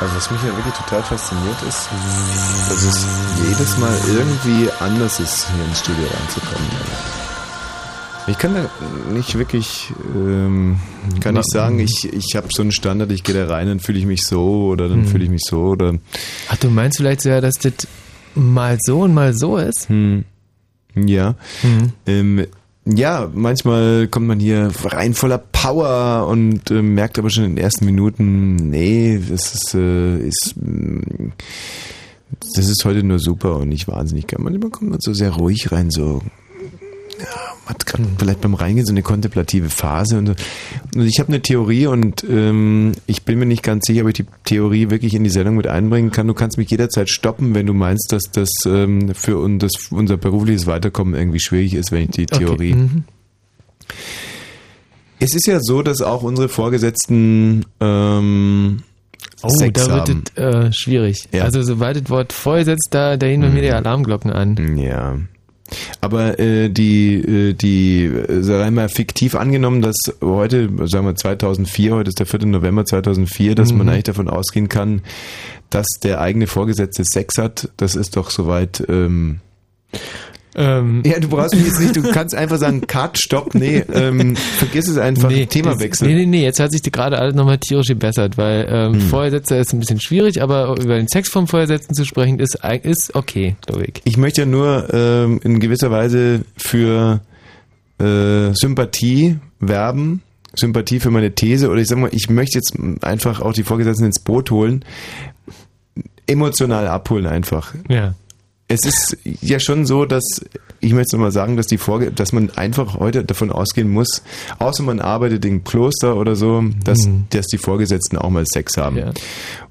Also was mich ja wirklich total fasziniert ist, dass es jedes Mal irgendwie anders ist, hier ins Studio reinzukommen. Ich kann da nicht wirklich, ähm, kann nicht sagen, ich, ich habe so einen Standard, ich gehe da rein, dann fühle ich mich so oder dann Hm. fühle ich mich so oder. Ach, du meinst vielleicht sogar, dass das mal so und mal so ist? Hm. Ja. Mhm. Ähm, ja, manchmal kommt man hier rein voller Power und äh, merkt aber schon in den ersten Minuten, nee, das ist, äh, ist mm, das ist heute nur super und nicht wahnsinnig. Manchmal kommt man so sehr ruhig rein, so hat gerade vielleicht beim Reingehen so eine kontemplative Phase und, so. und ich habe eine Theorie und ähm, ich bin mir nicht ganz sicher, ob ich die Theorie wirklich in die Sendung mit einbringen kann. Du kannst mich jederzeit stoppen, wenn du meinst, dass das ähm, für un, das, unser berufliches Weiterkommen irgendwie schwierig ist, wenn ich die Theorie. Okay. Mhm. Es ist ja so, dass auch unsere Vorgesetzten ähm, Oh, Sex da wird es äh, schwierig. Ja. Also sobald das Wort vorgesetzt, da, da gehen bei mir die Alarmglocken an. Ja. Aber äh, die, äh, die, äh, sagen wir mal, fiktiv angenommen, dass heute, sagen wir 2004, heute ist der 4. November 2004, dass man Mhm. eigentlich davon ausgehen kann, dass der eigene Vorgesetzte Sex hat, das ist doch soweit... Ähm, Ähm, ja, du brauchst mich jetzt nicht, du kannst einfach sagen, Cut, Stopp, nee, ähm, vergiss es einfach, Nee, Themawechsel. Nee, nee, nee, jetzt hat sich gerade alles nochmal tierisch gebessert, weil ähm, Hm. Vorgesetzter ist ein bisschen schwierig, aber über den Sex vom Vorgesetzten zu sprechen ist, ist okay, glaube ich. Ich möchte ja nur ähm, in gewisser Weise für äh, Sympathie werben, Sympathie für meine These oder ich sag mal, ich möchte jetzt einfach auch die Vorgesetzten ins Boot holen, emotional abholen einfach. Ja. Es ist ja schon so, dass ich möchte nochmal sagen, dass die Vorge dass man einfach heute davon ausgehen muss, außer man arbeitet im Kloster oder so, dass, Mhm. dass die Vorgesetzten auch mal Sex haben.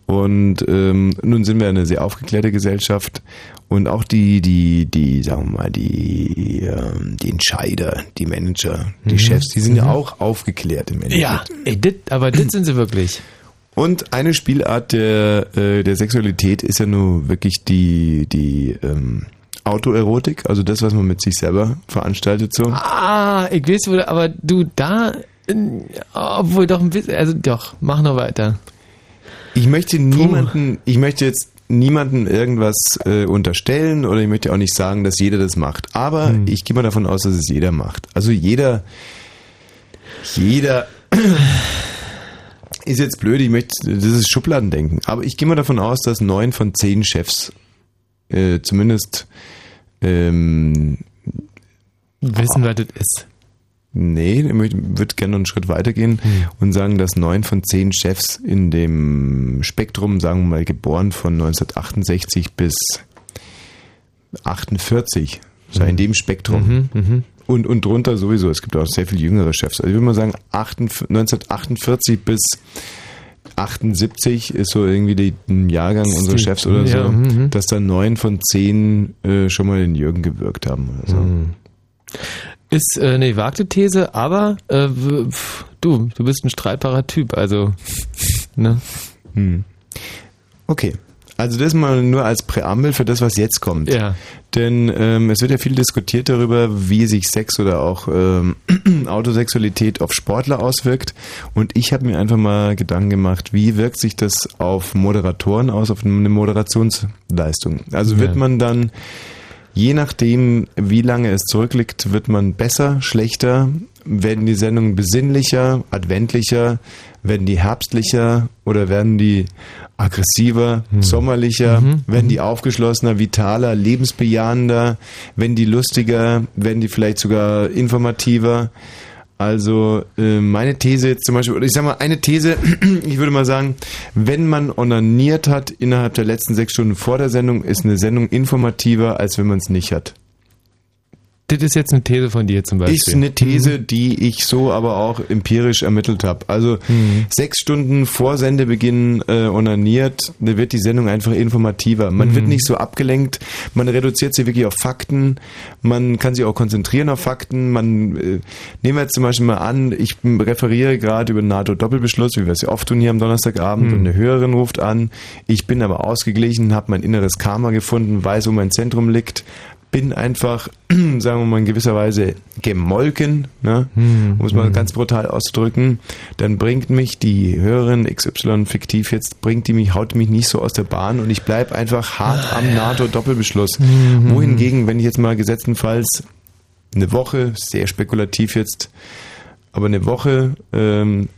Und ähm, nun sind wir eine sehr aufgeklärte Gesellschaft und auch die, die, die, sagen wir mal, die, ähm, die Entscheider, die Manager, die Mhm. Chefs, die sind ja Mhm. auch aufgeklärt im Endeffekt. Ja, ey, dit, aber das sind sie wirklich. Und eine Spielart der, äh, der Sexualität ist ja nur wirklich die, die ähm, Autoerotik, also das, was man mit sich selber veranstaltet so. Ah, ich weiß wohl, aber du da, obwohl doch ein bisschen, also doch, mach noch weiter. Ich möchte niemanden, ich möchte jetzt niemanden irgendwas äh, unterstellen oder ich möchte auch nicht sagen, dass jeder das macht. Aber Hm. ich gehe mal davon aus, dass es jeder macht. Also jeder, jeder ist jetzt blöd, ich möchte, das ist Schubladendenken. Aber ich gehe mal davon aus, dass neun von zehn Chefs äh, zumindest ähm, Wissen, was das ist. Nee, ich würde gerne noch einen Schritt weitergehen und sagen, dass neun von zehn Chefs in dem Spektrum, sagen wir mal, geboren von 1968 bis 48, so in dem Spektrum. Mhm, mhm. Und, und drunter sowieso, es gibt auch sehr viel jüngere Chefs. Also ich würde mal sagen, 48 1948 bis 78 ist so irgendwie die, ein Jahrgang unserer Chefs oder ja, so, mhm. dass da neun von zehn äh, schon mal den Jürgen gewirkt haben oder so. Mhm. Ist äh, eine gewagte These, aber äh, du, du bist ein streitbarer Typ, also ne? Hm. Okay. Also das mal nur als Präambel für das, was jetzt kommt. Ja. Denn ähm, es wird ja viel diskutiert darüber, wie sich Sex oder auch ähm, Autosexualität auf Sportler auswirkt. Und ich habe mir einfach mal Gedanken gemacht, wie wirkt sich das auf Moderatoren aus, auf eine Moderationsleistung. Also wird Ja. man dann, je nachdem, wie lange es zurückliegt, wird man besser, schlechter, werden die Sendungen besinnlicher, adventlicher, werden die herbstlicher oder werden die aggressiver, sommerlicher, Mhm. werden die aufgeschlossener, vitaler, lebensbejahender, werden die lustiger, werden die vielleicht sogar informativer. Also äh, meine These jetzt zum Beispiel, oder ich sag mal eine These, ich würde mal sagen, wenn man onaniert hat innerhalb der letzten sechs Stunden vor der Sendung, ist eine Sendung informativer, als wenn man es nicht hat. Das ist jetzt eine These von dir zum Beispiel. Ist eine These, die ich so aber auch empirisch ermittelt habe. Also Mhm. sechs Stunden vor Sendebeginn äh, onaniert, da wird die Sendung einfach informativer. Man Mhm. wird nicht so abgelenkt, man reduziert sie wirklich auf Fakten, man kann sich auch konzentrieren auf Fakten. Man äh, nehmen wir jetzt zum Beispiel mal an, ich referiere gerade über den NATO-Doppelbeschluss, wie wir es ja oft tun hier am Donnerstagabend, Mhm. und eine Hörerin ruft an. Ich bin aber ausgeglichen, habe mein inneres Karma gefunden, weiß, wo mein Zentrum liegt bin einfach, sagen wir mal in gewisser Weise gemolken, ne? Hm, um es mal hm. ganz brutal auszudrücken, dann bringt mich die Hörerin XY fiktiv jetzt, bringt die mich, haut mich nicht so aus der Bahn und ich bleib einfach hart am NATO-Doppelbeschluss. Hm, Wohingegen, wenn ich jetzt mal gesetztenfalls eine Woche, sehr spekulativ jetzt, aber eine Woche ähm,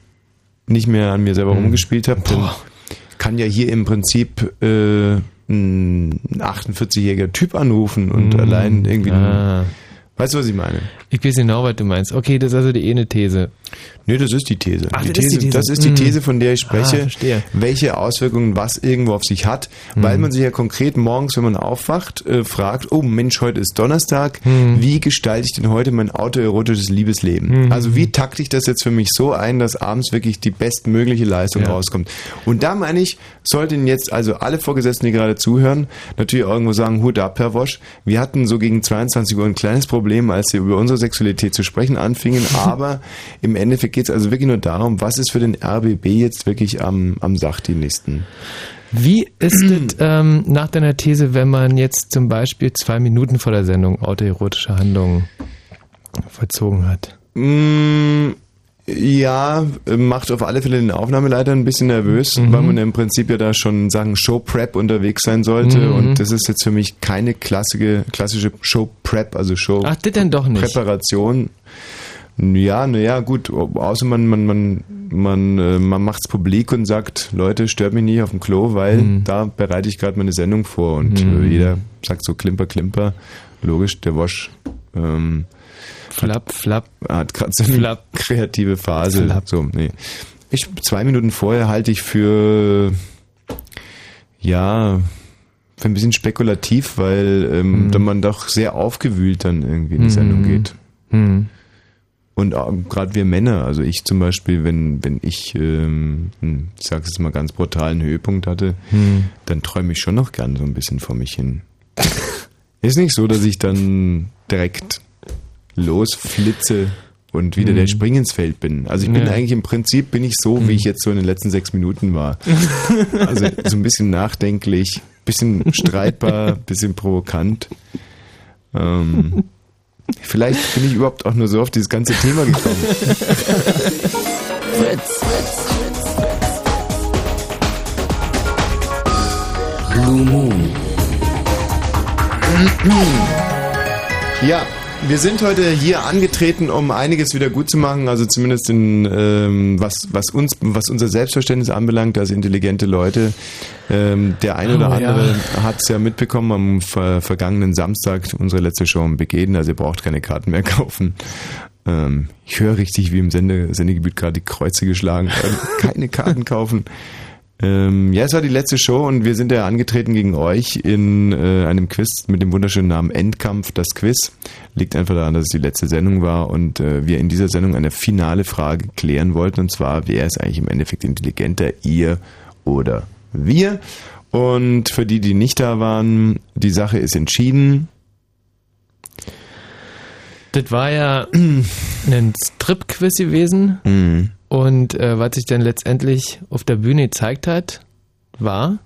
nicht mehr an mir selber rumgespielt habe, dann kann ja hier im Prinzip äh, ein 48-jähriger Typ anrufen und allein irgendwie. Ah. Weißt du, was ich meine? Ich weiß genau, was du meinst. Okay, das ist also die eine These. Nee, das ist die These. Ach, die das ist die These, These. Das ist die Mhm. These, von der ich spreche, Ah, welche Auswirkungen was irgendwo auf sich hat, Mhm. weil man sich ja konkret morgens, wenn man aufwacht, äh, fragt, oh Mensch, heute ist Donnerstag, Mhm. wie gestalte ich denn heute mein autoerotisches Liebesleben? Mhm. Also wie takte ich das jetzt für mich so ein, dass abends wirklich die bestmögliche Leistung Ja. rauskommt? Und da meine ich, sollten jetzt also alle Vorgesetzten, die gerade zuhören, natürlich irgendwo sagen, Hut ab, Herr Wosch, wir hatten so gegen 22 Uhr ein kleines Problem, als sie über unsere Sexualität zu sprechen anfingen, aber im Endeffekt geht es also wirklich nur darum, was ist für den RBB jetzt wirklich am, am sachdienlichsten? Wie ist es ähm, nach deiner These, wenn man jetzt zum Beispiel zwei Minuten vor der Sendung autoerotische Handlungen vollzogen hat? Mm, ja, macht auf alle Fälle den Aufnahmeleiter ein bisschen nervös, Mhm. weil man im Prinzip ja da schon sagen Show Prep unterwegs sein sollte Mhm. und das ist jetzt für mich keine klassische klassische Show Prep, also Show Ach, das denn doch nicht. Präparation. Ja, naja, gut, außer man, man, man, man, äh, man macht's publik und sagt, Leute, stört mich nicht auf dem Klo, weil Mhm. da bereite ich gerade meine Sendung vor und Mhm. äh, jeder sagt so Klimper, Klimper. Logisch, der Wosch ähm, Flapp, flapp. hat gerade so eine Flapp. kreative Phase. Flapp. So, nee. Ich zwei Minuten vorher halte ich für ja für ein bisschen spekulativ, weil ähm, Mhm. dann man doch sehr aufgewühlt dann irgendwie in die Mhm. Sendung geht. Hm. Und gerade wir Männer, also ich zum Beispiel, wenn, wenn ich, ähm, einen, ich sage es mal ganz brutal, einen Höhepunkt hatte, Hm. dann träume ich schon noch gern so ein bisschen vor mich hin. Ist nicht so, dass ich dann direkt losflitze und wieder Hm. der Spring ins Feld bin. Also ich bin Ja. eigentlich im Prinzip, bin ich so, Hm. wie ich jetzt so in den letzten sechs Minuten war. Also so ein bisschen nachdenklich, bisschen streitbar, bisschen provokant. Ähm, vielleicht bin ich überhaupt auch nur so auf dieses ganze Thema gekommen. Blue Moon. Ja, wir sind heute hier angetreten, um einiges wieder gut zu machen, also zumindest in ähm, was was uns was unser Selbstverständnis anbelangt, als intelligente Leute. Ähm, der eine oder Oh, ja. andere hat es ja mitbekommen am ver vergangenen Samstag unsere letzte Show im Begehen, also ihr braucht keine Karten mehr kaufen. Ähm, ich höre richtig, wie im Sende Sendegebiet gerade die Kreuze geschlagen. werden. keine Karten kaufen. Ähm, ja, es war die letzte Show und wir sind ja angetreten gegen euch in äh, einem Quiz mit dem wunderschönen Namen Endkampf, das Quiz. Liegt einfach daran, dass es die letzte Sendung war und äh, wir in dieser Sendung eine finale Frage klären wollten und zwar, wer ist eigentlich im Endeffekt intelligenter, ihr oder wir? Und für die, die nicht da waren, die Sache ist entschieden. Das war ja ein Strip-Quiz gewesen. Mhm. Und äh, was sich dann letztendlich auf der Bühne gezeigt hat, war.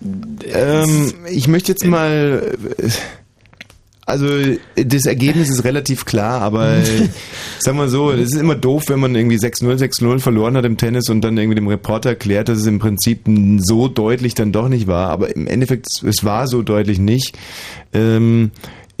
Ähm, ich möchte jetzt mal. äh, Also das Ergebnis ist relativ klar, aber äh, sag mal so, es ist immer doof, wenn man irgendwie 6-0, 6-0 verloren hat im Tennis und dann irgendwie dem Reporter erklärt, dass es im Prinzip so deutlich dann doch nicht war. Aber im Endeffekt, es war so deutlich nicht. Ähm,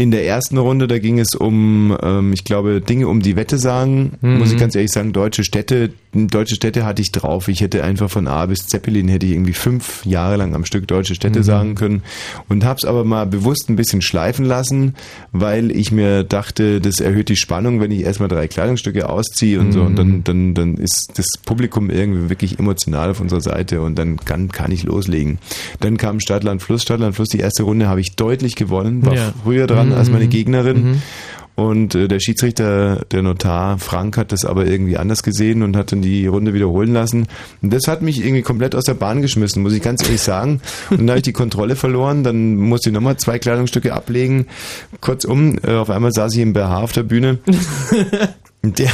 in der ersten Runde, da ging es um, ähm, ich glaube, Dinge um die Wette sagen. Mhm. Muss ich ganz ehrlich sagen, deutsche Städte, deutsche Städte hatte ich drauf. Ich hätte einfach von A bis Zeppelin hätte ich irgendwie fünf Jahre lang am Stück deutsche Städte Mhm. sagen können und hab's aber mal bewusst ein bisschen schleifen lassen, weil ich mir dachte, das erhöht die Spannung, wenn ich erstmal drei Kleidungsstücke ausziehe und so und dann, dann, dann ist das Publikum irgendwie wirklich emotional auf unserer Seite und dann kann, kann ich loslegen. Dann kam Stadtland Fluss, Stadtland Fluss, die erste Runde habe ich deutlich gewonnen, war Ja. früher dran als meine Mhm. Gegnerin. Mhm. Und äh, der Schiedsrichter, der Notar Frank, hat das aber irgendwie anders gesehen und hat dann die Runde wiederholen lassen. Und das hat mich irgendwie komplett aus der Bahn geschmissen, muss ich ganz ehrlich sagen. Und dann habe ich die Kontrolle verloren, dann musste ich nochmal zwei Kleidungsstücke ablegen. Kurzum, äh, auf einmal saß ich im BH auf der Bühne. Der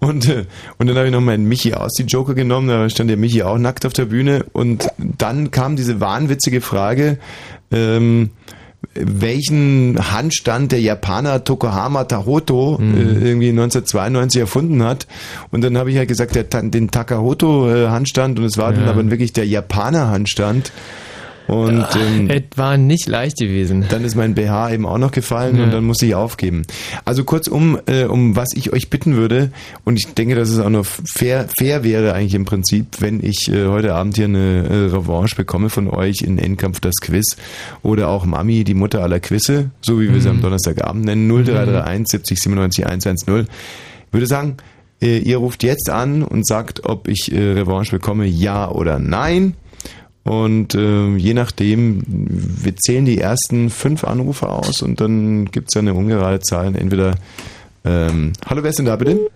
und, äh, und dann habe ich noch meinen Michi aus die Joker genommen, da stand der Michi auch nackt auf der Bühne und dann kam diese wahnwitzige Frage, ähm, welchen Handstand der Japaner Tokuhama Tahoto äh, irgendwie 1992 erfunden hat. Und dann habe ich halt gesagt, der, den Takahoto-Handstand und es war dann Ja. aber wirklich der Japaner-Handstand. Und ähm, Es war nicht leicht gewesen. dann ist mein BH eben auch noch gefallen Ja. und dann musste ich aufgeben. Also kurzum, äh, um was ich euch bitten würde, und ich denke, dass es auch noch fair, fair wäre eigentlich im Prinzip, wenn ich äh, heute Abend hier eine äh, Revanche bekomme von euch in Endkampf das Quiz oder auch Mami, die Mutter aller Quizze, so wie wir sie am Donnerstagabend nennen, 0331 70 97 110. Ich würde sagen, äh, ihr ruft jetzt an und sagt, ob ich äh, Revanche bekomme, ja oder nein. Und äh, je nachdem, wir zählen die ersten fünf Anrufe aus und dann gibt es eine ungerade Zahl. Entweder, ähm, hallo, wer ist denn da bitte?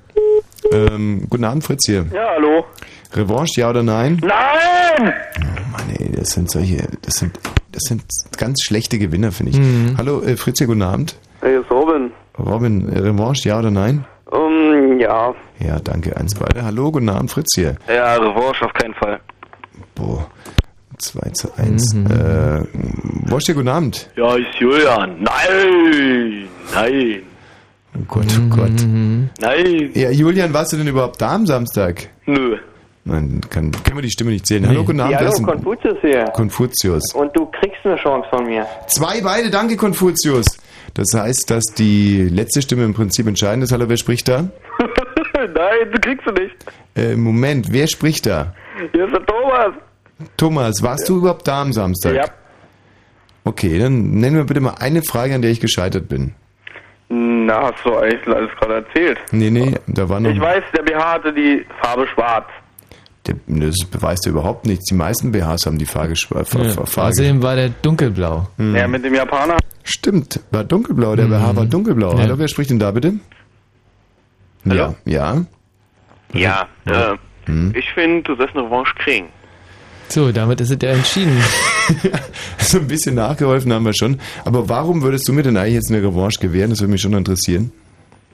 Ähm, guten Abend, Fritz hier. Ja, hallo. Revanche, ja oder nein? Nein! Oh Mann, ey, das sind solche, das sind, das sind ganz schlechte Gewinner, finde ich. Hallo, äh, Fritz hier, guten Abend. Hey, ist Robin. Robin, äh, Revanche, ja oder nein? Um, ja. Ja, danke, eins beide. Hallo, guten Abend, Fritz hier. Ja, Revanche auf keinen Fall. Boah, 2 zu 1. Äh, Wosch dir, guten Abend. Ja, ist Julian. Nein! Nein! Oh Gott, oh Gott. Nein! Ja, Julian, warst du denn überhaupt da am Samstag? Nö. Nein, kann, können wir die Stimme nicht zählen. Hallo, guten Abend. Ja, hallo, Konfuzius hier. Konfuzius. Und du kriegst eine Chance von mir. Zwei beide, danke Konfuzius. Das heißt, dass die letzte Stimme im Prinzip entscheidend ist. Hallo, wer spricht da? Nein, du kriegst du nicht. Äh, Moment, wer spricht da? Hier ist der Thomas. Thomas, warst du überhaupt da am Samstag? Ja. Okay, dann nennen wir bitte mal eine Frage, an der ich gescheitert bin. Na, hast du eigentlich alles gerade erzählt. Nee, nee, da war noch... Ich weiß, der BH hatte die Farbe schwarz. Der, das beweist ja überhaupt nichts. Die meisten BHs haben die Farbe... Fa- Fa- Ja. Außerdem war der dunkelblau. Ja, mit dem Japaner. Stimmt, war dunkelblau. Der BH war dunkelblau. Ja. Hallo, wer spricht denn da bitte? Ja, ja. Ja, äh, ich finde, du sollst eine Revanche kriegen. So, damit ist es ja entschieden. So ein bisschen nachgeholfen haben wir schon. Aber warum würdest du mir denn eigentlich jetzt eine Revanche gewähren? Das würde mich schon interessieren.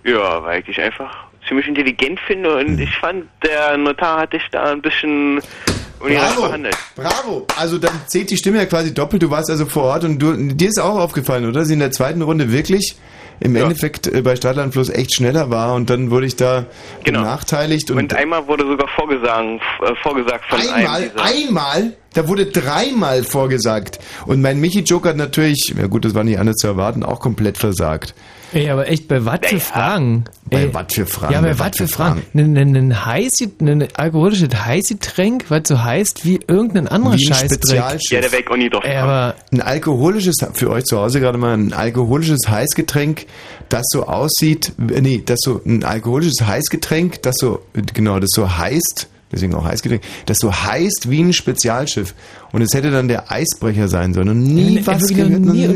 Ja, weil ich dich einfach ziemlich intelligent finde und ich fand, der Notar hat dich da ein bisschen behandelt. Bravo! Also dann zählt die Stimme ja quasi doppelt. Du warst also vor Ort und du, dir ist auch aufgefallen, oder? Ich in der zweiten Runde wirklich im Endeffekt äh, bei Stadtlandfluss echt schneller war und dann wurde ich da Genau. benachteiligt und, Und einmal wurde sogar vorgesagt, äh, vorgesagt von einmal, einem einmal, da wurde dreimal vorgesagt. Und mein Michi-Joker hat natürlich, ja gut, das war nicht anders zu erwarten, auch komplett versagt. Ey, aber echt, bei was für Fragen? Bei was für Fragen? Ja, bei was für Fragen? Ein, ein, ein, heiß, ein alkoholisches Heißgetränk, was so heißt wie irgendein anderer Wie ein. Ja, der weg und nie doch. Ey, aber Ein alkoholisches, für euch zu Hause gerade mal, ein alkoholisches Heißgetränk, das so aussieht, nee, das so, ein alkoholisches Heißgetränk, das so, genau, das so heißt, deswegen auch Heißgetränk, das so heißt wie ein Spezialschiff. Und es hätte dann der Eisbrecher sein sollen und nie Ey, was wirklich gehört. nie,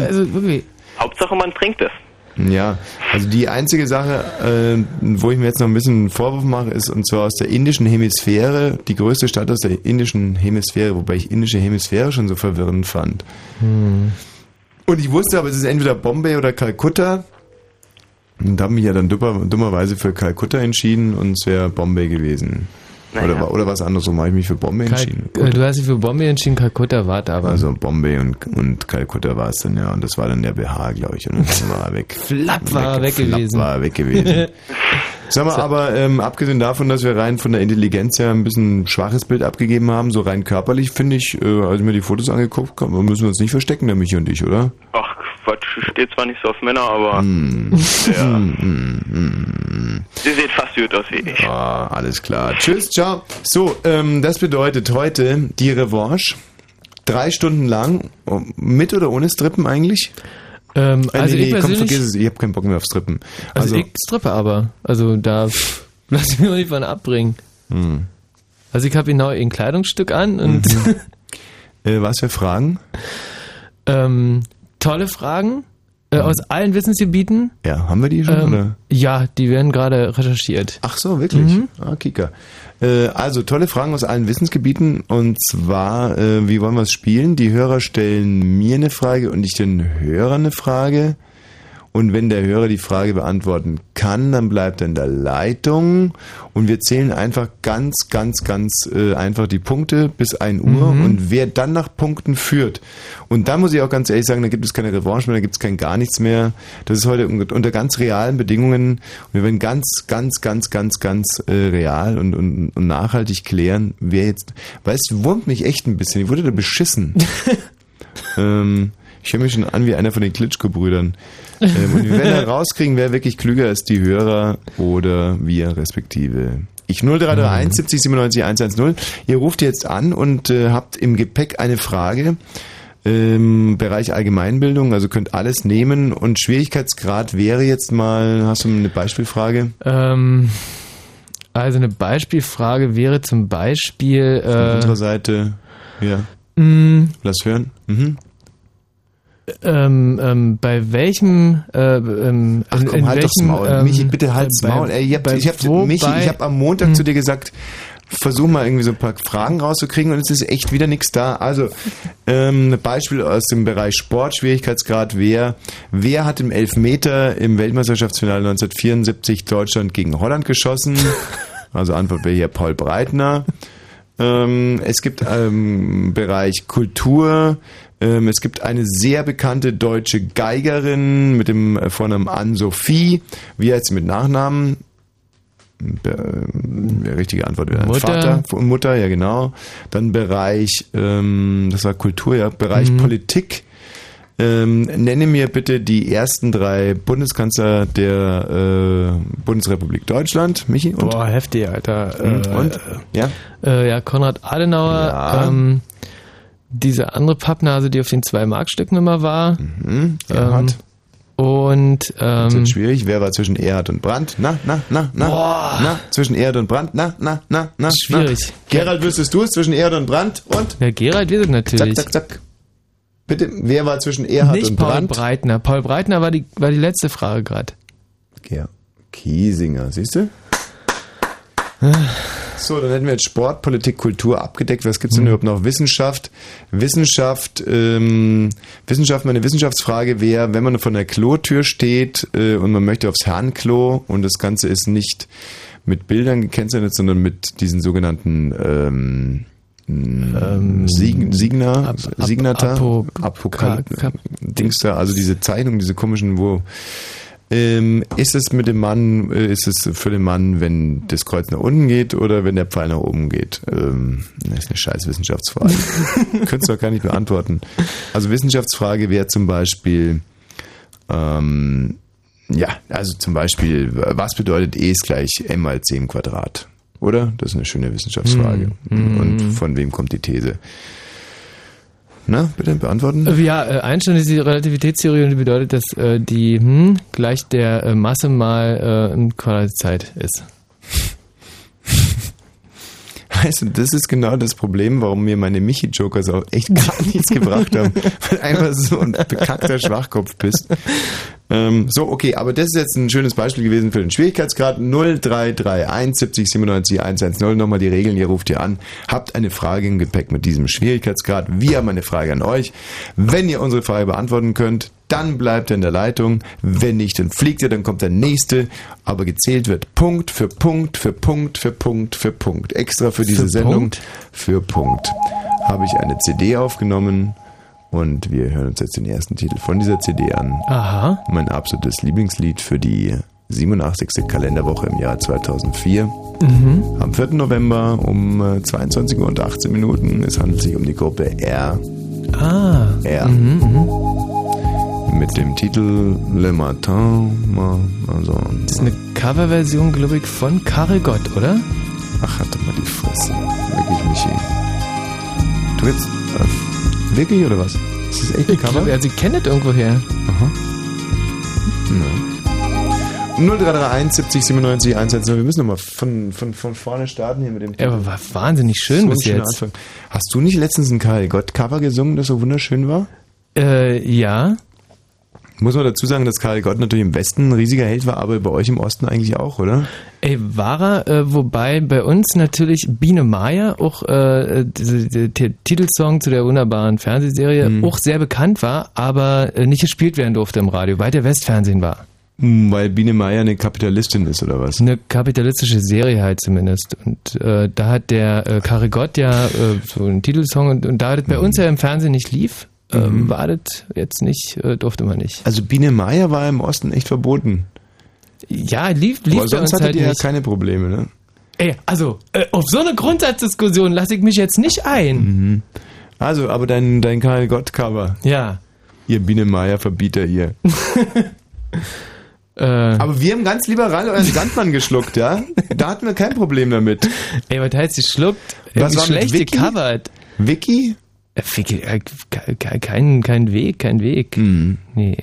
also wirklich. Hauptsache, man trinkt es. Ja, also die einzige Sache, äh, wo ich mir jetzt noch ein bisschen einen Vorwurf mache, ist und zwar aus der indischen Hemisphäre, die größte Stadt aus der indischen Hemisphäre, wobei ich indische Hemisphäre schon so verwirrend fand. Und ich wusste aber, es ist entweder Bombay oder Kalkutta. Und habe mich ja dann dummer, dummerweise für Kalkutta entschieden und es wäre Bombay gewesen. Oder, wa- oder was anderes, so habe ich mich für Bombay Kal entschieden. äh, du hast dich für Bombay entschieden, Kalkutta warte aber. Also Bombay und, und Kalkutta war es dann, ja. Und das war dann der BH, glaube ich. Und dann war er weg. Flapp war er weg Flapp gewesen. war er weg gewesen. Sag mal, aber ähm, abgesehen davon, dass wir rein von der Intelligenz her ein bisschen ein schwaches Bild abgegeben haben, so rein körperlich finde ich, äh, als ich mir die Fotos angeguckt habe, müssen wir uns nicht verstecken, der Michi und ich, oder? Ach, Quatsch, steht zwar nicht so auf Männer, aber Hm. ja. Sie sieht fast gut aus wie ich. Ah, alles klar. Tschüss, ciao. So, ähm, das bedeutet heute die Revanche. Drei Stunden lang, mit oder ohne Strippen eigentlich? Ähm, Äh, also nee, ich nee, komm, vergiss es, ich habe keinen Bock mehr auf Strippen. also, ich strippe aber. Also da lass ich mich auch nicht von abbringen. Hm. Also ich habe genau ein Kleidungsstück an und äh, was für Fragen? ähm, tolle Fragen äh, aus allen Wissensgebieten. Ja, haben wir die schon, Ähm, oder? ja, die werden gerade recherchiert. Ach so, wirklich? Ah, Kika. Äh, also, tolle Fragen aus allen Wissensgebieten. Und zwar, äh, wie wollen wir es spielen? Die Hörer stellen mir eine Frage und ich den Hörern eine Frage. Und wenn der Hörer die Frage beantworten kann, dann bleibt er in der Leitung und wir zählen einfach ganz, ganz, ganz äh, einfach die Punkte bis 1 Uhr Mhm. und wer dann nach Punkten führt. Und da muss ich auch ganz ehrlich sagen, da gibt es keine Revanche mehr, da gibt es kein gar nichts mehr. Das ist heute un- unter ganz realen Bedingungen und wir werden ganz, ganz, ganz, ganz, ganz äh, real und, und, und nachhaltig klären, wer jetzt, weißt du, wurmt mich echt ein bisschen, ich wurde da beschissen. ähm, ich höre mich schon an wie einer von den Klitschko-Brüdern. Ähm, und wir werden dann rauskriegen, wer wirklich klüger ist, die Hörer oder wir respektive. Ich 0331 70 97 110. Ihr ruft jetzt an und äh, habt im Gepäck eine Frage im Bereich Allgemeinbildung, also könnt alles nehmen und Schwierigkeitsgrad wäre jetzt mal, hast du eine Beispielfrage? Ähm, also eine Beispielfrage wäre zum Beispiel. Von Äh, unserer Seite, ja, mh, lass hören. Mhm. Ähm, ähm, bei welchem äh, ähm, Ach in, komm, in halt welchem, Maul. ähm, Michi, bitte halt's bei- Maul. Ey, ich hab, bei- ich hab, Michi, ich hab am Montag Hm. zu dir gesagt, versuch mal irgendwie so ein paar Fragen rauszukriegen und es ist echt wieder nichts da. Also, ähm, ein Beispiel aus dem Bereich Sport, Schwierigkeitsgrad, wer, wer hat im Elfmeter im Weltmeisterschaftsfinale 1974 Deutschland gegen Holland geschossen? Also Antwort wäre hier Paul Breitner. Ähm, es gibt ähm, Bereich Kultur. Ähm, es gibt eine sehr bekannte deutsche Geigerin mit dem äh, Vornamen Ann-Sophie. Wie heißt sie mit Nachnamen? Be- Die richtige Antwort wäre Mutter. Vater und Mutter, ja genau. Dann Bereich, ähm, das war Kultur, ja, Bereich Mhm. Politik. Ähm, nenne mir bitte die ersten drei Bundeskanzler der äh, Bundesrepublik Deutschland, Michi. Und? Boah, heftig, Alter. und? Äh, und? Ja. Äh, ja, Konrad Adenauer. Ja. Ähm, diese andere Pappnase, die auf den zwei Markstücken immer war. Mhm. Erhard. Und Das ähm, wird schwierig. Wer war zwischen Erhard und Brandt? Na, na, na, na. Boah. Na, zwischen Erhard und Brandt? Na, na, na, na. Schwierig. Na. Gerald, wüsstest du es zwischen Erhard und Brandt? Und? ja, Gerald wir sind Zack, natürlich. zack, zack. Bitte, wer war zwischen Erhard Nicht und Paul Brandt? Breitner. Paul Breitner war die, war die letzte Frage gerade. Ja. Kiesinger, siehst du? So, dann hätten wir jetzt Sport, Politik, Kultur abgedeckt. Was gibt's denn überhaupt noch? Wissenschaft. Wissenschaft, ähm, Wissenschaft, meine Wissenschaftsfrage wäre, wenn man vor einer Klotür steht äh, und man möchte aufs Herrenklo und das Ganze ist nicht mit Bildern gekennzeichnet, sondern mit diesen sogenannten ähm, Ähm, Sieg, Signer, Ap- Ap- Signata, Apo- Apokal Ka- Ka- Dings da, also diese Zeichnung, diese komischen, wo ähm, ist es mit dem Mann, äh, ist es für den Mann, wenn das Kreuz nach unten geht oder wenn der Pfeil nach oben geht? Ähm, das ist eine scheiß Wissenschaftsfrage. Könntest du doch gar nicht beantworten. Also Wissenschaftsfrage wäre zum Beispiel, ähm, ja, also zum Beispiel, was bedeutet E ist gleich m mal c im Quadrat? Oder? Das ist eine schöne Wissenschaftsfrage. Hm, Und von wem kommt die These? Na, bitte beantworten. Äh, Ja, äh, Einstein ist die Relativitätstheorie und die bedeutet, dass äh, die hm, gleich der äh, Masse mal äh, ein Quadrat Zeit ist. Weißt du, das ist genau das Problem, warum mir meine Michi-Jokers auch echt gar nichts gebracht haben. Weil du einfach so ein bekackter Schwachkopf bist. Ähm, so, okay, aber das ist jetzt ein schönes Beispiel gewesen für den Schwierigkeitsgrad 0331 70 97 110. Nochmal die Regeln, ihr ruft hier an, habt eine Frage im Gepäck mit diesem Schwierigkeitsgrad. Wir haben eine Frage an euch. Wenn ihr unsere Frage beantworten könnt, dann bleibt er in der Leitung. Wenn nicht, dann fliegt er, dann kommt der nächste. Aber gezählt wird Punkt für Punkt für Punkt für Punkt für Punkt. Extra für diese Für Sendung Punkt? für Punkt habe ich eine CD aufgenommen und wir hören uns jetzt den ersten Titel von dieser CD an. Aha. Mein absolutes Lieblingslied für die 87. Kalenderwoche im Jahr 2004. Mhm. Am 4. November um äh, 22 Uhr und 18 Minuten. Es handelt sich um die Gruppe R. Ah. R. Mhm, mhm. Mit dem Titel Le Matin. Ma- Also, Das ist eine Coverversion, glaube ich, von Karel Gott, oder? ach, halt doch mal die Fresse. Wirklich, Michi. Du jetzt. Wirklich oder was? Ist das echt ein Ich Cover? glaube, also ich kenne das irgendwoher. Aha. Ja. 0331 70 97 110. Wir müssen nochmal von, von, von vorne starten hier mit dem Er war wahnsinnig schön So bis jetzt. Anfang. Hast du nicht letztens ein Karl Gott Cover gesungen, das so wunderschön war? Äh, ja. Muss man dazu sagen, dass Karl Gott natürlich im Westen ein riesiger Held war, aber bei euch im Osten eigentlich auch, oder? Ey, war er, äh, wobei bei uns natürlich Biene Maya, auch äh, der Titelsong zu der wunderbaren Fernsehserie, Mhm. auch sehr bekannt war, aber äh, nicht gespielt werden durfte im Radio, weil der Westfernsehen war. Hm, Weil Biene Meier eine Kapitalistin ist, oder was? Eine kapitalistische Serie halt zumindest. Und äh, da hat der äh, Karigott ja äh, so einen Titelsong und, und da das bei uns ja im Fernsehen nicht lief, ähm, war das jetzt nicht, äh, durfte man nicht. Also Biene Meier war im Osten echt verboten. Ja, lief, lief aber bei sonst uns hattet halt ihr ja keine Probleme, ne? Ey, also, äh, auf so eine Grundsatzdiskussion lasse ich mich jetzt nicht ein. Also, aber dein, dein Karl Gott-Cover. Ja. Ihr Biene Meier Verbieter hier. Äh, Aber wir haben ganz liberal euren Sandmann geschluckt, ja? Da hatten wir kein Problem damit. ey, was heißt geschluckt? Was Irgendwie war schlecht Vicky? gecovert. Vicky? Äh, äh, ke- ke- kein, kein Weg, kein Weg. Mhm. Nee.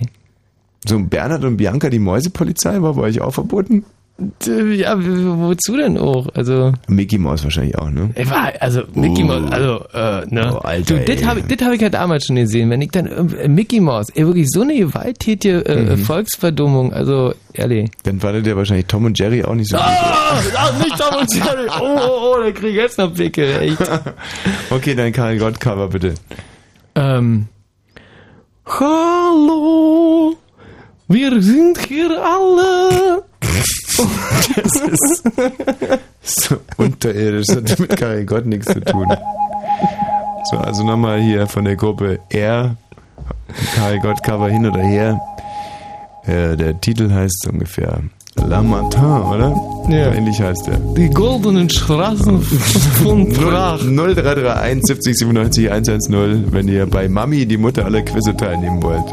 So Bernhard und Bianca, die Mäusepolizei, war bei euch auch verboten? Ja, wozu denn auch? Also, Mickey Maus wahrscheinlich auch, ne? also Mickey Oh. Mouse, also, äh, ne? Oh, Alter, du, das habe hab ich halt damals schon gesehen. Wenn ich dann, äh, Mickey Mouse, ey, wirklich so eine gewalttätige äh, Mhm. Volksverdummung, also, ehrlich. Dann fandet ihr wahrscheinlich Tom und Jerry auch nicht so. Ah, ah, nicht Tom und Jerry. Oh, oh, oh, da krieg ich jetzt noch Pickel, echt. Okay, dein Karl Gott-Cover bitte. Ähm. Hallo, wir sind hier alle. Das ist so unterirdisch. Das hat mit Karl Gott nichts zu tun. So, also nochmal hier von der Gruppe R. Karl Gott Cover hin oder her. Äh, der Titel heißt ungefähr La Matin, oder? Ja. Ähnlich heißt der. Die goldenen Straßen von Prag. 0331 70 97 110, wenn ihr bei Mami, die Mutter aller Quizze teilnehmen wollt.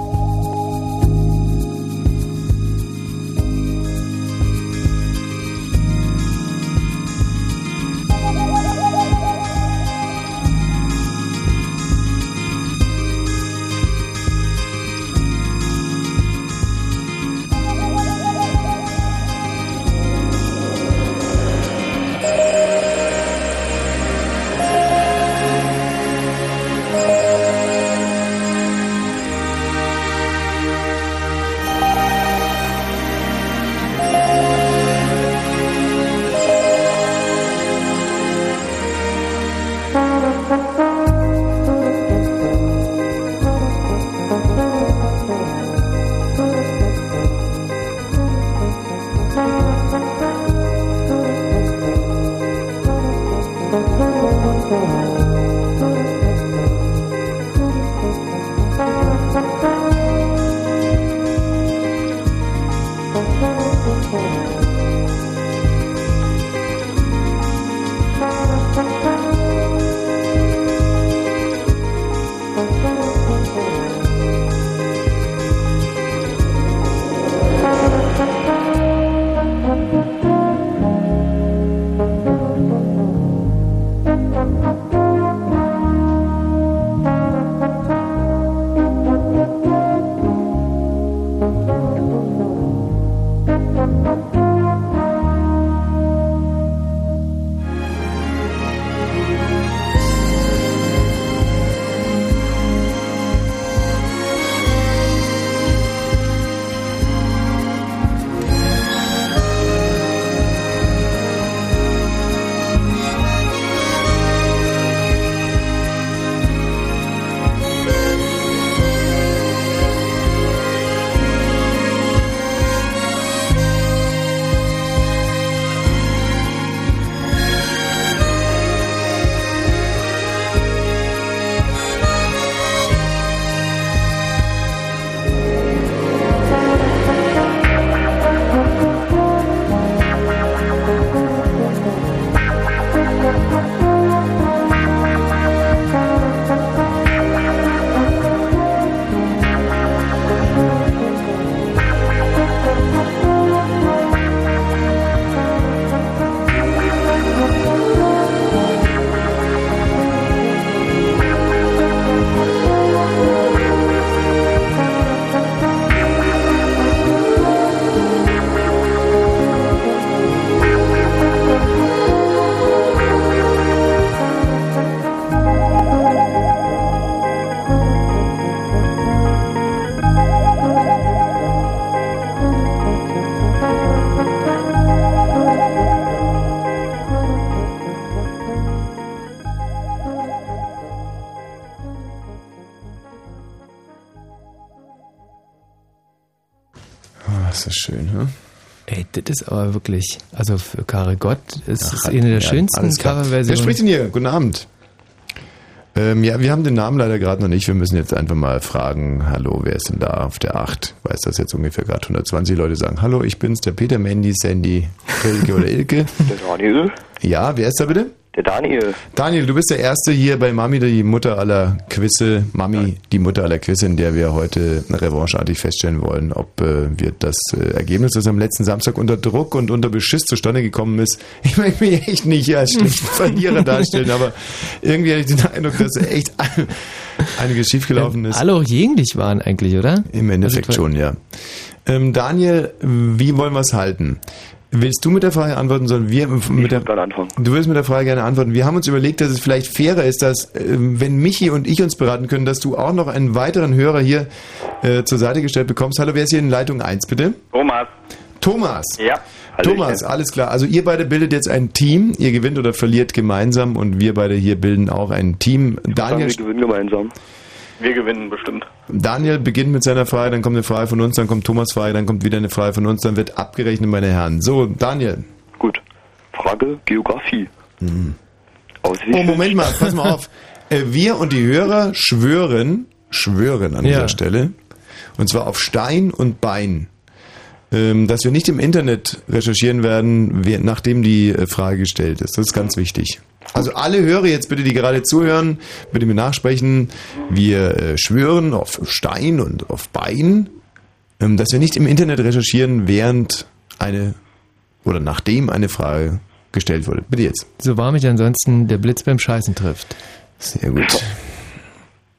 Das ist aber wirklich, also für Karigott ist es eine der ja, schönsten klar. Wer Coverversionen. spricht denn hier? Guten Abend. Ähm, ja, wir haben den Namen leider gerade noch nicht. Wir müssen jetzt einfach mal fragen, hallo, wer ist denn da auf der 8? Weiß das jetzt ungefähr gerade 120 Leute sagen, hallo, ich bin's, der Peter, Mandy, Sandy, Ilke oder Ilke. Der Daniel. Ja, wer ist da bitte? Der Daniel. Daniel, du bist der Erste hier bei Mami, die Mutter aller Quizze. Mami, die Mutter aller Quizze, in der wir heute revancheartig feststellen wollen, ob äh, wir das äh, Ergebnis, das am letzten Samstag unter Druck und unter Beschiss zustande gekommen ist, ich möchte mich echt nicht als schlechten Verlierer darstellen, aber irgendwie hatte ich den Eindruck, dass echt einiges schiefgelaufen ist. Alle auch gegen dich waren eigentlich, oder? Im Endeffekt Also, schon, ja. Ähm, Daniel, wie wollen wir es halten? Willst du mit der Frage antworten, sollen wir mit der. Du willst mit der Frage gerne antworten. Wir haben uns überlegt, dass es vielleicht fairer ist, dass, ähm, wenn Michi und ich uns beraten können, dass du auch noch einen weiteren Hörer hier äh, zur Seite gestellt bekommst. Hallo, wer ist hier in Leitung 1, bitte? Thomas. Thomas. Ja. Thomas, alles klar. Also ihr beide bildet jetzt ein Team. Ihr gewinnt oder verliert gemeinsam und wir beide hier bilden auch ein Team. Daniel, Wir gewinnen gemeinsam. Wir gewinnen bestimmt. Daniel beginnt mit seiner Frage, dann kommt eine Frage von uns, dann kommt Thomas Frage, dann kommt wieder eine Frage von uns, dann wird abgerechnet, meine Herren. So, Daniel. Gut. Frage Geografie. Aus wie Oh, Moment mal, pass mal auf. Äh, Wir und die Hörer schwören, schwören an dieser Ja. Stelle, und zwar auf Stein und Bein, ähm, dass wir nicht im Internet recherchieren werden, wer- nachdem die äh, Frage gestellt ist. Das ist ganz wichtig. Also alle Hörer jetzt bitte, die gerade zuhören, bitte mir nachsprechen. Wir äh, schwören auf Stein und auf Bein, ähm, dass wir nicht im Internet recherchieren, während eine oder nachdem eine Frage gestellt wurde. Bitte jetzt. So war mich ansonsten der Blitz beim Scheißen trifft. Sehr gut.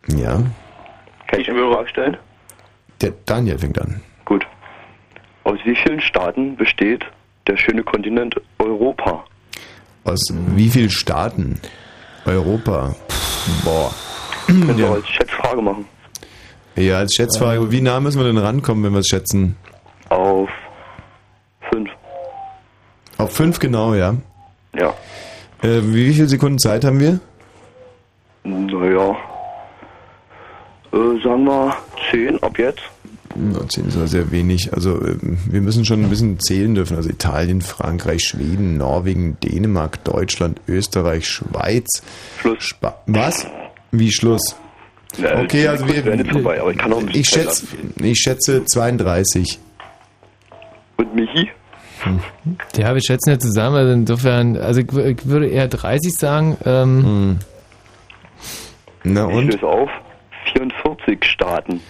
Ja, Kann ich eine Frage stellen? der Daniel fängt an. Gut. Aus wie vielen Staaten besteht der schöne Kontinent Europa? Aus wie vielen Staaten? Europa. Boah. Können wir Ja. als Schätzfrage machen. Ja, als Schätzfrage, wie nah müssen wir denn rankommen, wenn wir es schätzen? Auf fünf. Auf fünf genau, ja. Ja. Äh, wie viele Sekunden Zeit haben wir? Naja. Äh, sagen wir zehn ab jetzt. Na, Zehn ist aber sehr wenig. Also ähm, wir müssen schon ein bisschen zählen dürfen. Also Italien, Frankreich, Schweden, Norwegen, Dänemark, Deutschland, Österreich, Schweiz. Schluss. Spa Was? Wie Schluss? Ja, Okay, also wir- vorbei, aber ich kann auch ein bisschen Ich lassen. ich schätze 32. Und Michi? Ja, wir schätzen ja zusammen, also insofern, also ich, ich würde eher 30 sagen. Ähm, Na Ich und? löse auf. 44 Staaten.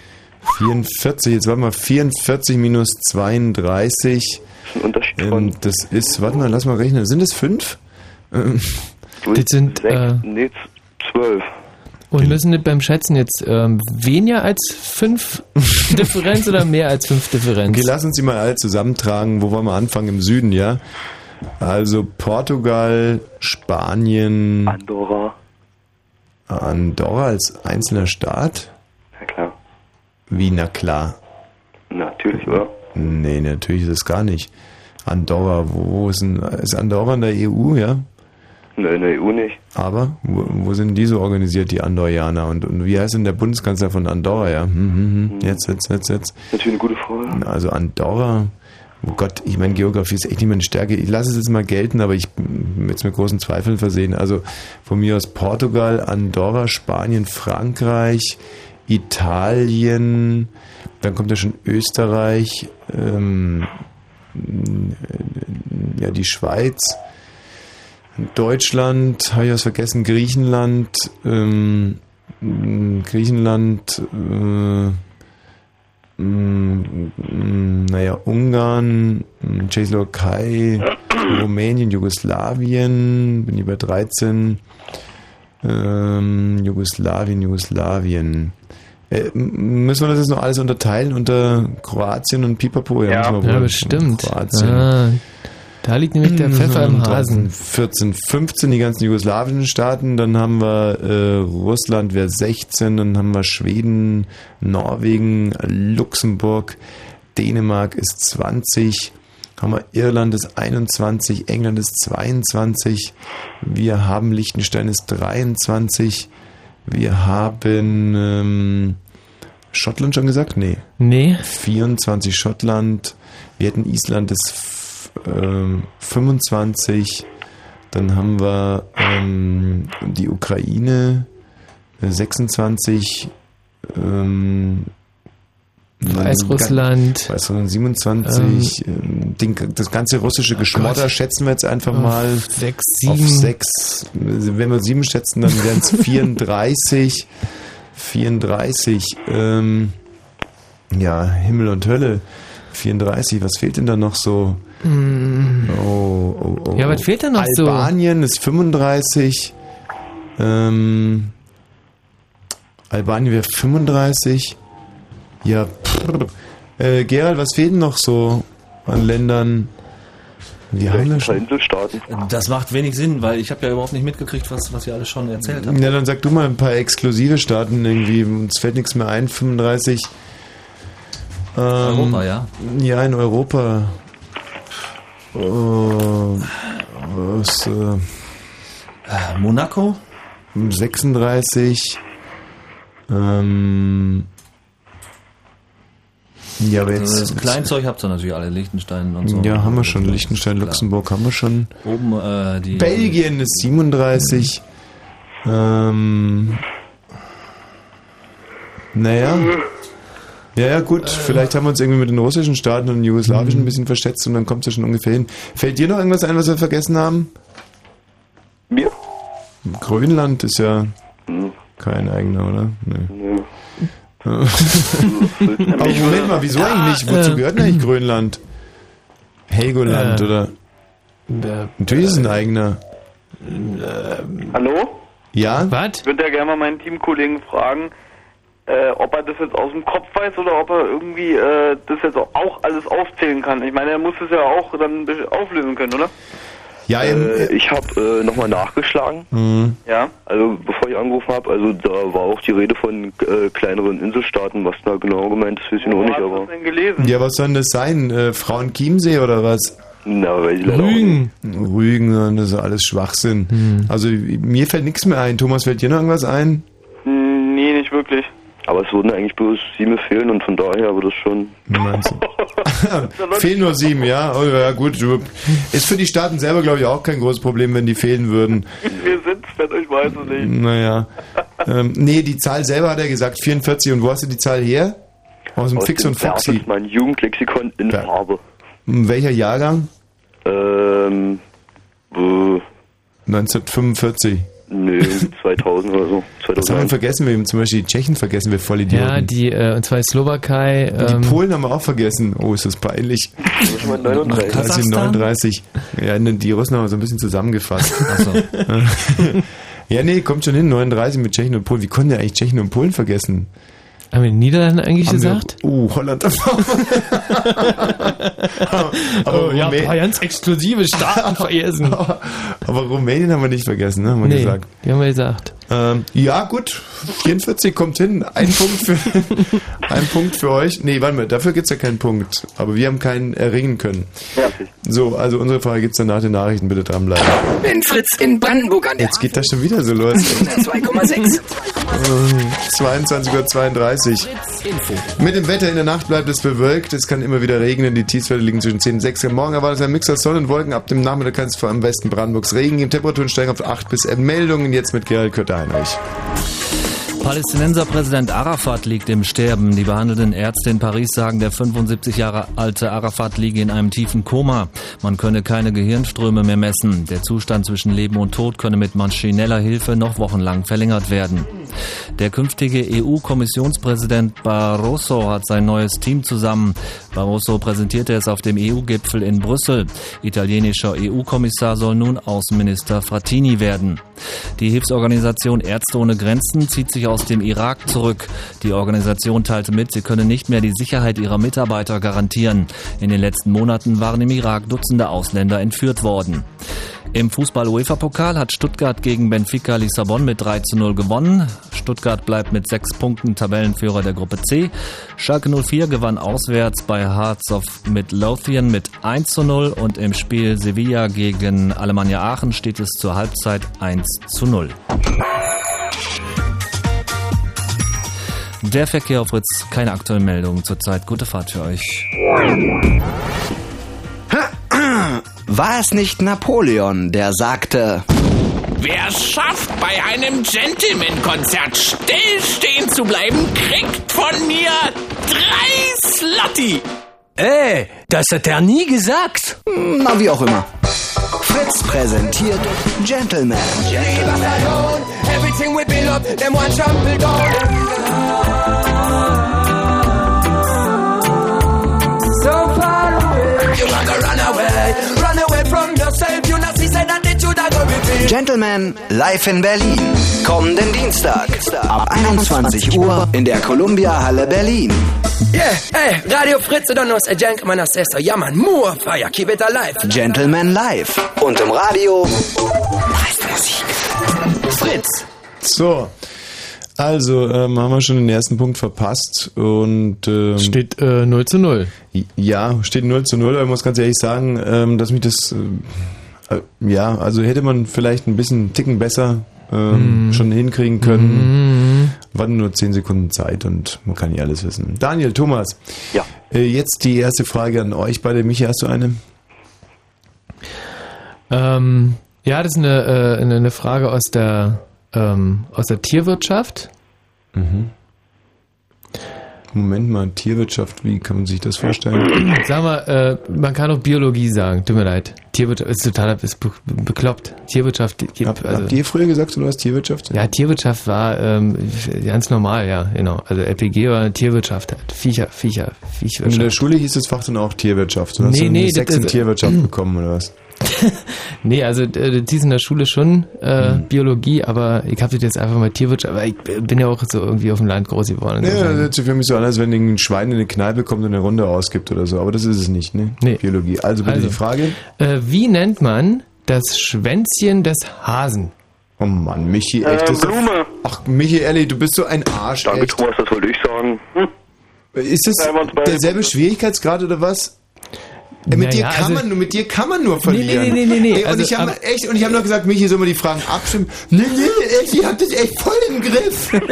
44, jetzt warte mal, 44 minus 32. Das ist ein Unterschied von Ähm, das ist, warte mal, lass mal rechnen. Sind es fünf? Ähm, das sind, sechs, äh, nee, zwölf. und müssen das beim Schätzen jetzt ähm, weniger als 5 Differenz oder mehr als 5 Differenz? okay, lass uns die mal alle zusammentragen. Wo wollen wir anfangen? Im Süden, ja? Also Portugal, Spanien, Andorra. Andorra als einzelner Staat? Wie, na klar. Natürlich, oder? Nee, natürlich ist es gar nicht. Andorra, wo, ist, denn, ist Andorra in der EU, ja? Ne, in der EU nicht. Aber wo, wo sind die so organisiert, die Andorraner? Und, und wie heißt denn der Bundeskanzler von Andorra, ja? Hm, hm, hm. Jetzt, jetzt, jetzt, jetzt. Natürlich eine gute Frage. Also Andorra, oh Gott, ich meine, Geografie ist echt nicht meine Stärke. Ich lasse es jetzt mal gelten, aber ich jetzt mit großen Zweifeln versehen. Also von mir aus Portugal, Andorra, Spanien, Frankreich, Italien, dann kommt ja schon Österreich, ähm, äh, ja, die Schweiz, Deutschland, habe ich was vergessen, Griechenland, ähm, Griechenland, äh, Mm, naja, Ungarn, Tschechoslowakei, Rumänien, Jugoslawien, bin ich bei 13, ähm, Jugoslawien, Jugoslawien. Äh, müssen wir das jetzt noch alles unterteilen unter Kroatien und Pipapo? Ja. ja, wohl. bestimmt. Kroatien. Ah, da liegt nämlich der Pfeffer im Hasen. 14, 15 die ganzen jugoslawischen Staaten, dann haben wir äh, Russland wäre 16, dann haben wir Schweden, Norwegen, Luxemburg, Dänemark ist 20, haben wir Irland ist 21, England ist 22, wir haben Liechtenstein ist 23, wir haben ähm, Schottland schon gesagt? Nee. Nee. 24 Schottland. Wir hätten Island ist ähm, 25. Dann haben wir ähm, die Ukraine äh, 26. Ähm, Weißrussland. Weißrussland 27. Ähm, den, das ganze russische Geschmotter Gott. schätzen wir jetzt einfach Auf mal sechs, auf sieben. 6. Wenn wir 7 schätzen, dann wären es 34. 34. Ähm, ja, Himmel und Hölle. 34. Was fehlt denn da noch so? Oh, oh, oh. Ja, was fehlt da noch so? Albanien ist 35. Ähm, Albanien wäre 35. Ja, pff. Äh, Gerald, was fehlt denn noch so an Ländern? Wir haben ja schon. Inselstaaten. Das macht wenig Sinn, weil ich habe ja überhaupt nicht mitgekriegt, was, was ihr alles schon erzählt habt. Ja, dann sag du mal ein paar exklusive Staaten irgendwie. Uns fällt nichts mehr ein. 35. Ähm, Europa, ja. Ja, in Europa. Oh, was, Äh, Monaco? 36. Ähm, ja, aber Also jetzt. das Kleinzeug habt ihr natürlich alle, Liechtenstein und so. Ja, haben wir schon. Liechtenstein, Klar. Luxemburg haben wir schon. Oben äh, die. Belgien ist 37. Ähm, naja. Ja, ja, gut. Vielleicht haben wir uns irgendwie mit den russischen Staaten und den jugoslawischen ein bisschen verschätzt und dann kommt es ja schon ungefähr hin. Fällt dir noch irgendwas ein, was wir vergessen haben? Mir? Grönland ist ja kein eigener, oder? Nee. Aber Moment mal, wieso eigentlich nicht? Wozu gehört denn eigentlich Grönland? Helgoland Äh, oder? Natürlich ist es ein eigener. Hallo? Ja? Was? Ich würde ja gerne mal meinen Teamkollegen fragen, äh, ob er das jetzt aus dem Kopf weiß oder ob er irgendwie äh, das jetzt auch alles aufzählen kann. Ich meine, er muss es ja auch dann auflösen können, oder? Ja, Äh, ich habe äh, nochmal nachgeschlagen. mhm. Ja. Also bevor ich angerufen habe, also da war auch die Rede von äh, kleineren Inselstaaten. Was da genau gemeint ist, weiß ich noch nicht, aber das denn gelesen? Ja, was soll denn das sein? Äh, Frauen Chiemsee oder was? na, weiß ich. Rügen. Rügen, das ist alles Schwachsinn. Also mir fällt nichts mehr ein. Thomas, fällt dir noch irgendwas ein? Hm, Nee, nicht wirklich. Aber es würden eigentlich bloß sieben fehlen und von daher wird es schon. Wie? Fehlen nur sieben, ja? Oh, ja, gut. Ist für die Staaten selber, glaube ich, auch kein großes Problem, wenn die fehlen würden. Wir sind's denn, ich weiß es nicht. Naja. Ähm, nee, die Zahl selber hat er gesagt, 44. Und wo hast du die Zahl her? Aus dem Aus Fix dem und Foxy. Bertelsmann Jugendlexikon in Ja. Farbe. Welcher Jahrgang? Ähm, äh, 1945. nö, 2000 oder so. Das haben wir 2001. vergessen. Wir haben zum Beispiel die Tschechen vergessen, wir Vollidioten. Ja, die, äh, und zwar die Slowakei. Ähm, die Polen haben wir auch vergessen. Oh, ist das peinlich. Das ist mal 39. Das sind 39. Ja, ne, die Russen haben wir so ein bisschen zusammengefasst. Achso. ja, nee, kommt schon hin. 39 mit Tschechien und Polen. Wie konnten wir eigentlich Tschechien und Polen vergessen? Haben wir Niederlande eigentlich Haben wir- gesagt? Oh, Holland. aber, Oh, ja, ein paar ganz exklusive Staaten vergessen. aber Rumänien haben wir nicht vergessen, ne? haben wir Nee, gesagt. die haben wir gesagt. Ähm, ja, gut. 44 kommt hin. Ein Punkt für, ein Punkt für euch. Nee, warte mal, dafür gibt's ja keinen Punkt. Aber wir haben keinen erringen können. So, also unsere Frage gibt's dann nach den Nachrichten. Bitte dranbleiben. Wenn Fritz in Brandenburg an der Jetzt geht das schon wieder so los. 2,6. 22.32 Uhr. Mit dem Wetter in der Nacht bleibt es bewölkt. Es kann immer wieder regnen. Die Tiefstwerte liegen zwischen 10 und 6 Uhr. Morgen erwartet ein Mix aus Sonne und Wolken. Ab dem Nachmittag kann es vor allem im Westen Brandenburgs Regen geben. Temperaturen steigen auf 8 bis 11 Meldungen. Jetzt mit Gerald Kötter-Heinrich. Palästinenserpräsident Arafat liegt im Sterben. Die behandelnden Ärzte in Paris sagen, der 75 Jahre alte Arafat liege in einem tiefen Koma. Man könne keine Gehirnströme mehr messen. Der Zustand zwischen Leben und Tod könne mit maschineller Hilfe noch wochenlang verlängert werden. Der künftige EU-Kommissionspräsident Barroso hat sein neues Team zusammen. Barroso präsentierte es auf dem EU-Gipfel in Brüssel. Italienischer EU-Kommissar soll nun Außenminister Frattini werden. Die Hilfsorganisation Ärzte ohne Grenzen zieht sich aus dem Irak zurück. Die Organisation teilte mit, sie könne nicht mehr die Sicherheit ihrer Mitarbeiter garantieren. In den letzten Monaten waren im Irak Dutzende Ausländer entführt worden. Im Fußball-UEFA-Pokal hat Stuttgart gegen Benfica Lissabon mit 3 zu 0 gewonnen. Stuttgart bleibt mit sechs Punkten Tabellenführer der Gruppe C. Schalke 04 gewann auswärts bei Hearts of Midlothian mit 1 zu 0 und im Spiel Sevilla gegen Alemannia Aachen steht es zur Halbzeit 1 zu 0. Der Verkehr auf Fritz, keine aktuellen Meldungen zurzeit. Gute Fahrt für euch. War es nicht Napoleon, der sagte, Wer es schafft, bei einem Gentleman-Konzert stillstehen zu bleiben, kriegt von mir drei Slotty. Ey, das hat er nie gesagt. na wie auch immer. Fritz präsentiert Gentleman. Everything Gentleman live in Berlin. Kommenden Dienstag ab 21 Uhr in der Columbia Halle Berlin. Yeah, hey, Radio Fritz don't know, say gentleman assessor. Yeah, man, more fire, keep it alive. Gentleman live. Und im Radio meiste Musik. Fritz. So. Also, ähm, haben wir schon den ersten Punkt verpasst und ähm, Steht äh, 0 zu 0. ja, steht 0 zu 0, aber ich muss ganz ehrlich sagen, ähm, dass mich das äh, äh, ja, also hätte man vielleicht ein bisschen einen Ticken besser ähm, schon hinkriegen können. Waren nur 10 Sekunden Zeit und man kann nicht alles wissen. Daniel, Thomas. Ja. Äh, jetzt die erste Frage an euch beide. Michi, hast du eine? Ähm, ja, das ist eine, äh, eine, eine Frage aus der, ähm, aus der Tierwirtschaft. Moment mal, Tierwirtschaft, wie kann man sich das vorstellen? Sag mal, äh, man kann auch Biologie sagen, tut mir leid. Tierwirtschaft ist total ist be bekloppt. Tierwirtschaft Hab, also, habt ihr früher gesagt, du hast Tierwirtschaft? ja, Tierwirtschaft war ähm, ganz normal, ja, genau. Also LPG war Tierwirtschaft, halt. Viecher, Viecher, Und in der Viechwirtschaft. Schule hieß das Fach dann auch Tierwirtschaft. Und hast Nee, du nee, Sex in Tierwirtschaft bekommen oder was? Nee, also äh, das hieß in der Schule schon äh, Mhm. Biologie, aber ich habe das jetzt einfach mal Tierwirtschaft, aber ich bin ja auch so irgendwie auf dem Land groß geworden. Ja, das hört sich für mich so an, als wenn ein Schwein in eine Kneipe kommt und eine Runde ausgibt oder so. Aber das ist es nicht, ne? Nee. Biologie. Also bitte Also. die Frage. Äh, wie nennt man das Schwänzchen des Hasen? Oh Mann, Michi, echt. Äh, ist Blume. Ach, Michi, ehrlich, du bist so ein Arsch, Danke, echt. Thomas, das wollte ich sagen. Hm. Ist das derselbe Schwierigkeitsgrad oder was? Äh, mit dir Naja, kann also- man nur, mit dir kann man nur Nee, verlieren. nee, nee, nee, nee. Ey, und Also, ich habe aber- echt, und ich habe noch gesagt, Michi, soll mal die Fragen abstimmen? Nee, nee, echt, ich hab das echt voll im Griff.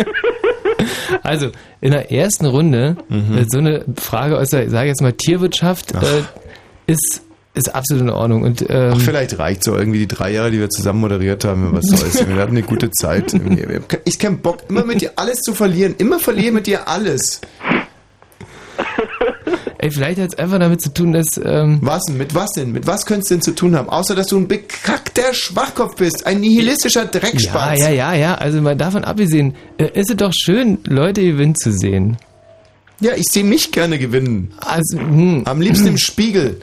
Also, in der ersten Runde, Mhm. äh, so eine Frage aus der, sage jetzt mal, Tierwirtschaft äh, ist, ist absolut in Ordnung. Und ähm, Ach, vielleicht reicht so irgendwie die drei Jahre, die wir zusammen moderiert haben. Was soll's. Wir hatten eine gute Zeit. Ich keinen Bock, immer mit dir alles zu verlieren. Immer verlieren mit dir alles. Ey, vielleicht hat es einfach damit zu tun, dass ähm, Was denn? Mit was denn? Mit was könntest du denn zu tun haben? Außer, dass du ein bekackter Schwachkopf bist. Ein nihilistischer ja, Dreckspatz. ja, ja, ja, also mal davon abgesehen, äh, ist es doch schön, Leute gewinnen zu sehen. Ja, ich sehe mich gerne gewinnen. Also, hm. Am liebsten im Spiegel.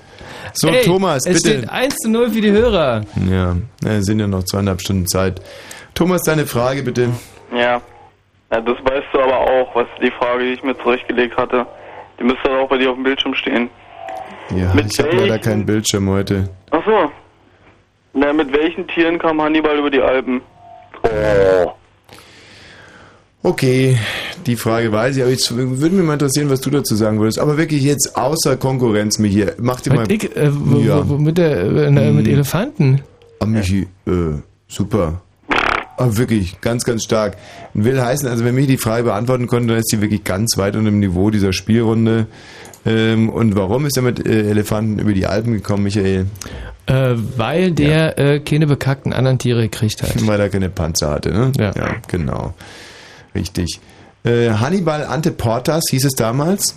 So, Ey, Thomas, es bitte. steht 1 zu 0 für die Hörer. Ja, es sind ja noch zweieinhalb Stunden Zeit. Thomas, deine Frage bitte. Ja. ja. Das weißt du aber auch, was die Frage, die ich mir zurechtgelegt hatte. Die müsste auch bei dir auf dem Bildschirm stehen. Ja, Mit ich habe leider keinen Bildschirm heute. Ach so. Na, mit welchen Tieren kam Hannibal über die Alpen? Oh. Okay, die Frage weiß ich, aber jetzt würde mich mal interessieren, was du dazu sagen würdest. Aber wirklich jetzt außer Konkurrenz, Michi, mach dir mal... Ich, äh, Ja. mit, der, äh, na, mit Hm. Elefanten. Ah, Michi, äh, super. Aber wirklich, ganz, ganz stark. Will heißen, also wenn Michi die Frage beantworten konnte, dann ist sie wirklich ganz weit unter dem Niveau dieser Spielrunde. Ähm, und warum ist er mit äh, Elefanten über die Alpen gekommen, Michael? Äh, weil der äh, keine bekackten anderen Tiere gekriegt hat. Weil er keine Panzer hatte, ne? Ja. genau. Richtig. Äh, Hannibal Ante Portas hieß es damals.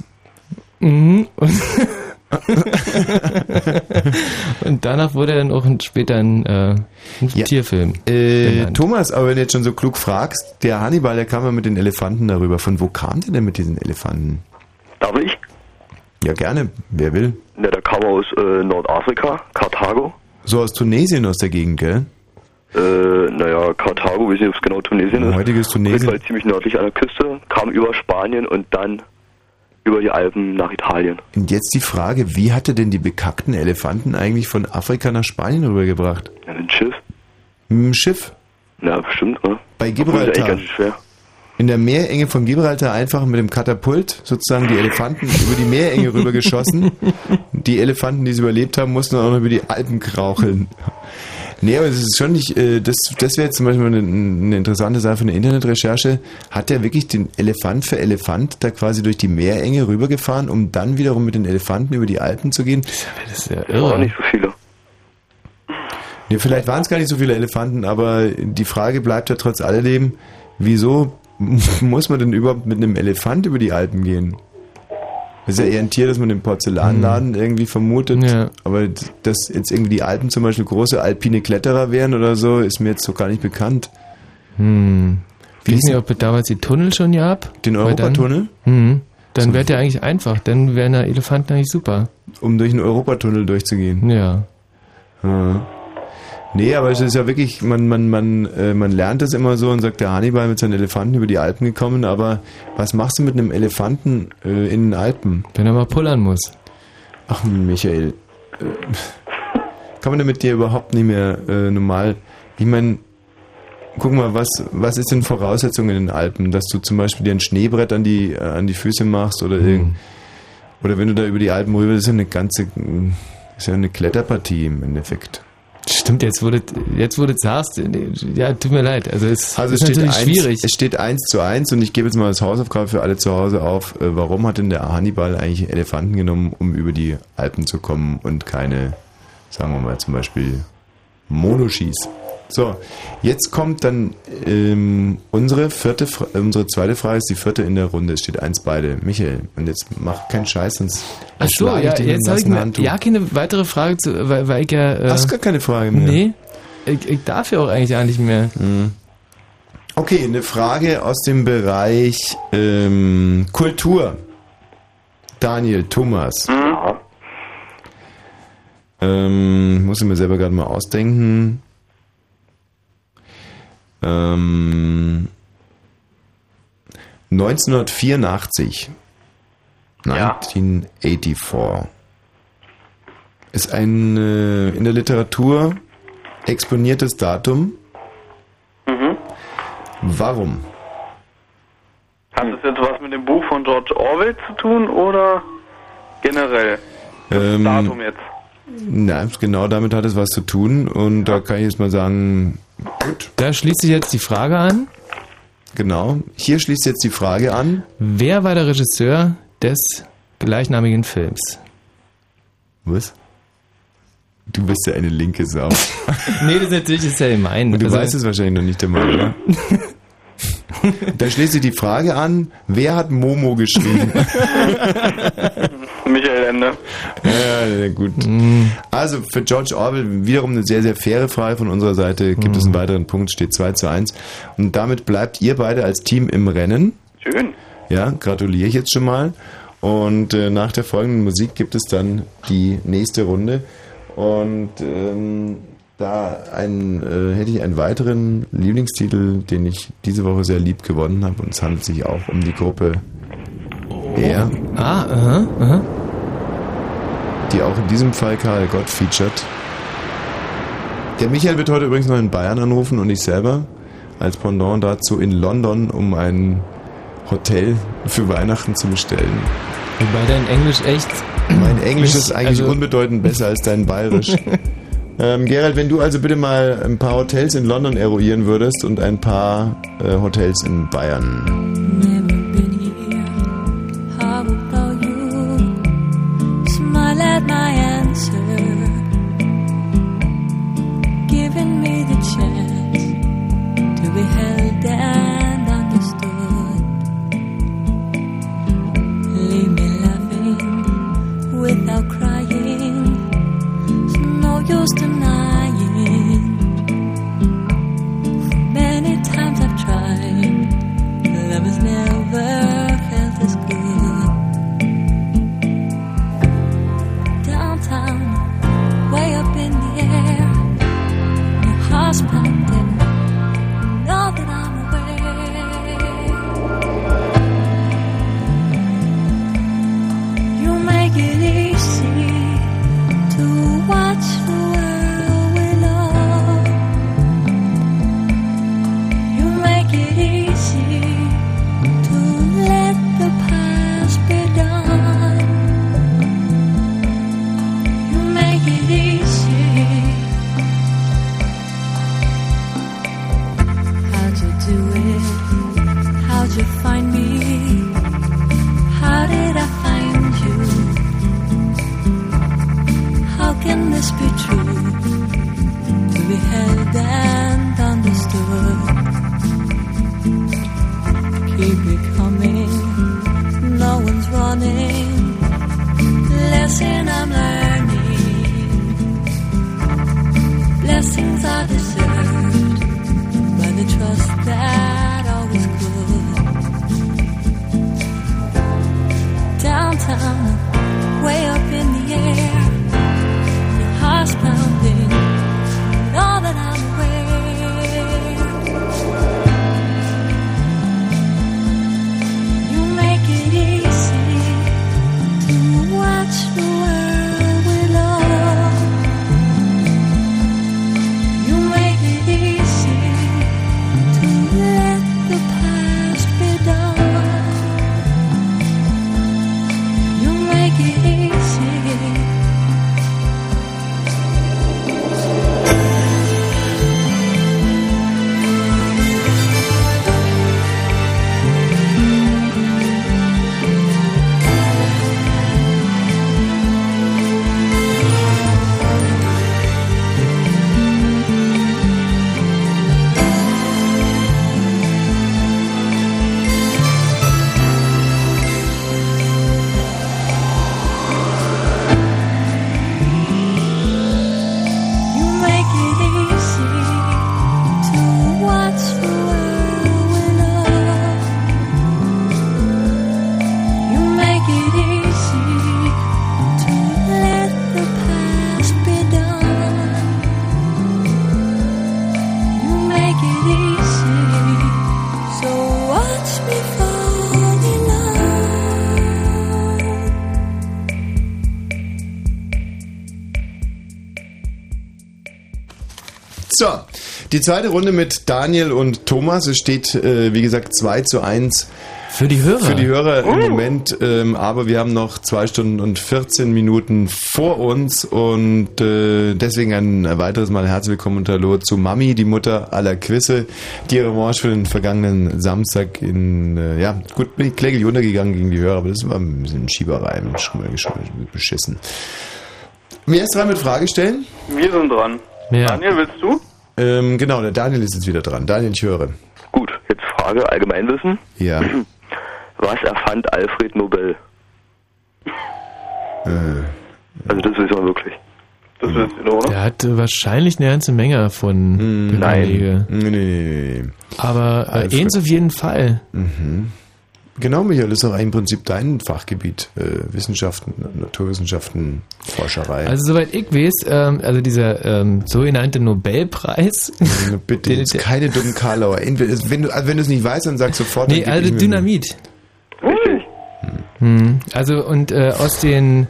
Mhm. Und, danach wurde er dann auch später ein, äh, ein Ja. Tierfilm. Äh. Thomas, aber wenn du jetzt schon so klug fragst, der Hannibal, der kam ja mit den Elefanten darüber. Von wo kam der denn mit diesen Elefanten? Darf ich? Ja, gerne. Wer will? Na, der kam aus äh, Nordafrika, Karthago. So aus Tunesien, aus der Gegend, gell? Äh, naja, Karthago, weiß nicht, ob es genau Tunesien ist. Heutiges Tunesien. Fall ziemlich nördlich an der Küste, kam über Spanien und dann über die Alpen nach Italien. Und jetzt die Frage, wie hat er denn die bekackten Elefanten eigentlich von Afrika nach Spanien rübergebracht? Ja, mit dem Schiff. Mit dem Schiff. Na, bestimmt, ne? Bei ja Gibraltar. In der Meerenge von Gibraltar einfach mit dem Katapult sozusagen die Elefanten über die Meerenge rübergeschossen. Die Elefanten, die es überlebt haben, mussten auch noch über die Alpen kraucheln. Nee, aber es ist schon nicht, äh, das, das wäre jetzt zum Beispiel eine, eine interessante Sache für eine Internetrecherche. Hat der wirklich den Elefant für Elefant da quasi durch die Meerenge rübergefahren, um dann wiederum mit den Elefanten über die Alpen zu gehen? Das ist ja Auch nicht so viele. Nee, vielleicht waren es gar nicht so viele Elefanten, aber die Frage bleibt ja trotz alledem, wieso muss man denn überhaupt mit einem Elefant über die Alpen gehen? Das ist ja eher ein Tier, das man im Porzellanladen irgendwie vermutet. Ja. Aber dass jetzt irgendwie die Alpen zum Beispiel große alpine Kletterer wären oder so, ist mir jetzt so gar nicht bekannt. Hm. Nicht, ob es damals die Tunnel schon gab? Den Weil dann- Europatunnel? Hm. Dann So. wäre der eigentlich einfach. Dann wären da Elefanten eigentlich super. Um durch den Europatunnel durchzugehen. Ja. Ja. Nee, aber es ist ja wirklich, man, man, man, äh, man lernt es immer so und sagt, der Hannibal mit seinen Elefanten über die Alpen gekommen, aber was machst du mit einem Elefanten äh, in den Alpen? Wenn er mal pullern muss. Ach, Michael. Äh, kann man denn mit dir überhaupt nicht mehr äh, normal. Ich meine, guck mal, was, was ist denn Voraussetzung in den Alpen? Dass du zum Beispiel dir ein Schneebrett an die, äh, an die Füße machst oder irgend. Oder wenn du da über die Alpen rüber, das ist ja eine ganze. ist ja eine Kletterpartie im Endeffekt. Stimmt, jetzt wurde, jetzt wurde sagst, ja, tut mir leid. Also es Also ist es steht, natürlich eins, schwierig. es steht 1 zu 1 und ich gebe jetzt mal als Hausaufgabe für alle zu Hause auf, äh, warum hat denn der Hannibal eigentlich Elefanten genommen, um über die Alpen zu kommen und keine, sagen wir mal zum Beispiel, Monoschieß. So, jetzt kommt dann ähm, unsere vierte, äh, unsere zweite Frage ist die vierte in der Runde. Es steht 1 beide. Michael, und jetzt mach keinen Scheiß, sonst Ach so, ich ja, dich mit jetzt habe ich Handtuch. ja keine weitere Frage zu, weil, weil ich ja. Äh, Hast gar keine Frage mehr? Nee, ich, ich darf ja auch eigentlich gar nicht mehr. Okay, eine Frage aus dem Bereich ähm, Kultur. Daniel, Thomas. Ähm, muss ich mir selber gerade mal ausdenken. Ähm, 1984. 1984. Ist ein äh, in der Literatur exponiertes Datum. Mhm. Warum? Hat das jetzt was mit dem Buch von George Orwell zu tun oder generell? Ähm, Datum jetzt. Na, genau damit hat es was zu tun und da kann ich jetzt mal sagen, gut. Da schließt sich jetzt die Frage an. Genau. Hier schließt jetzt die Frage an. Wer war der Regisseur des gleichnamigen Films? Was? Du bist ja eine linke Sau. nee, das ist natürlich ist ja gemein. Und du Also- weißt es wahrscheinlich noch nicht einmal, oder? Dann schließt sich die Frage an, wer hat Momo geschrieben? Michael Ende. Ja, gut. Also für George Orwell wiederum eine sehr, sehr faire Frage von unserer Seite. Gibt es einen weiteren Punkt, steht 2 zu 1. Und damit bleibt ihr beide als Team im Rennen. Schön. Ja, gratuliere ich jetzt schon mal. Und äh, nach der folgenden Musik gibt es dann die nächste Runde. Und ähm, da ein, äh, hätte ich einen weiteren Lieblingstitel, den ich diese Woche sehr lieb gewonnen habe. Und es handelt sich auch um die Gruppe R. Ah, aha, aha. die auch in diesem Fall Karl Gott featured. Der Michael wird heute übrigens noch in Bayern anrufen und ich selber als Pendant dazu in London, um ein Hotel für Weihnachten zu bestellen. Wobei dein Englisch echt. Mein Englisch ist eigentlich also- unbedeutend besser als dein Bayerisch. ähm, Gerald, wenn du also bitte mal ein paar Hotels in London eruieren würdest und ein paar äh, Hotels in Bayern. Die zweite Runde mit Daniel und Thomas. Es steht, äh, wie gesagt, 2 zu 1. Für die Hörer? Für die Hörer im Moment. Ähm, aber wir haben noch 2 Stunden und 14 Minuten vor uns. Und äh, deswegen ein weiteres Mal herzlich willkommen und Hallo zu Mami, die Mutter aller Quizze. Die Revanche für den vergangenen Samstag in, äh, ja, gut, bin ich kläglich untergegangen gegen die Hörer, aber das war ein bisschen Schieberei, schon mal gesch- beschissen. Wer ist dran mit Frage stellen? Wir sind dran. Ja. Daniel, willst du? Ähm, genau, der Daniel ist jetzt wieder dran. Daniel, ich höre. Gut, jetzt Frage Allgemeinwissen. Ja. Was erfand Alfred Nobel? Äh, Also das wissen wir wirklich. Das wisst ihr doch, oder? Der hat äh, wahrscheinlich eine ganze Menge davon. Belege. Nee, nee, nee. Aber äh, eins auf jeden Fall. Mhm. Genau, Michael, das ist doch im Prinzip dein Fachgebiet. Äh, Wissenschaften, Naturwissenschaften, Forscherei. Also soweit ich weiß, ähm, also dieser ähm, sogenannte Nobelpreis. Bitte, jetzt keine dummen Karlauer. Entweder, wenn du also wenn du es nicht weißt, dann sag sofort. nee, also Dynamit. Richtig. Hm. Also und äh, aus den,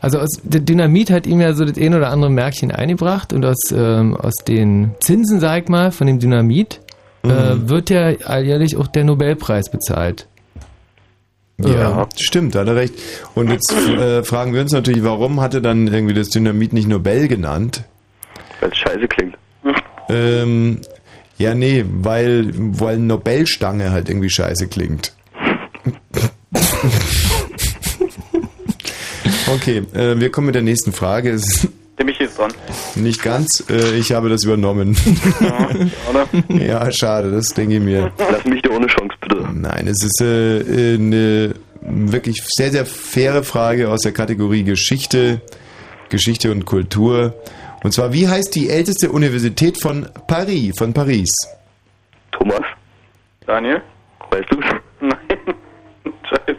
also aus der Dynamit hat ihm ja so das ein oder andere Märkchen eingebracht und aus ähm, aus den Zinsen, sag ich mal, von dem Dynamit Mhm. äh, wird ja alljährlich auch der Nobelpreis bezahlt. Ja, stimmt, da hat er recht. Und jetzt äh, fragen wir uns natürlich, warum hat er dann irgendwie das Dynamit nicht Nobel genannt? Weil es scheiße klingt. Ähm, ja, nee, weil, weil Nobelstange halt irgendwie scheiße klingt. Okay, äh, wir kommen mit der nächsten Frage. Es ist Der Michi ist dran. nicht ganz, äh, ich habe das übernommen. Ja, schade, das denke ich mir. Lass mich da ohne Chance, bitte. Nein, es ist äh, äh, eine wirklich sehr, sehr faire Frage aus der Kategorie Geschichte, Geschichte und Kultur. Und zwar, wie heißt die älteste Universität von Paris, von Paris? Thomas? Daniel? Weißt du's? Nein. Scheiße.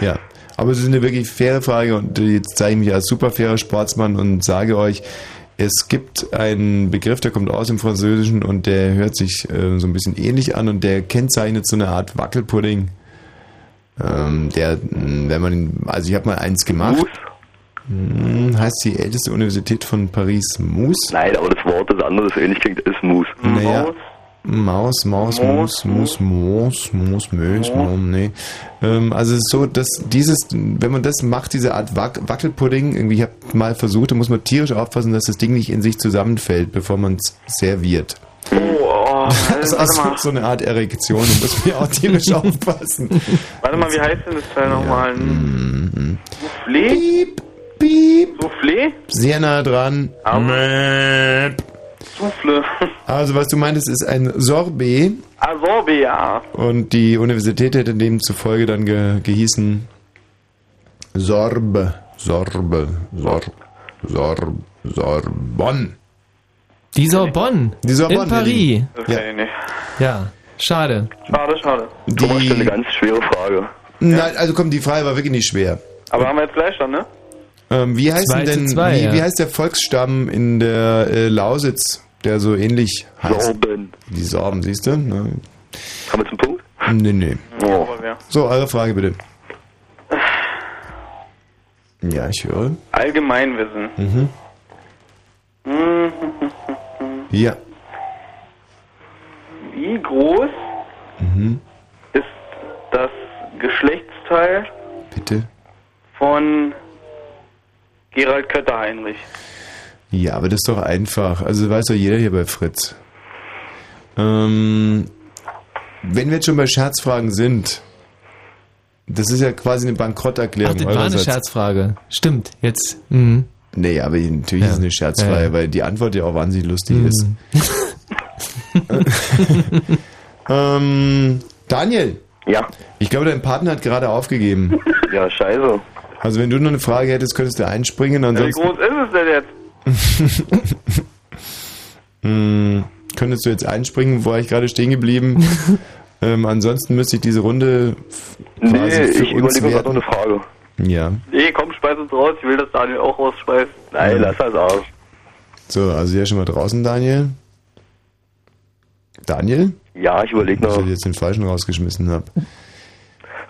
Ja, aber es ist eine wirklich faire Frage und jetzt zeige ich mich als super fairer Sportsmann und sage euch, es gibt einen Begriff, der kommt aus dem Französischen und der hört sich äh, so ein bisschen ähnlich an und der kennzeichnet so eine Art Wackelpudding. Ähm, der, wenn man, ihn- also ich habe mal eins gemacht. Hm, heißt die älteste Universität von Paris Mousse? Nein, aber das Wort, das andere, das ähnlich klingt, ist Mus. Naja, Maus, Maus, Mus, Mus, Mus, Mus, Mös, Mom, nee. Ähm, also es ist so, dass dieses, wenn man das macht, diese Art Wac Wackelpudding, irgendwie, ich habe mal versucht, da muss man tierisch aufpassen, dass das Ding nicht in sich zusammenfällt, bevor man es serviert. Oh, oh Das warte ist auch so eine Art Erektion, da muss man ja auch tierisch aufpassen. Warte mal, wie heißt denn das Teil nochmal? Mhm. Soufflé? Piep, piep. Soufflé? Sehr nah dran. Mäp. Souffle. Also was du meintest, ist ein Sorbet. Ah, Sorbet, ja. Und die Universität hätte demzufolge dann ge gehießen Sorbe, Sorbe, Sorb, Sorb, Sorbonne. Die Sorbonne. Die Sorbonne. In Paris. Das kenn ich nicht. Ja, schade. Schade, schade. Thomas stellt eine ganz schwere Frage. Nein, also komm, die Frage war wirklich nicht schwer. Aber haben wir jetzt Gleichstand, ne? Ähm, wie heißt denn zwei, wie, ja. wie heißt der Volksstamm in der äh, Lausitz, der so ähnlich heißt? Sorben. Die Sorben, siehst du? Ne? Haben wir zum Punkt? Nee, nee. Oh. So, eure Frage bitte. Ja, ich höre. Allgemeinwissen. Mhm. Hm, Ja. Wie groß Mhm. ist das Geschlechtsteil Bitte. von Gerald Kötter-Heinrich? Ja, aber das ist doch einfach. Also weiß doch jeder hier bei Fritz. Ähm, wenn wir jetzt schon bei Scherzfragen sind, das ist ja quasi eine Ach, Bankrotterklärung. das war eine. Scherzfrage. Stimmt, jetzt. Mhm. Nee, aber natürlich Ja. ist es eine Scherzfrage, Ja, weil die Antwort ja auch wahnsinnig lustig Mhm. ist. ähm, Daniel. Ja. Ich glaube, dein Partner hat gerade aufgegeben. Ja, scheiße. Also wenn du noch eine Frage hättest, könntest du einspringen. Wie Ansonsten groß ist es denn jetzt? Hm, könntest du jetzt einspringen, wo war ich gerade stehen geblieben? ähm, ansonsten müsste ich diese Runde quasi Nee, für ich uns überlege gerade noch eine Frage. Ja. Nee, komm, speis uns raus. Ich will, dass Daniel auch rausspeist. Nein, Ja. lass das aus. So, also ja schon mal draußen, Daniel. Daniel? Ja, ich überlege Dass noch. ich jetzt den falschen rausgeschmissen habe.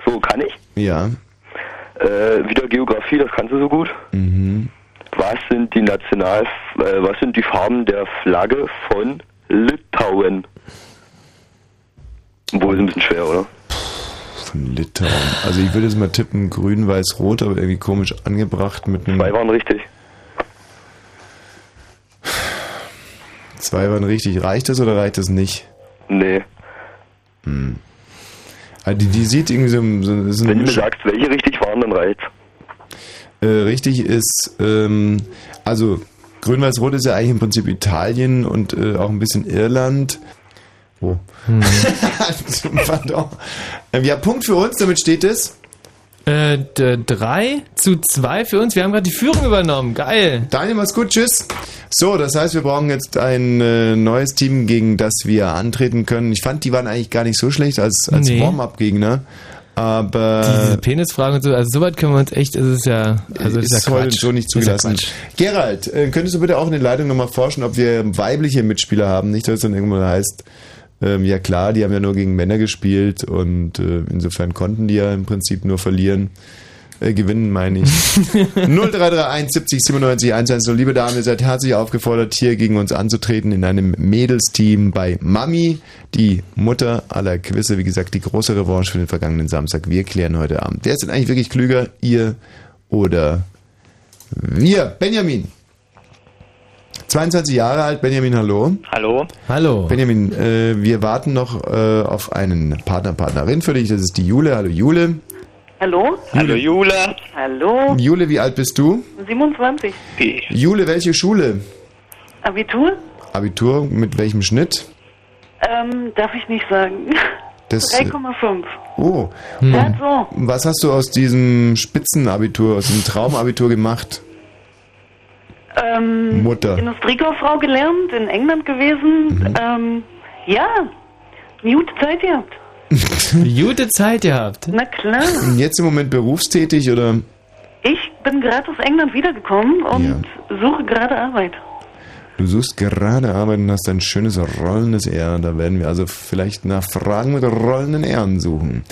So, kann ich? Ja. Äh, wieder Geografie, das kannst du so gut. Mhm. Was sind die National, äh, was sind die Farben der Flagge von Litauen? Wohl ist ein bisschen schwer, oder? Von Litauen. Also ich würde jetzt mal tippen, grün, weiß, rot, aber irgendwie komisch angebracht mit einem... Zwei waren richtig. Zwei waren richtig. Reicht das oder reicht das nicht? Nee. Hm. Also die, die sieht irgendwie so... so, so Wenn du mir sagst, welche richtig waren, dann reicht's. Äh, richtig ist, ähm, also Grün-Weiß-Rot ist ja eigentlich im Prinzip Italien und äh, auch ein bisschen Irland. Oh. Pardon. Ähm, ja, Punkt für uns, damit steht es. Äh, d- drei zu zwei für uns. Wir haben gerade die Führung übernommen. Geil. Daniel, mach's gut, tschüss. So, das heißt, wir brauchen jetzt ein äh, neues Team, gegen das wir antreten können. Ich fand, die waren eigentlich gar nicht so schlecht als, als Nee. Warm-Up-Gegner. Aber Diese Penisfragen und so, also soweit können wir uns echt, es ist ja, also ist, ist ja heute so nicht ja zugelassen. Gerald, äh, könntest du bitte auch in den Leitungen nochmal forschen, ob wir weibliche Mitspieler haben? Nicht, dass es dann irgendwann heißt, ähm, ja klar, die haben ja nur gegen Männer gespielt und äh, insofern konnten die ja im Prinzip nur verlieren. Äh, gewinnen, meine ich. 0331 70 97 110. Liebe Damen, ihr seid herzlich aufgefordert, hier gegen uns anzutreten in einem Mädelsteam bei Mami, die Mutter aller Quizze. Wie gesagt, die große Revanche für den vergangenen Samstag. Wir klären heute Abend. Wer ist denn eigentlich wirklich klüger, ihr oder wir? Benjamin. 22 Jahre alt, Benjamin, hallo. Hallo. Hallo. Benjamin, äh, wir warten noch äh, auf einen Partner, Partnerin für dich. Das ist die Jule. Hallo Jule. Hallo? Hallo Jule. Hallo? Jule, wie alt bist du? 27. Jule, welche Schule? Abitur? Abitur, mit welchem Schnitt? Ähm, darf ich nicht sagen. Das, 3,5. Oh. Ja, so. Was hast du aus diesem Spitzenabitur, aus diesem Traumabitur gemacht? Ähm, Mutter. Industriekauffrau gelernt, in England gewesen. Ähm, ja, eine gute Zeit gehabt. Gute Zeit gehabt. Na klar. Und jetzt im Moment berufstätig oder? Ich bin gerade aus England wiedergekommen und suche gerade Arbeit. Du suchst gerade Arbeit und hast ein schönes rollendes R. Da werden wir also vielleicht nach Fragen mit rollenden Ehren suchen.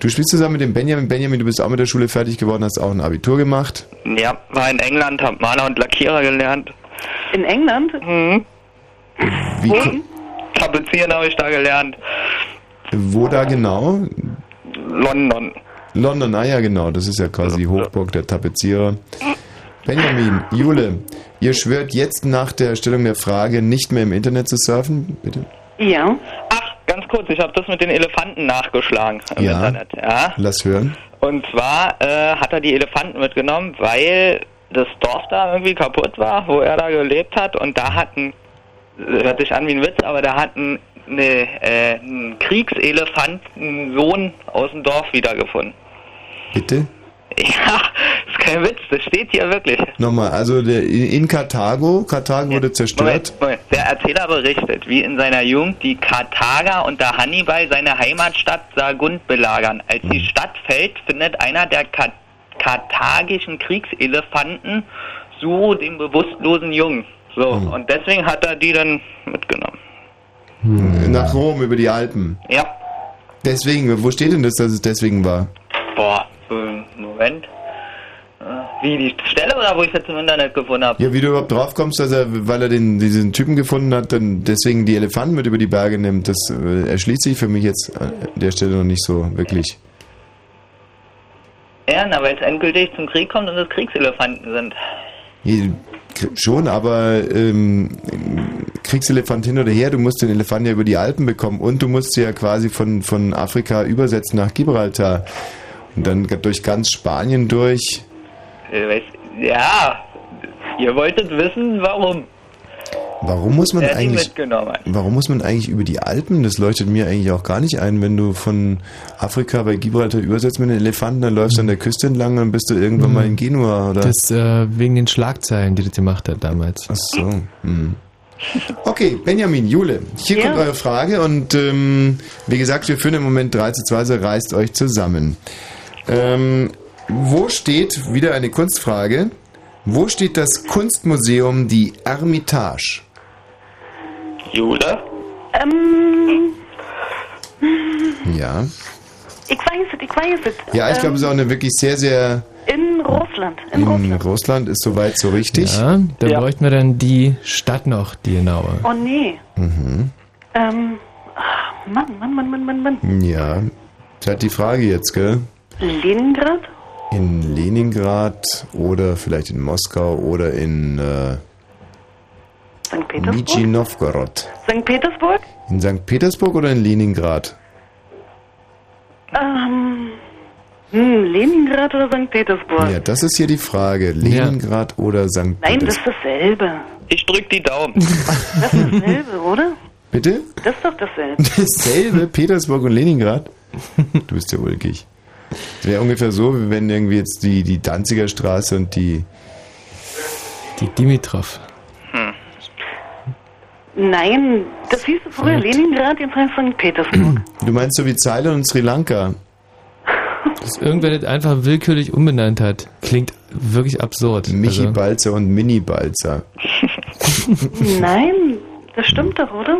Du spielst zusammen mit dem Benjamin. Benjamin, du bist auch mit der Schule fertig geworden, hast auch ein Abitur gemacht. Ja, war in England, hab Maler und Lackierer gelernt. In England? Mhm. Wie, Tapezieren habe ich da gelernt. Wo da genau? London. London, ah ja genau, das ist ja quasi Hochburg der Tapezierer. Benjamin, Jule, ihr schwört jetzt nach der Stellung der Frage nicht mehr im Internet zu surfen, bitte? Ja. Ach, ganz kurz, ich habe das mit den Elefanten nachgeschlagen im Ja. Internet. Ja. Lass hören. Und zwar äh, hat er die Elefanten mitgenommen, weil das Dorf da irgendwie kaputt war, wo er da gelebt hat. Und da hat ein, hört sich an wie ein Witz, aber da hat ein, eine, äh, einen Sohn aus dem Dorf wiedergefunden. Bitte? Ja, ist kein Witz, das steht hier wirklich. Nochmal, also der, in Karthago, Karthago wurde zerstört. Moment, Moment. Der Erzähler berichtet, wie in seiner Jugend die Karthager unter Hannibal seine Heimatstadt Sargund belagern. Als die Stadt fällt, findet einer der Ka karthagischen Kriegselefanten Suro den bewusstlosen Jungen. So, und deswegen hat er die dann mitgenommen. Nach Rom über die Alpen. Ja. Deswegen, wo steht denn das, dass es deswegen war? Boah, Moment. Äh, Wie die Stelle oder wo ich jetzt im Internet gefunden habe? Ja, wie du überhaupt drauf kommst, dass er, weil er den, diesen Typen gefunden hat, dann deswegen die Elefanten mit über die Berge nimmt, das äh, erschließt sich für mich jetzt an der Stelle noch nicht so wirklich. Ja, na, weil es endgültig zum Krieg kommt und es Kriegselefanten sind. Schon, aber ähm, Kriegselefant hin oder her, du musst den Elefanten ja über die Alpen bekommen und du musst sie ja quasi von, von Afrika übersetzen nach Gibraltar und dann durch ganz Spanien durch. Äh, Ja, ihr wolltet wissen, warum. Warum muss man eigentlich. Warum muss man eigentlich über die Alpen? Das leuchtet mir eigentlich auch gar nicht ein, wenn du von Afrika bei Gibraltar übersetzt mit den Elefanten, dann läufst du an der Küste entlang und bist du irgendwann mal in Genua, oder? Das äh, wegen den Schlagzeilen, die das gemacht hat damals. Ach so. Hm. Okay, Benjamin, Jule, hier Ja. kommt eure Frage und ähm, wie gesagt, wir führen im Moment 3 zu 2, also reißt euch zusammen. Ähm, wo steht, wieder eine Kunstfrage, wo steht das Kunstmuseum die Ermitage? Jule? Ähm, Ja. ich weiß es, ich weiß es. Ja, ich glaube, es ist auch eine wirklich sehr, sehr In Russland. In In Russland. Russland ist soweit so richtig. Ja, da bräuchten wir dann die Stadt noch, die genaue. Oh nee. Mhm. Ähm, ah, Mann, Mann, Mann, Mann, Mann, Mann. Ja. Das ist halt die Frage jetzt, gell? Leningrad? In Leningrad oder vielleicht in Moskau oder in äh, St. Petersburg? Nizhny Novgorod. St. Petersburg? In St. Petersburg oder in Leningrad? Ähm, hm, Leningrad oder St. Petersburg? Ja, das ist hier die Frage. Leningrad oder St. Nein, das Petersburg? ist dasselbe. Ich drück die Daumen. Das ist dasselbe, oder? Bitte? Das ist doch dasselbe. Dasselbe, Petersburg und Leningrad? Du bist ja ulkig. Das wäre ungefähr so, wie wenn irgendwie jetzt die, die Danziger Straße und die... Die Dimitrov. Nein, das hieß früher Leningrad, jetzt heißt St. Petersburg. Du meinst so wie Zeilen und Sri Lanka? Dass irgendwer das einfach willkürlich umbenannt hat. Klingt wirklich absurd. Michi Also- Balzer und Mini Balzer. Nein, das stimmt doch, oder?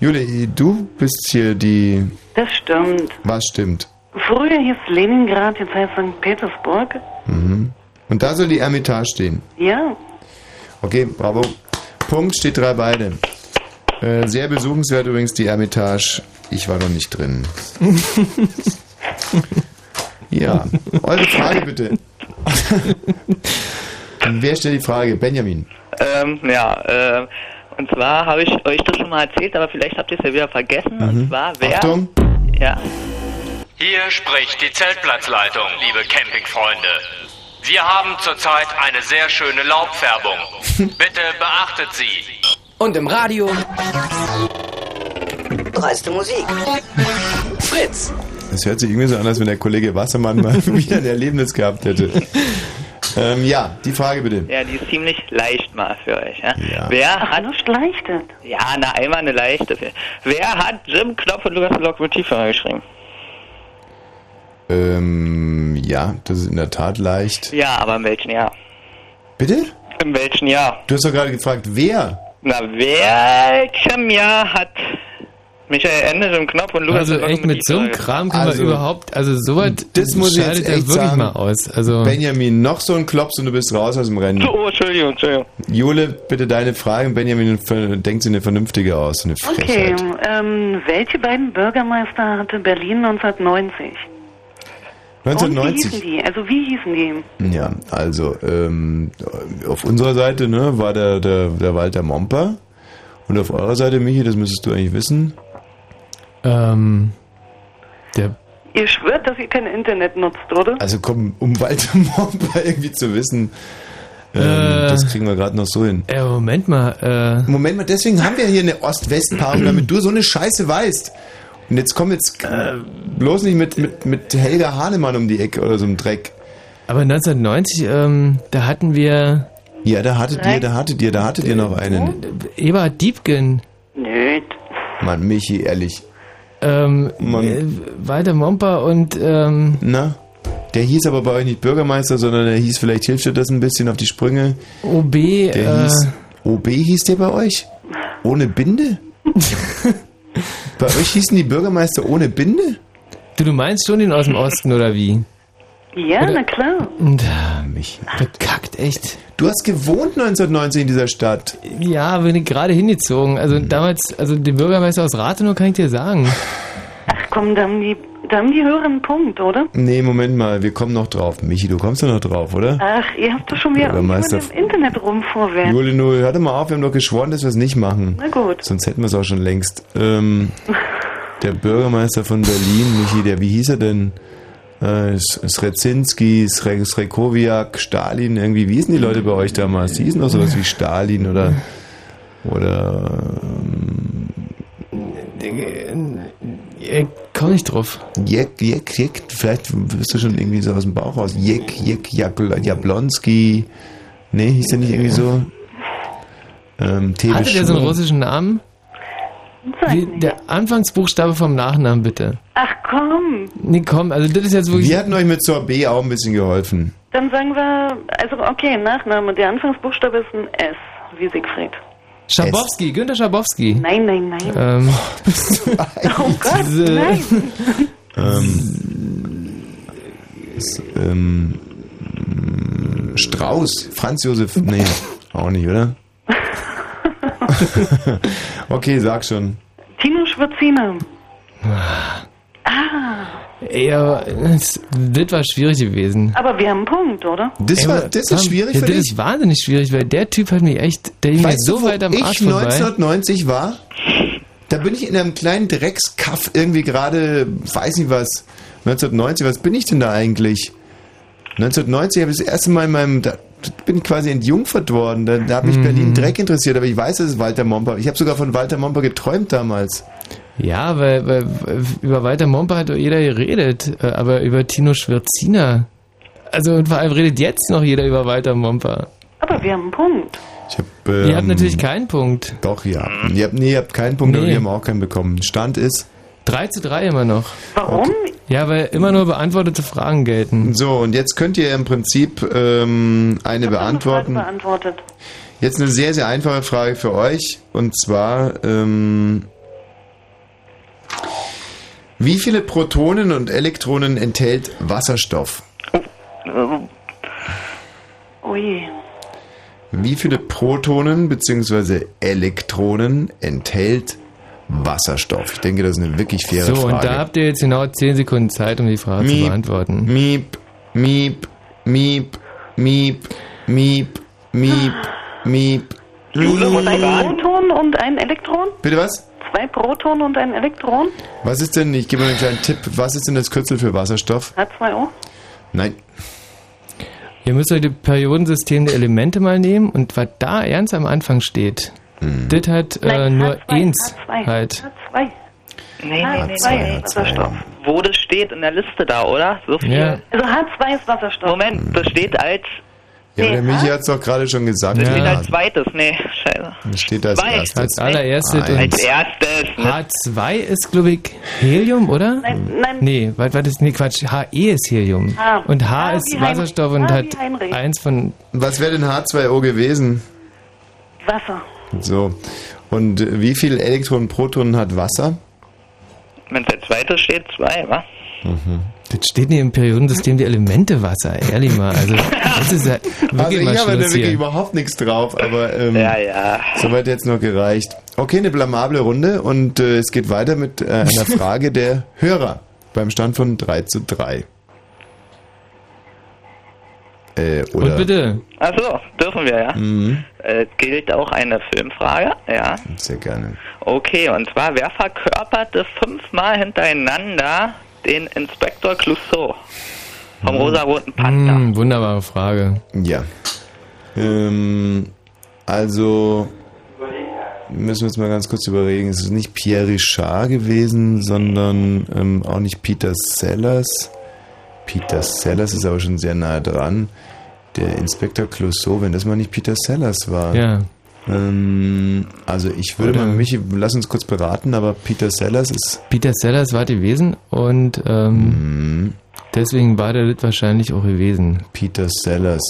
Jule, du bist hier die... Das stimmt. Was stimmt? Früher hieß Leningrad, jetzt heißt St. Petersburg. Mhm. Und da soll die Ermitage stehen. Ja. Okay, bravo. Punkt steht drei beide. Äh, sehr besuchenswert übrigens die Ermitage. Ich war noch nicht drin. Ja, eure Frage bitte. Wer stellt die Frage? Benjamin. Ähm, ja, äh, und zwar habe ich euch das schon mal erzählt, aber vielleicht habt ihr es ja wieder vergessen. Und Mhm. zwar, wer... Achtung. Ja. Hier spricht die Zeltplatzleitung, liebe Campingfreunde. Wir haben zurzeit eine sehr schöne Laubfärbung. Bitte beachtet sie. Und im Radio. Dreiste Musik. Fritz. Das hört sich irgendwie so an, als wenn der Kollege Wassermann mal wieder ein Erlebnis gehabt hätte. Ähm, ja, die Frage bitte. Ja, die ist ziemlich leicht mal für euch. Ja? Ja. Wer hat... Nicht leichtet. Ja, na, einmal eine leichte. Wer hat Jim Knopf und Lukas Lokomotivführer geschrieben? Ähm, ja, das ist in der Tat leicht. Ja, aber in welchem Jahr? Bitte? In welchem Jahr? Du hast doch gerade gefragt, wer? Na, welchem Jahr hat Michael Ende, Jim Knopf und Lukas Also echt mit so einem Kram kann Also, man überhaupt, also sowas Das muss ich jetzt er echt wirklich sagen. mal aus. Also Benjamin, noch so ein Klops und du bist raus aus dem Rennen. Oh, Entschuldigung, Entschuldigung. Jule, bitte deine Frage. Benjamin denkt sie eine vernünftige aus. Eine Okay, Frechheit. ähm, welche beiden Bürgermeister hatte Berlin 1990? Und wie 1990. hießen die? Also wie hießen die? Ja, also ähm, auf unserer Seite ne, war der, der, der Walter Momper. Und auf eurer Seite, Michi, das müsstest du eigentlich wissen. ähm, der Ihr schwört, dass ihr kein Internet nutzt, oder? Also komm, um Walter Momper irgendwie zu wissen, ähm, Äh. das kriegen wir gerade noch so hin. äh, Moment mal, äh, Moment mal, deswegen haben wir hier eine Ost-West-Paarung, damit du so eine Scheiße weißt. Und jetzt komm jetzt äh, bloß nicht mit, mit, mit Helga Hahnemann um die Ecke oder so einem Dreck. aber 1990, ähm, da hatten wir Ja, da hattet ihr, da hattet ihr, da hattet ihr noch einen. Eberhard Diebken, Nö. Mann, Michi, ehrlich. ähm, Mann. äh, Walter Momper und, ähm, Na? Der hieß aber bei euch nicht Bürgermeister, sondern der hieß, vielleicht hilft dir das ein bisschen auf die Sprünge. OB, Der äh, hieß, OB hieß der bei euch? Ohne Binde? bei euch hießen die Bürgermeister ohne Binde? du, du meinst schon den aus dem Osten oder wie? Ja, na klar. Und, Michi. bekackt, echt. Du hast gewohnt 1990 in dieser Stadt. Ja, bin ich gerade hingezogen. Also damals, also den Bürgermeister aus Rathenow kann ich dir sagen. Ach komm, da haben die, da haben die Hörer einen Punkt, oder? Nee, Moment mal, wir kommen noch drauf. Michi, du kommst doch noch drauf, oder? Ach, ihr habt doch schon wieder Bürgermeister- mit dem Internet rumvorwärts. Juli Null, hör doch mal auf, wir haben doch geschworen, dass wir es nicht machen. Na gut. Sonst hätten wir es auch schon längst. Ähm, der Bürgermeister von Berlin, Michi, der, wie hieß er denn? Äh, Srezinski, Sre Srekowiak, Stalin, irgendwie, wie hießen die Leute bei euch damals? Die hießen doch sowas wie Stalin oder, oder, Ich komm nicht drauf. Jek, Jek, Jek, vielleicht bist du schon irgendwie so aus dem Bauch raus. Jek, Jek, Jabl- Jablonski. Nee, hieß der nicht irgendwie so? Ähm, Hatte der so einen russischen Namen? Wie, der Anfangsbuchstabe vom Nachnamen bitte. Ach komm, Nee, komm, also das ist jetzt wirklich. Wir hatten euch mit Sorbet auch ein bisschen geholfen. dann sagen wir, also okay, Nachname, der Anfangsbuchstabe ist ein S, wie Siegfried. Schabowski, Günter Schabowski. Nein, nein, nein. Ähm, oh Gott, nein. ähm, ist, ähm, Strauß, Franz Josef, nee, auch nicht, oder? okay, sag schon. Tino Schwarzina. ah. ah. Aber das, das war schwierig gewesen. aber wir haben einen Punkt, oder? Das, Ey, war, das ist schwierig ja, für Das dich? ist wahnsinnig schwierig, weil der Typ hat mich echt, der ging mir Weißt so du, weit am ich Arsch vorbei. 1990 war? Da bin ich in einem kleinen Dreckskaff irgendwie gerade, weiß nicht was, 1990, was bin ich denn da eigentlich? 1990 habe ich das erste Mal in meinem, da bin ich quasi entjungfert worden. Da, da hat mich Mhm. Berlin Dreck interessiert, aber ich weiß, es ist Walter Momper. Ich habe sogar von Walter Momper geträumt damals. Ja, weil, weil über Walter Momper hat doch jeder geredet, äh, aber über Tino Schwirziner. Also und vor allem redet jetzt noch jeder über Walter Momper. Aber wir haben einen Punkt. Ich hab, ähm, Ihr habt natürlich keinen Punkt. Doch, ja. Ihr habt, nee, ihr habt keinen Punkt, aber Nee. wir haben auch keinen bekommen. Stand ist 3 zu 3 immer noch. Warum? Ja, weil immer nur beantwortete Fragen gelten. So, und jetzt könnt ihr im Prinzip ähm, eine beantworten. Beantwortet. Jetzt eine sehr, sehr einfache Frage für euch. Und zwar, ähm, wie viele Protonen und Elektronen enthält Wasserstoff? Oh je. Wie viele Protonen bzw. Elektronen enthält Wasserstoff? Ich denke, das ist eine wirklich faire So, Frage. und da habt ihr jetzt genau 10 Sekunden Zeit, um die Frage zu Miep, beantworten. Miep, miep, miep, miep, miep, miep, miep. Zwei Protonen und ein Elektron? Bitte was? Zwei Protonen und ein Elektron? Was ist denn, ich gebe mal einen kleinen Tipp, was ist denn das Kürzel für Wasserstoff? H2O? Nein. Ihr müsst euch das Periodensystem der Elemente mal nehmen und was da ernst am Anfang steht, Hm. das hat äh, Nein, nur H2, eins H2. halt. H2. Nee, nee, nee, H2 nee. ist Wasserstoff. Wo das steht in der Liste da, oder? So viel. Ja. Also H2 ist Wasserstoff. Moment, das steht als, Ja, aber der Michi hat es doch gerade schon gesagt. das steht Ja. als zweites. Nee, scheiße. Das steht als Zwei. erstes. Als allererstes Als erstes. Ne? H2 ist, glaube ich, Helium, oder? Nein, nein. Nee, was war das? Nee, Quatsch. HE ist Helium. H. Und H H ist Heinrich. Wasserstoff und H hat Heinrich. eins von. Was wäre denn H2O gewesen? Wasser. So. Und wie viele Elektronen, Protonen hat Wasser? Wenn der zweite steht, zwei, wa? Das steht nicht im Periodensystem der Elemente Wasser, ehrlich mal. Also, das ist ja wirklich Also mal ich habe da wirklich hier. überhaupt nichts drauf, aber ähm, Ja, ja. soweit jetzt noch gereicht. Okay, eine blamable Runde und äh, es geht weiter mit äh, einer Frage der Hörer beim Stand von 3 zu 3. Äh, oder Und bitte. Achso, dürfen wir, ja? Mhm, Äh, gilt auch eine Filmfrage, ja. sehr gerne. Okay, und zwar, wer verkörperte fünfmal hintereinander den Inspektor Clouseau vom rosaroten Panther? Hm, wunderbare Frage. Ja. Ähm, also müssen wir uns mal ganz kurz überlegen. Es ist nicht Pierre Richard gewesen, sondern ähm, auch nicht Peter Sellers. Peter Sellers ist aber schon sehr nahe dran. Der Inspektor Clouseau, wenn das mal nicht Peter Sellers war. Ja. Ähm, also ich würde Oder- mal, Michi, lass uns kurz beraten, aber Peter Sellers ist... Peter Sellers war gewesen und ähm, deswegen war der das wahrscheinlich auch gewesen. Peter Sellers.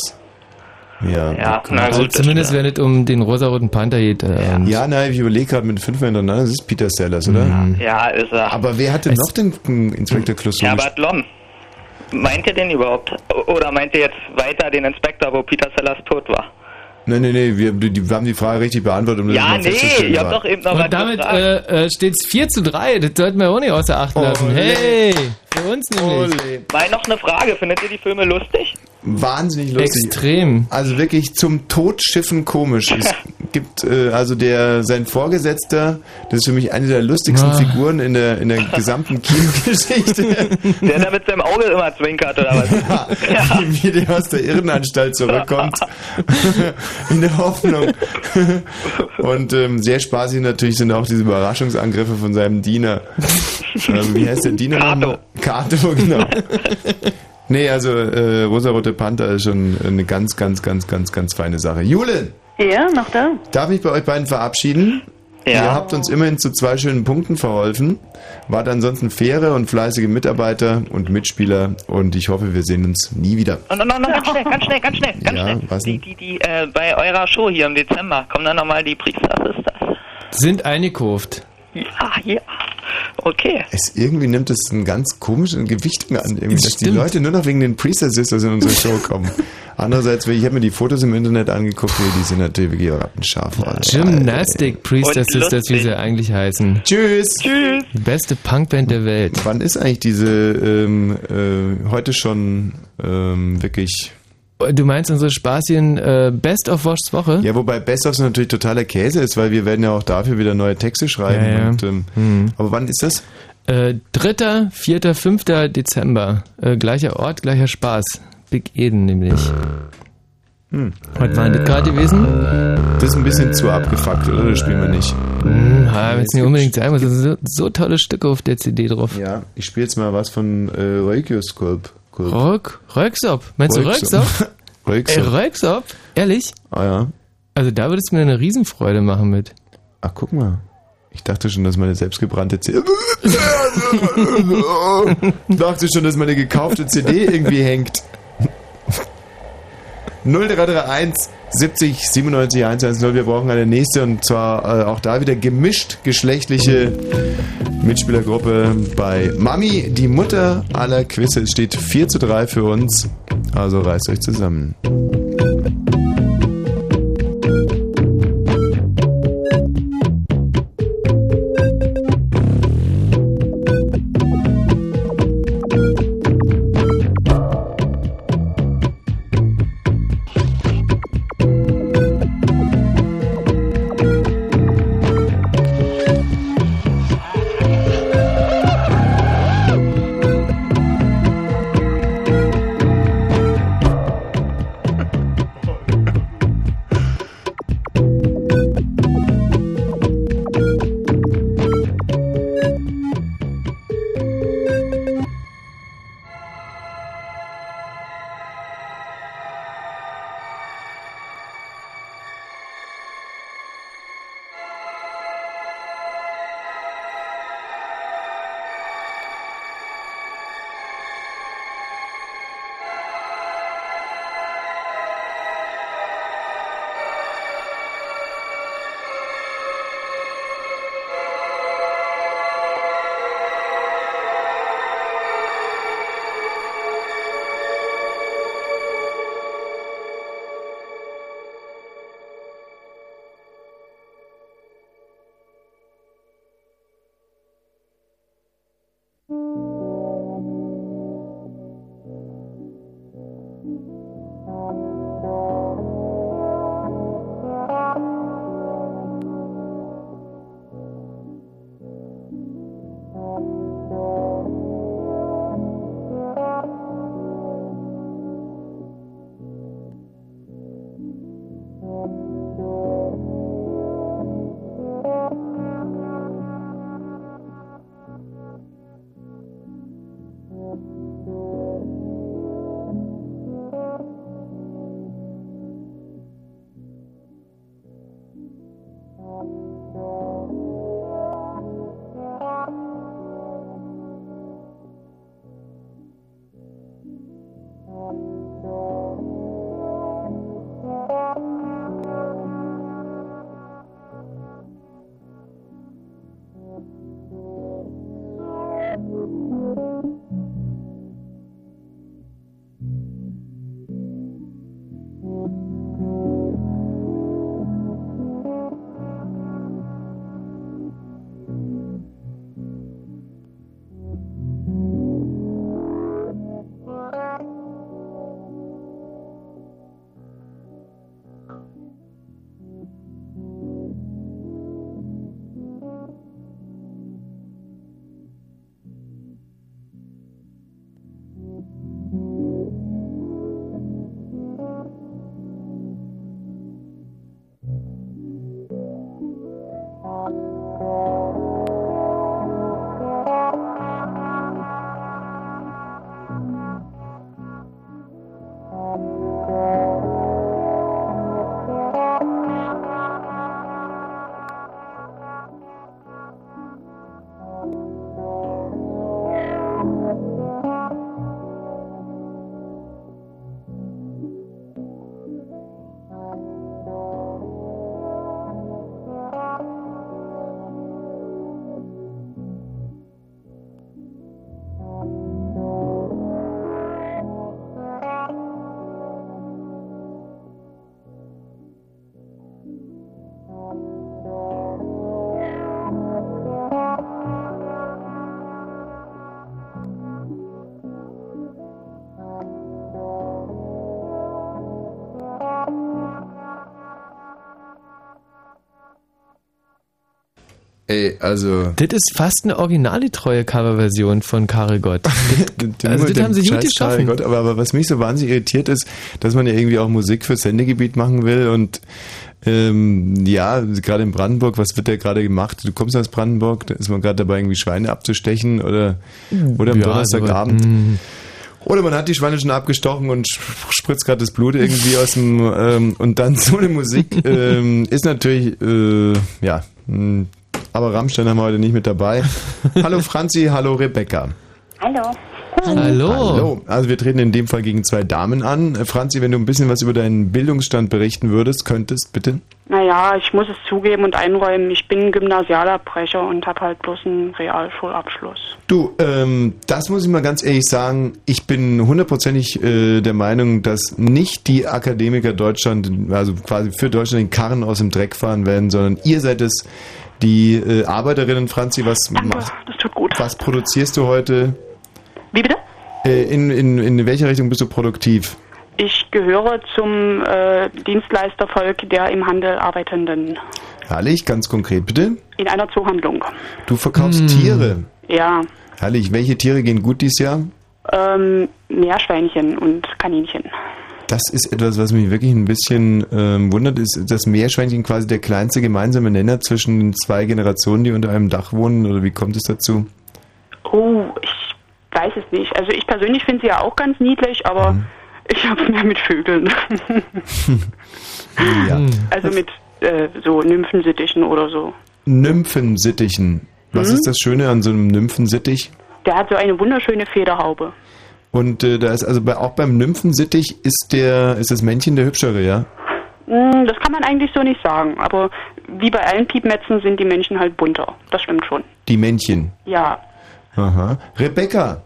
Ja, Ja, gut. na Also gut. zumindest wenn es um den rosaroten Panther geht. Äh, Ja, nein, ich überlege gerade mit fünf hintereinander, das ist Peter Sellers, oder? Ja, ist er. Aber wer hatte noch den den Inspektor Clouseau? Herbert Lom. Meint ihr den überhaupt? Oder meint ihr jetzt weiter den Inspektor, wo Peter Sellers tot war? Nein, nein, nein, wir, wir haben die Frage richtig beantwortet. Um das Ja, nee, habt aber- doch eben noch was Und damit äh, äh, steht es 4 zu 3. Das sollten wir auch nicht außer Acht lassen. Ole. Hey, für uns nämlich. Ole. Mal noch eine Frage. Findet ihr die Filme lustig? Wahnsinnig lustig. Extrem. Also wirklich zum Totschiffen komisch. Es gibt äh, also der sein Vorgesetzter, das ist für mich eine der lustigsten Ah. Figuren in der in der gesamten Kinogeschichte. Der da mit seinem Auge immer zwinkert oder was? Ja, wie der aus der Irrenanstalt zurückkommt. in der Hoffnung. Und ähm, sehr spaßig natürlich sind auch diese Überraschungsangriffe von seinem Diener. ähm, wie heißt der Diener? Kato. Kato, genau. Nee, also äh, Rosarote Panther ist schon eine ganz, ganz, ganz, ganz, ganz feine Sache. Jule, Ja, noch da. darf ich bei euch beiden verabschieden? Ja. Ihr habt uns immerhin zu zwei schönen Punkten verholfen. Wart ansonsten faire und fleißige Mitarbeiter und Mitspieler und ich hoffe, wir sehen uns nie wieder. Und noch, noch, noch, ganz schnell, ganz schnell, ganz schnell, ganz Ja, schnell. was Die, denn? die, die, äh, bei eurer Show hier im Dezember, kommen dann nochmal die Priester Sisters? Sind eingekauft. Ja, ja. Okay. Es irgendwie nimmt es einen ganz komischen Gewicht an, irgendwie, dass die Stimmt. Leute nur noch wegen den Priester Sisters in unsere Show kommen. Andererseits, ich habe mir die Fotos im Internet angeguckt, die sind natürlich wirklich rattenscharf. Alter. Gymnastic Priestesses, das wie sie eigentlich heißen. Tschüss. Tschüss. Die beste Punkband der Welt. Wann ist eigentlich diese ähm, äh, heute schon ähm, wirklich Du meinst unsere Spaßchen äh, Best of Woschs Woche? Ja, wobei Best of natürlich totaler Käse ist, weil wir werden ja auch dafür wieder neue Texte schreiben. Ja, ja. Und, ähm, Hm. Aber wann ist das? Äh, 3., 4., 5. Dezember. Äh, gleicher Ort, gleicher Spaß. Big Eden nämlich. Hm. Was war das gerade gewesen? Das ist ein bisschen zu abgefuckt, oder? Das spielen wir nicht. Hm, ja, wenn es nicht unbedingt sein muss. Da sind so, so tolle Stücke auf der CD drauf. Ja, ich spiele jetzt mal was von äh, Reukioskop. Rock? Röksop? Meinst du Röksop? Ey, Röksop. Röksop? Ehrlich? Ah ja. Also da würdest du mir eine Riesenfreude machen mit. Ach, guck mal. Ich dachte schon, dass meine selbstgebrannte CD. ich dachte schon, dass meine gekaufte CD irgendwie hängt. 0331 70 97 110. Wir brauchen eine nächste und zwar äh, auch da wieder gemischt geschlechtliche Mitspielergruppe bei Mami, die Mutter aller Quizze. Es steht 4 zu 3 für uns. Also reißt euch zusammen. Ey, also. Das ist fast eine originalgetreue Coverversion von Karel Gott. Das, also, das haben sie gut geschaffen. Gott, aber, aber was mich so wahnsinnig irritiert ist, dass man ja irgendwie auch Musik fürs Sendegebiet machen will und ähm, ja, gerade in Brandenburg, was wird da gerade gemacht? Du kommst aus Brandenburg, da ist man gerade dabei, irgendwie Schweine abzustechen oder, oder am Ja, Donnerstagabend. mm. Oder man hat die Schweine schon abgestochen und sp- spritzt gerade das Blut irgendwie aus dem ähm, und dann so eine Musik ähm, ist natürlich äh, ja, mh, aber Rammstein haben wir heute nicht mit dabei. Hallo Franzi, hallo Rebecca. Hallo. Hallo. Also wir treten in dem Fall gegen zwei Damen an. Franzi, wenn du ein bisschen was über deinen Bildungsstand berichten würdest, könntest, bitte. Naja, ich muss es zugeben und einräumen, ich bin Gymnasialabbrecher und habe halt bloß einen Realschulabschluss. Du, ähm, das muss ich mal ganz ehrlich sagen. Ich bin hundertprozentig äh, der Meinung, dass nicht die Akademiker Deutschland, also quasi für Deutschland den Karren aus dem Dreck fahren werden, sondern ihr seid es, die äh, Arbeiterinnen. Franzi, was machst Das tut gut. Was produzierst du heute? Wie bitte? Äh, in, in, in welcher Richtung bist du produktiv? Ich gehöre zum äh, Dienstleistervolk der im Handel Arbeitenden. Herrlich, ganz konkret bitte. In einer Zoohandlung. Du verkaufst Tiere. Ja, Herrlich, welche Tiere gehen gut dieses Jahr? ähm, Meerschweinchen und Kaninchen. Das ist etwas, was mich wirklich ein bisschen ähm, wundert, ist das Meerschweinchen quasi der kleinste gemeinsame Nenner zwischen den zwei Generationen, die unter einem Dach wohnen, oder wie kommt es dazu? Oh, ich weiß es nicht. Also ich persönlich finde sie ja auch ganz niedlich, aber Mhm. ich habe mehr mit Vögeln. Ja. also mit äh, so Nymphensittichen oder so. Nymphensittichen. Was Mhm. ist das Schöne an so einem Nymphensittich? Der hat so eine wunderschöne Federhaube. Und äh, da ist also bei, auch beim Nymphensittich ist der ist das Männchen der hübschere, ja? Hm, Das kann man eigentlich so nicht sagen, aber wie bei allen Piepmetzen sind die Menschen halt bunter. Das stimmt schon. Die Männchen. Ja. Aha. Rebecca,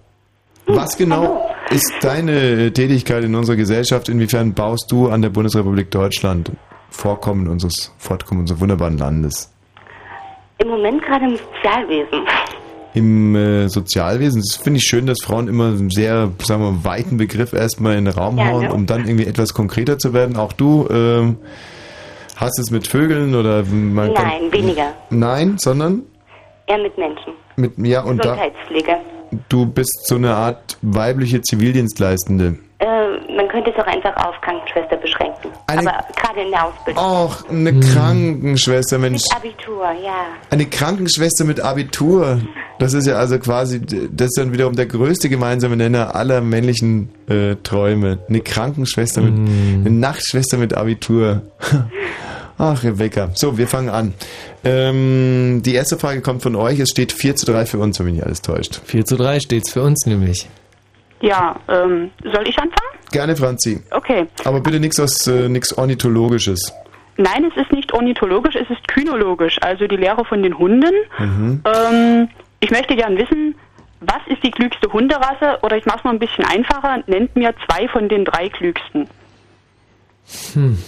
was genau ist deine Tätigkeit in unserer Gesellschaft? Inwiefern baust du an der Bundesrepublik Deutschland Vorkommen unseres Fortkommen unseres wunderbaren Landes? Im Moment gerade im Sozialwesen. Im äh, Sozialwesen, das finde ich schön, dass Frauen immer einen sehr, sagen wir, weiten Begriff erstmal in den Raum Ja, hauen, ne? um dann irgendwie etwas konkreter zu werden. Auch du ähm, hast es mit Vögeln oder man kann, Nein, weniger. Nein, sondern Eher mit Menschen. mit ja und da Gesundheitspflege. Du bist so eine Art weibliche Zivildienstleistende. Äh, man könnte es auch einfach auf Krankenschwester beschränken. Eine- Aber gerade in der Ausbildung. Och, eine Krankenschwester, Mensch. Mit Abitur, ja. Eine Krankenschwester mit Abitur. Das ist ja also quasi, das ist dann wiederum der größte gemeinsame Nenner aller männlichen äh, Träume. Eine Krankenschwester mit, eine Nachtschwester mit Abitur. Ach, Rebecca. So, wir fangen an. Ähm, die erste Frage kommt von euch. Es steht 4 zu 3 für uns, wenn mich nicht alles täuscht. 4 zu 3 steht's für uns nämlich. Ja, ähm, soll ich anfangen? Gerne, Franzi. Okay. Aber bitte nichts aus, äh, nichts Ornithologisches. Nein, es ist nicht ornithologisch, es ist kynologisch, also die Lehre von den Hunden. Mhm. Ähm, ich möchte gern wissen, was ist die klügste Hunderasse? Oder ich mache es mal ein bisschen einfacher, nennt mir zwei von den drei klügsten. Hm.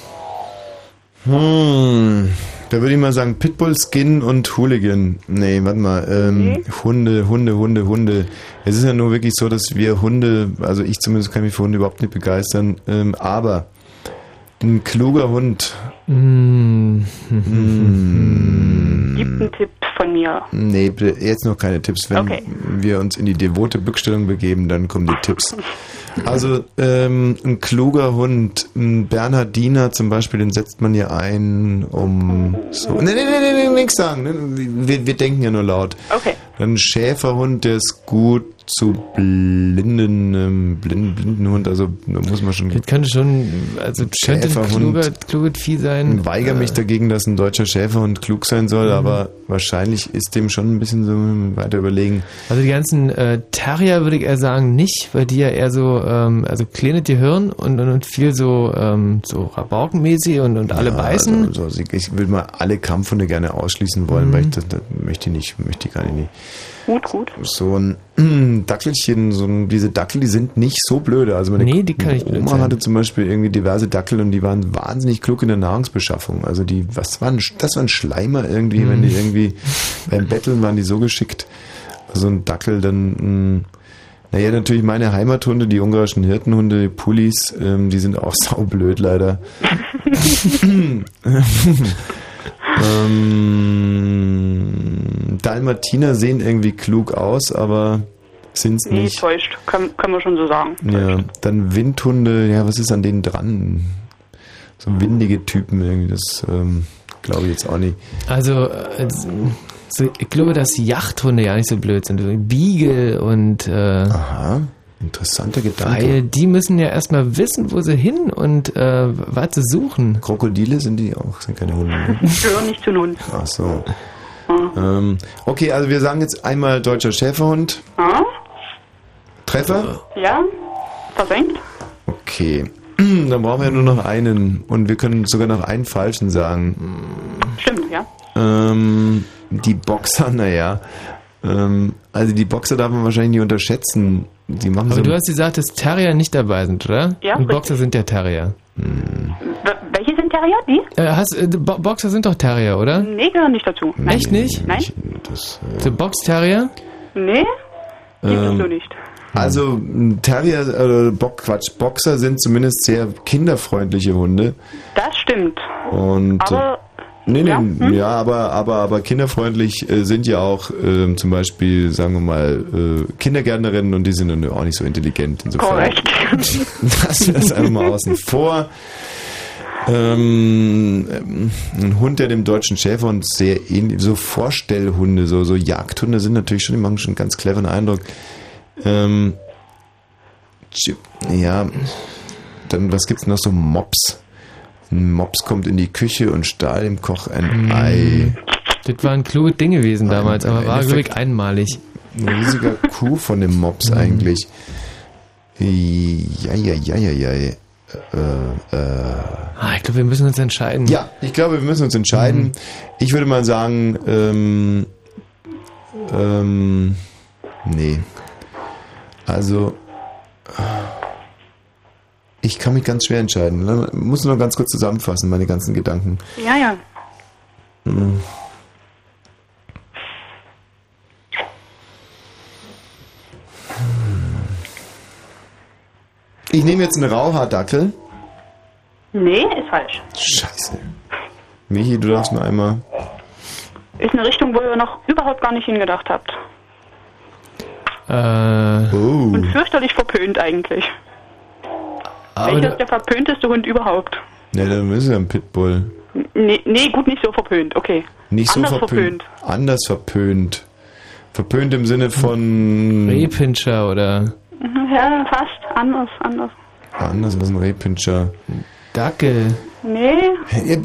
Hm, da würde ich mal sagen Pitbull, Skin und Hooligan. Nee, warte mal. Ähm, Hunde, Hunde, Hunde, Hunde. Es ist ja nur wirklich so, dass wir Hunde, also ich zumindest kann mich für Hunde überhaupt nicht begeistern, ähm, aber ein kluger Hund. Hm. Hm. Gibt einen Tipp von mir. Nee, jetzt noch keine Tipps. Wenn Okay. wir uns in die devote Bückstellung begeben, dann kommen die Tipps. Also ähm, ein kluger Hund, ein Bernhardiner zum Beispiel, den setzt man ja ein, um so. Nee, nee, nee, nee, nee nix sagen. Ne? Wir, wir denken ja nur laut. Okay. Ein Schäferhund, der ist gut zu blinden, ähm, blinden, blinden Hund, also da muss man schon. Das könnte schon, also könnte ein kluges Vieh sein. Ich weigere mich Äh, dagegen, dass ein deutscher Schäferhund klug sein soll, Mhm. aber wahrscheinlich ist dem schon ein bisschen so weiter überlegen. Also die ganzen äh, Terrier würde ich eher sagen nicht, weil die ja eher so, ähm, also kleines Gehirn und, und, und viel so, ähm, so Rabaukenmäßig und, und alle Ja, beißen. Also, also ich will mal alle Kampfhunde gerne ausschließen wollen, Mhm. weil ich das, das möchte ich nicht, möchte ich gar nicht. Gut, gut. So ein Dackelchen, so ein, diese Dackel, die sind nicht so blöde. Also meine Nee, die kann ich Oma hatte zum Beispiel irgendwie diverse Dackel und die waren wahnsinnig klug in der Nahrungsbeschaffung. Also die, was waren, das waren Schleimer irgendwie, wenn Mhm. die irgendwie beim Betteln waren die so geschickt. Also ein Dackel dann, mh, naja, natürlich meine Heimathunde, die ungarischen Hirtenhunde, die Pullis, ähm, die sind auch saublöd leider. Ähm, Dalmatiner sehen irgendwie klug aus, aber sind's Nee, nicht. täuscht. Können, können wir schon so sagen. Ja, dann Windhunde, ja, was ist an denen dran? So windige Typen irgendwie, das ähm, glaube ich jetzt auch nicht. Also, äh, so, ich glaube, dass Yachthunde ja nicht so blöd sind. Beagle und. Äh, Aha, interessanter Gedanke. Weil die müssen ja erstmal wissen, wo sie hin und äh, was sie suchen. Krokodile sind die auch, sind keine Hunde. Ne? Gehören nicht zu uns. Ach so. Ähm, okay, also wir sagen jetzt einmal deutscher Schäferhund. Ah? Treffer? Ja? Versenkt? Okay. Dann brauchen wir ja nur noch einen. Und wir können sogar noch einen falschen sagen. Stimmt, ja. Ähm, die Boxer, naja. Ähm, also die Boxer darf man wahrscheinlich nicht unterschätzen. Die machen Aber so. du hast gesagt, dass Terrier nicht dabei sind, oder? Ja, Und Boxer sind ja Terrier. W welche sind Terrier? Die? Äh, hast, äh, Bo Boxer sind doch Terrier, oder? Nee, gehören nicht dazu. Nein. Echt nicht? Nein? Das, Der Box-Terrier? Nee? Gibt es Ähm, so nicht. Also Terrier oder Bock, Quatsch, Boxer sind zumindest sehr kinderfreundliche Hunde. Das stimmt. Und Aber, äh, nee, nee, ja, ja, hm? aber aber aber kinderfreundlich äh, sind ja auch ähm, zum Beispiel, sagen wir mal, äh, Kindergärtnerinnen und die sind dann auch nicht so intelligent. Insofern Korrekt. lassen wir das einfach mal außen vor. Ähm, ein Hund, der dem deutschen Schäferhund sehr ähnlich, so Vorstellhunde, so, so Jagdhunde sind natürlich schon, die machen schon einen ganz cleveren Eindruck. Ähm, ja, dann was gibt's noch so Mops? Ein Mops kommt in die Küche und stahl dem Koch ein Ei. Das war ein kluges Ding gewesen damals, aber war, glaube ich, einmalig. Ein riesiger Kuh von dem Mops eigentlich. Ja, ja, ja, ja, ja. Äh, äh. Ah, ich glaube, wir müssen uns entscheiden. Ja, ich glaube, wir müssen uns entscheiden. Ich würde mal sagen, ähm, ähm, nee. Also, ich kann mich ganz schwer entscheiden. Ne? Muss nur ganz kurz zusammenfassen, meine ganzen Gedanken. Ja, ja. Hm. Ich nehme jetzt einen Rauhaardackel. Nee, ist falsch. Scheiße. Michi, du darfst nur einmal. Ist eine Richtung, wo ihr noch überhaupt gar nicht hingedacht habt. Äh, Und fürchterlich verpönt eigentlich. Aber Welcher ist der verpönteste Hund überhaupt? Ne, dann ist ja ein Pitbull. Nee, nee, gut, nicht so verpönt, okay. Nicht so Anders verpönt. Anders verpönt. Verpönt im Sinne von. Rehpinscher oder. Mhm, Ja, fast. Anders, anders. Anders als ein Rehpinscher. Dackel. Nee.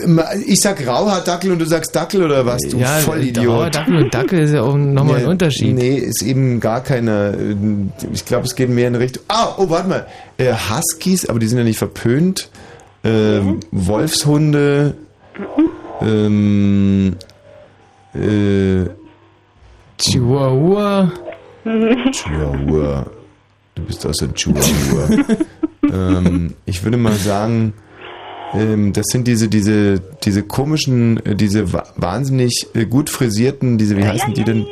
Ich sag Rauhaardackel und du sagst Dackel oder was? Du Ja, Vollidiot. Dackel und Dackel ist ja auch nochmal ein Nee, Unterschied. Nee, ist eben gar keiner. Ich glaube, es geht mehr in Richtung. Ah, oh, warte mal. Äh, Huskies, aber die sind ja nicht verpönt. Ähm, Wolfshunde. Ähm, äh, Chihuahua. Chihuahua. Du bist aus der Chihuahua. ähm, ich würde mal sagen, ähm, das sind diese, diese, diese komischen, äh, diese wa wahnsinnig äh, gut frisierten, diese, wie heißen die denn?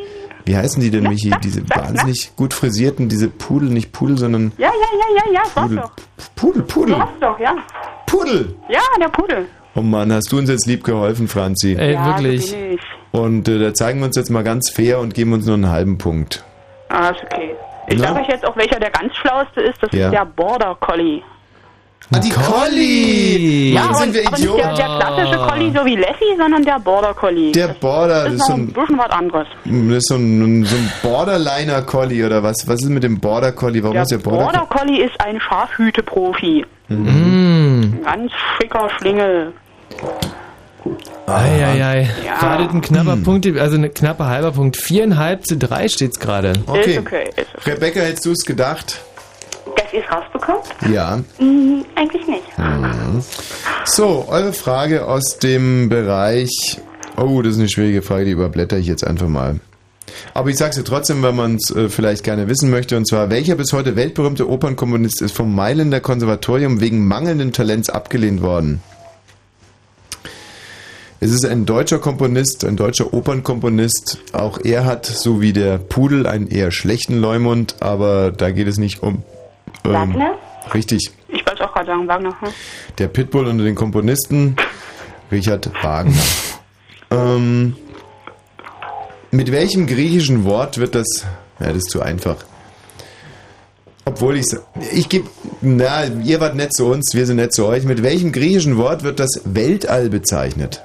Wie heißen die denn, Michi? Diese wahnsinnig gut frisierten, diese Pudel, nicht Pudel, sondern Ja, ja, ja, ja, ja, Pudel. doch. Pudel, Pudel. Doch, ja. Pudel! Ja, der Pudel. Oh Mann, hast du uns jetzt lieb geholfen, Franzi. Ey, ja, wirklich. So bin ich. Und äh, da zeigen wir uns jetzt mal ganz fair und geben uns nur einen halben Punkt. Ah, ist okay. Ich sage euch jetzt auch, welcher der ganz schlauste ist. Das Ja. ist der Border Collie. Ah, die Collie! Ja, sind wir aber nicht der, Idioten. der klassische Collie, so wie Lassie, sondern der Border Collie. Der Border, das das ist ist so ein ein, bisschen was anderes. das ist so ein, so ein Borderliner Collie oder was? Was ist mit dem Border Collie? Warum Der ist der Border, Border Collie ist ein Scharfhüte-Profi. Mhm. Mm. Ein ganz schicker Schlingel. Eieiei. Ja. War das ein knapper Punkt, also ein knapper halber Punkt. Viereinhalb zu drei steht's gerade. Okay. Ist okay. Ist Rebecca, hättest du es gedacht? Dass ihr es rausbekommt? Ja. Hm, eigentlich nicht. Mhm. So, eure Frage aus dem Bereich. Oh, das ist eine schwierige Frage, die überblätter ich jetzt einfach mal. Aber ich sage sie trotzdem, weil man es äh, vielleicht gerne wissen möchte. Und zwar, welcher bis heute weltberühmte Opernkomponist ist vom Mailänder Konservatorium wegen mangelnden Talents abgelehnt worden? Es ist ein deutscher Komponist, ein deutscher Opernkomponist. Auch er hat, so wie der Pudel, einen eher schlechten Leumund, aber da geht es nicht um. Ähm, Wagner? Richtig. Ich wollte auch gerade sagen, Wagner. Hm? Der Pitbull unter den Komponisten, Richard Wagner. Ähm, mit welchem griechischen Wort wird das... Ja, das ist zu einfach. Obwohl ich... Ich gebe... Na, ihr wart nett zu uns, wir sind nett zu euch. Mit welchem griechischen Wort wird das Weltall bezeichnet?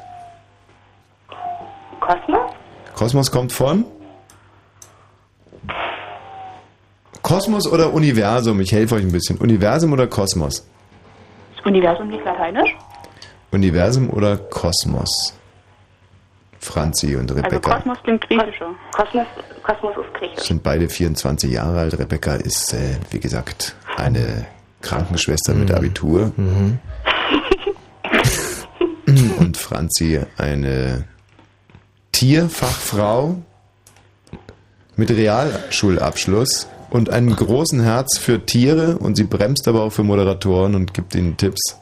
Kosmos? Kosmos kommt von? Kosmos oder Universum? Ich helfe euch ein bisschen. Universum oder Kosmos? Ist Universum nicht lateinisch? Universum oder Kosmos? Franzi und Also Rebecca Kosmos klingt griechischer. Kosmos, Kosmos ist griechisch. sind beide 24 Jahre alt. Rebecca ist, äh, wie gesagt, eine Krankenschwester mit Abitur. Und Franzi eine Tierfachfrau mit Realschulabschluss und einem großen Herz für Tiere und sie bremst aber auch für Moderatoren und gibt ihnen Tipps.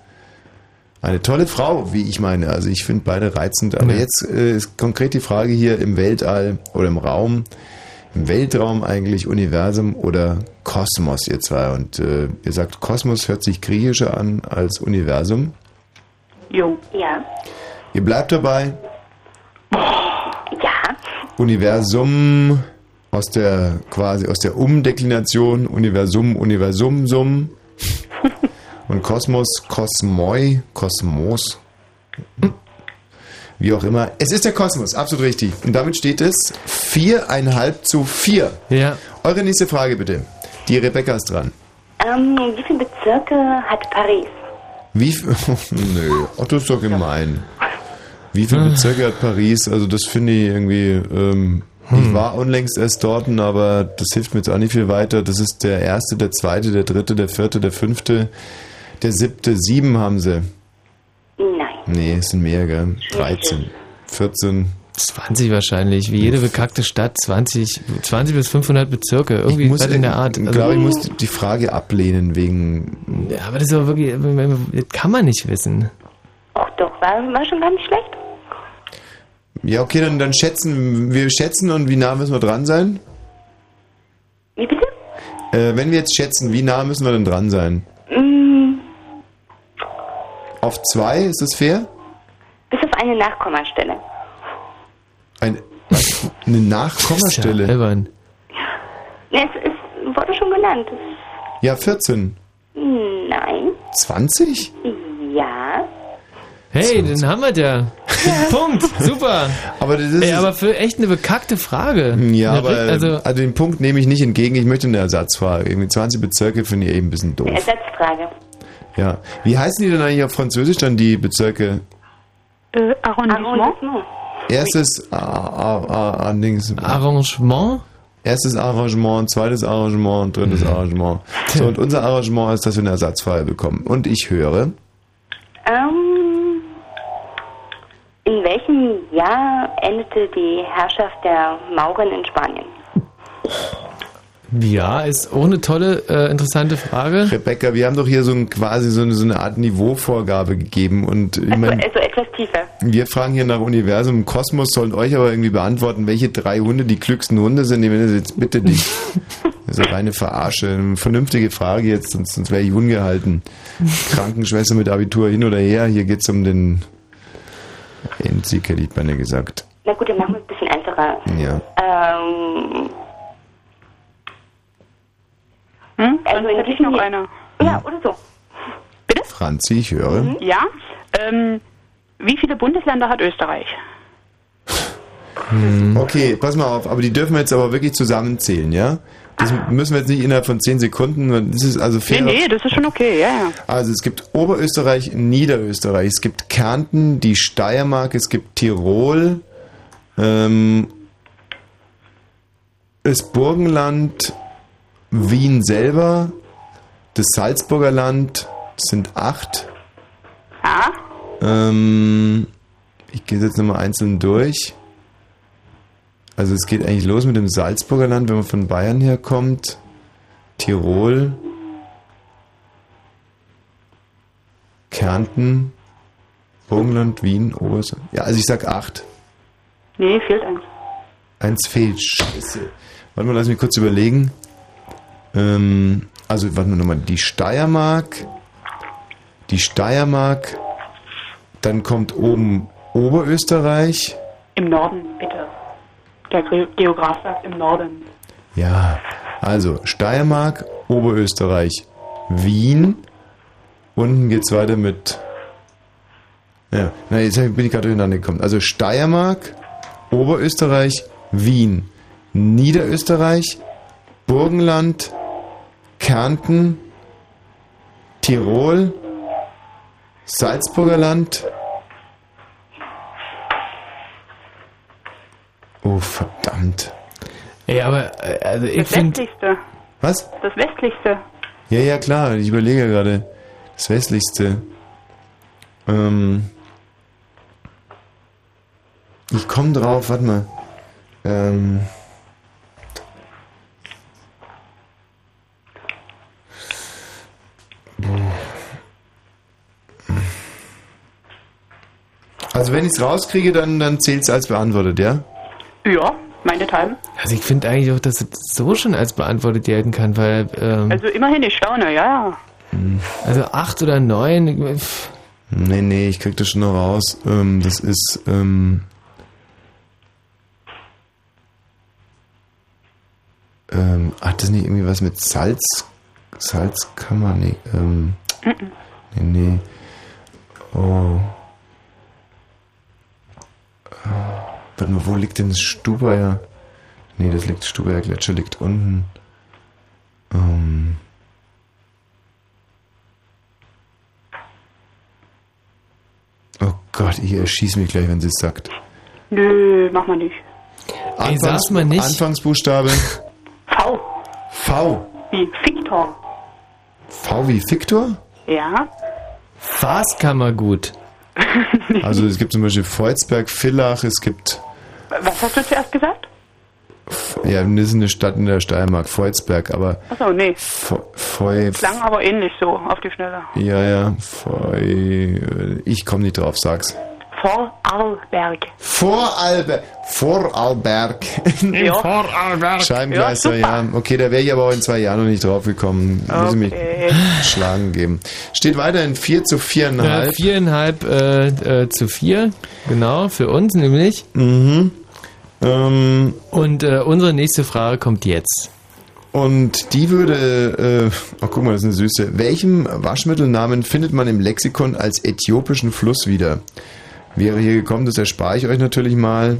Eine tolle Frau, wie ich meine. Also ich finde beide reizend. Aber Ja. jetzt äh, ist konkret die Frage hier im Weltall oder im Raum. Im Weltraum eigentlich Universum oder Kosmos, ihr zwei. Und äh, ihr sagt, Kosmos hört sich griechischer an als Universum. Jo. Ja. Ihr bleibt dabei. Ja. Universum aus der quasi aus der Umdeklination Universum Universum Sum und Kosmos Kosmoi Kosmos wie auch immer. Es ist der Kosmos, absolut richtig. Und damit steht es viereinhalb zu vier. Ja. Eure nächste Frage bitte. Die Rebecca ist dran. Ähm, wie viele Bezirke hat Paris? Wie viel? Nö, ach, das ist doch gemein. Wie viele Bezirke hat Paris? Also das finde ich irgendwie. Ähm, Ich war unlängst erst dort, aber das hilft mir jetzt auch nicht viel weiter. Das ist der erste, der zweite, der dritte, der vierte, der fünfte, der siebte. Sieben haben sie. Nein. Nee, es sind mehr, gell? 13, 14. 20 wahrscheinlich, wie jede bekackte Stadt, 20, 20 bis 500 Bezirke, irgendwie muss was in der Art. Ich Also- glaube, ich muss die Frage ablehnen wegen. Ja, aber das ist aber wirklich, das kann man nicht wissen. Ach doch, war, war schon gar nicht schlecht. Ja, okay, dann, dann schätzen. Wir schätzen und wie nah müssen wir dran sein? Wie bitte? Äh, wenn wir jetzt schätzen, wie nah müssen wir denn dran sein? Mm, Auf zwei, ist das fair? bis auf eine Nachkommastelle. Ein, was? Eine Nachkommastelle? albern. Ne, es, es wurde schon genannt. Ja, 14. Nein. 20? Ja. Hey, dann haben wir ja. Punkt, super. Aber das ist Ey, aber für echt eine bekackte Frage. Ja, Eine aber also, also den Punkt nehme ich nicht entgegen. Ich möchte eine Ersatzfrage. Irgendwie 20 Bezirke finde ich eben ein bisschen doof. Ersatzfrage. Ja. Wie heißen die denn eigentlich auf Französisch dann die Bezirke? Äh, Arrondissement? Erstes A- A- A- A- Dings. Arrangement? Erstes Arrangement, zweites Arrangement und drittes Arrangement. So, und unser Arrangement ist, dass wir eine Ersatzfrage bekommen. Und ich höre, Ähm, Jahr endete die Herrschaft der Mauren in Spanien? Ja, ist auch eine tolle, äh, interessante Frage. Rebecca, wir haben doch hier so ein, quasi so eine, so eine Art Niveauvorgabe gegeben und ich Also, meine, also etwas tiefer. wir fragen hier nach Universum, Kosmos sollen euch aber irgendwie beantworten, welche drei Hunde die klügsten Hunde sind. Ich meine, jetzt bitte dich. Das ist eine reine Verarsche. Eine vernünftige Frage jetzt, sonst, sonst wäre ich ungehalten. Krankenschwester mit Abitur hin oder her, hier geht's um den Endsieg, hätte ich beinahe gesagt. Na gut, dann machen wir es ein bisschen einfacher. Ja. Ähm, Hm? also in hätte ich noch einer. Ja, oder so. Franzi, ich höre. Ja. Ähm, wie viele Bundesländer hat Österreich? Okay, pass mal auf, aber die dürfen wir jetzt aber wirklich zusammenzählen, ja? Das müssen wir jetzt nicht innerhalb von 10 Sekunden, das ist also fair. Nee, nee, das ist schon okay, ja, ja. Also es gibt Oberösterreich, Niederösterreich, es gibt Kärnten, die Steiermark, es gibt Tirol, ähm, das Burgenland, Wien selber, das Salzburger Land, das sind acht. Ja. Ähm, ich gehe jetzt nochmal einzeln durch. Also es geht eigentlich los mit dem Salzburger Land, wenn man von Bayern herkommt. Tirol. Kärnten. Burgenland, Wien, Oberösterreich. Ja, also ich sag acht. Nee, fehlt eins. Eins fehlt. Scheiße. Warte mal, lass mich kurz überlegen. Ähm, also, warte mal nochmal. Die Steiermark. Die Steiermark. Dann kommt oben Oberösterreich. Im Norden, bitte. Der Ge- Geograf sagt im Norden. Ja, also Steiermark, Oberösterreich, Wien. Unten geht's weiter mit. Ja, na, jetzt bin ich gerade durcheinander gekommen. Also Steiermark, Oberösterreich, Wien, Niederösterreich, Burgenland, Kärnten, Tirol, Salzburger Land. Oh, verdammt. Ey, aber äh, also ich Das finde. westlichste. Was? Das westlichste. Ja, ja, klar, ich überlege gerade. Das westlichste. Ähm. Ich komme drauf, warte mal. Ähm. Also wenn ich es rauskriege, dann, dann zählt es als beantwortet, ja? Ja, meinethalben. Also ich finde eigentlich auch, dass es so schon als beantwortet gelten kann, weil ähm, Also immerhin, ich staune, ja, ja. also acht oder neun. pff, Nee, nee, ich krieg das schon noch raus. Ähm, das ist, ähm, ähm, hat das nicht irgendwie was mit Salz, Salzkammer? Nee, ähm, nee, nee. Oh. Ah, Warte mal, wo liegt denn das Stubaier? Nee, das liegt, Stubaier Gletscher liegt unten. Ähm, oh Gott, ich erschieß mich gleich, wenn sie es sagt. Nö, mach mal nicht. Ey, sag's mal nicht. Anfangsbuchstabe. V. V. Wie Victor. V wie Victor? Ja. Faskammergut. Also es gibt zum Beispiel Volzberg, Villach, es gibt, Was hast du zuerst gesagt? ja, das ist eine Stadt in der Steiermark, Volzberg, aber Achso, nee. Feu, Klang aber ähnlich so, auf die Schnelle. ja, ja, Feu, ich komme nicht drauf, sag's. Vorarlberg. Vorarlberg, Vorarlberg. Ja. Vorarlberg. Scheibengleister, Ja, ja, Okay, da wäre ich aber auch in zwei Jahren noch nicht drauf gekommen. Muss ich mich Okay. schlagen geben. Steht weiterhin 4 zu Äh, 4,5. viereinhalb äh, äh, zu vier, genau, für uns nämlich. Mhm. Ähm, Und äh, unsere nächste Frage kommt jetzt. Und die würde, äh, oh guck mal, das ist eine süße. Welchem Waschmittelnamen findet man im Lexikon als äthiopischen Fluss wieder? Wäre hier gekommen, das erspare ich euch natürlich mal.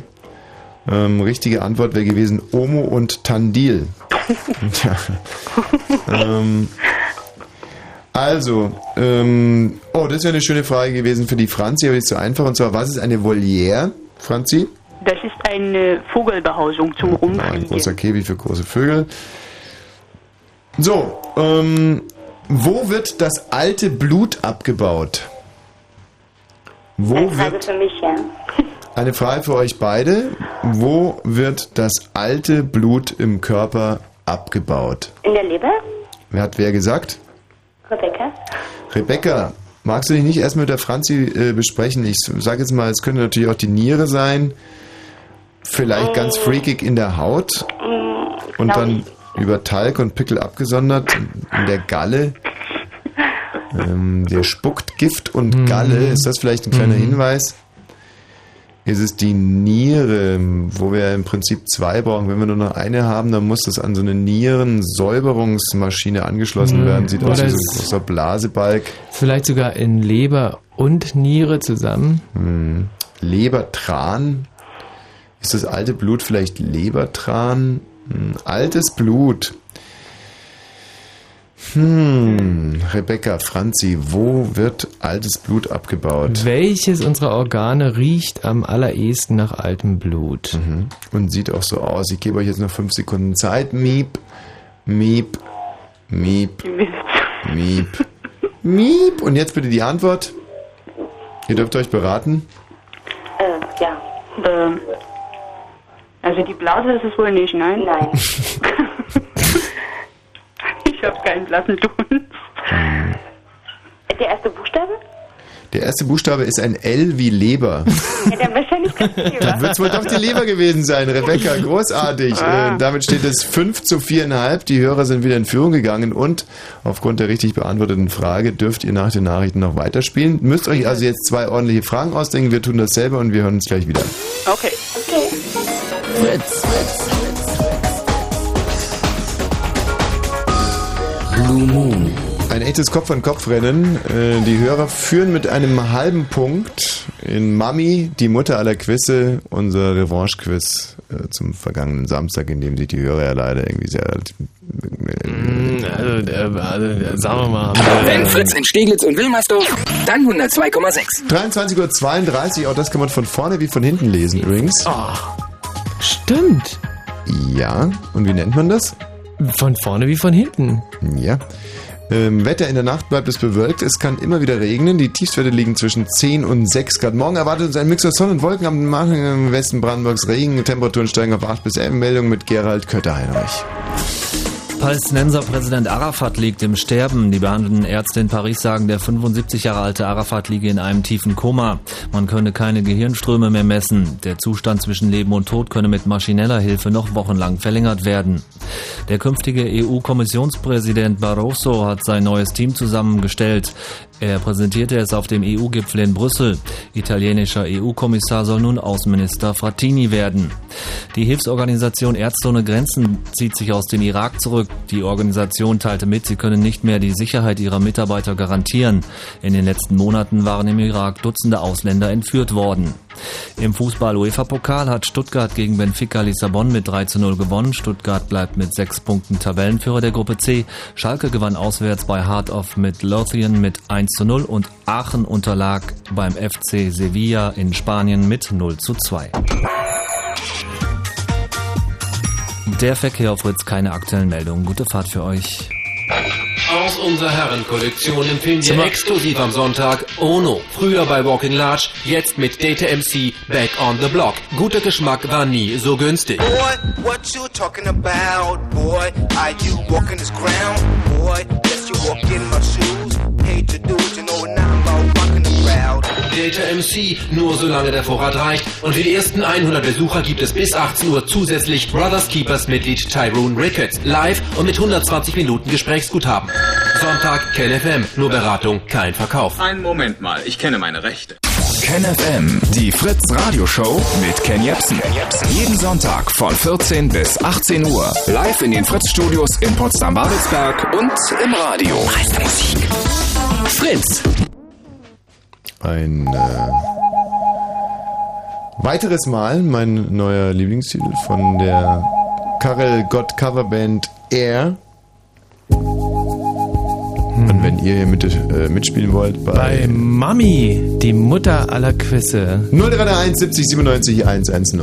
Ähm, richtige Antwort wäre gewesen Omo und Tandil. Tja. ähm, also, ähm, oh, das wäre eine schöne Frage gewesen für die Franzi, aber die ist so einfach. Und zwar, was ist eine Voliere, Franzi? Das ist eine Vogelbehausung zum Ein Rumfliegen. großer Käfig für große Vögel. So, ähm, wo wird das alte Blut abgebaut? Wo Eine Frage wird, für mich, ja. eine Frage für euch beide, wo wird das alte Blut im Körper abgebaut? In der Leber? Wer hat wer gesagt? Rebecca? Rebecca, magst du dich nicht erst mit der Franzi äh, besprechen? Ich sage jetzt mal, es könnte natürlich auch die Niere sein. Vielleicht ganz freakig in der Haut und glaub dann über Talg und Pickel abgesondert in der Galle. Ähm, der spuckt Gift und Galle. Ist das vielleicht ein kleiner Mhm. Hinweis? Ist es die Niere, wo wir im Prinzip zwei brauchen. Wenn wir nur noch eine haben, dann muss das an so eine Nierensäuberungsmaschine angeschlossen werden. Sieht Oder aus wie so ein großer Blasebalg. Vielleicht sogar in Leber und Niere zusammen. Hm. Lebertran. Ist das alte Blut vielleicht Lebertran? Hm. Altes Blut. Hm. Rebecca, Franzi, wo wird altes Blut abgebaut? Welches unserer Organe riecht am allerersten nach altem Blut? Mhm. Und sieht auch so aus. Ich gebe euch jetzt noch fünf Sekunden Zeit. Miep, miep, miep, miep, miep. Und jetzt bitte die Antwort. Ihr dürft euch beraten. Äh, ja. Ähm, also die Blase ist es wohl nicht, nein? Nein. ich habe keinen blassen Dunst. Der erste Buchstabe? Der erste Buchstabe ist ein L wie Leber. Ja, dann wahrscheinlich Leber. Dann wird es wohl doch die Leber gewesen sein. Rebecca, großartig. Ah. Äh, damit steht es 5 zu 4,5. Die Hörer sind wieder in Führung gegangen und aufgrund der richtig beantworteten Frage dürft ihr nach den Nachrichten noch weiterspielen. Müsst euch also jetzt zwei ordentliche Fragen ausdenken. Wir tun das selber und wir hören uns gleich wieder. Okay. Okay. Fritz, Fritz, Blue Moon. Ein echtes Kopf-an-Kopf-Rennen. Äh, Die Hörer führen mit einem halben Punkt in Mami, die Mutter aller Quizze, unser Revanche-Quiz äh, zum vergangenen Samstag, in dem sich die Hörer ja leider irgendwie sehr... Also, äh, also, sagen wir mal. Wenn Fritz in Steglitz und Wilmersdorf, dann 102,6. 23.32 Uhr, auch das kann man von vorne wie von hinten lesen übrigens. Stimmt. Ja, und wie nennt man das? Von vorne wie von hinten. Ja. Ähm, Wetter in der Nacht bleibt es bewölkt. Es kann immer wieder regnen. Die Tiefstwerte liegen zwischen 10 und 6 Grad. Morgen erwartet uns ein Mix aus Sonne und Wolken. Am Morgen im Westen Brandenburgs Regen. Temperaturen steigen auf 8 bis 11. Meldung mit Gerald Kötter-Heinrich. Palästinenser Präsident Arafat liegt im Sterben. Die behandelnden Ärzte in Paris sagen, der 75 Jahre alte Arafat liege in einem tiefen Koma. Man könne keine Gehirnströme mehr messen. Der Zustand zwischen Leben und Tod könne mit maschineller Hilfe noch wochenlang verlängert werden. Der künftige EU-Kommissionspräsident Barroso hat sein neues Team zusammengestellt. Er präsentierte es auf dem EU-Gipfel in Brüssel. Italienischer EU-Kommissar soll nun Außenminister Frattini werden. Die Hilfsorganisation Ärzte ohne Grenzen zieht sich aus dem Irak zurück. Die Organisation teilte mit, sie können nicht mehr die Sicherheit ihrer Mitarbeiter garantieren. In den letzten Monaten waren im Irak Dutzende Ausländer entführt worden. Im Fußball-UEFA-Pokal hat Stuttgart gegen Benfica Lissabon mit 3 zu 0 gewonnen. Stuttgart bleibt mit sechs Punkten Tabellenführer der Gruppe C. Schalke gewann auswärts bei Heart of Midlothian mit 1 zu 0 und Aachen unterlag beim FC Sevilla in Spanien mit 0 zu 2. Der Verkehr auf Fritz, keine aktuellen Meldungen. Gute Fahrt für euch. Aus unserer Herrenkollektion empfehlen wir exklusiv am Sonntag Ono. Früher bei Walking Large, jetzt mit Data MC Back on the Block. Guter Geschmack war nie so günstig. Boy, what you talking about, boy? Are you walking this ground, boy? Yes, you walk in my shoes. Hate your dudes, you know the crowd. Data MC, nur solange der Vorrat reicht. Und für die ersten 100 Besucher gibt es bis 18 Uhr zusätzlich Brothers Keepers Mitglied Tyrone Ricketts. Live und mit 120 Minuten Gesprächsguthaben. Sonntag KenFM, nur Beratung, kein Verkauf. Einen Moment mal, ich kenne meine Rechte. KenFM, die Fritz Radioshow mit Ken Jepsen. Jeden Sonntag von 14 bis 18 Uhr. Live in den Fritz Studios in Potsdam-Babelsberg und im Radio. Meiste Musik. Fritz. Ein äh, weiteres Mal mein neuer Lieblingstitel von der Karel Gott Coverband Air. Und wenn ihr hier mit, äh, mitspielen wollt bei, Bei Mami, die Mutter aller Quizze. 0331 70 97 110.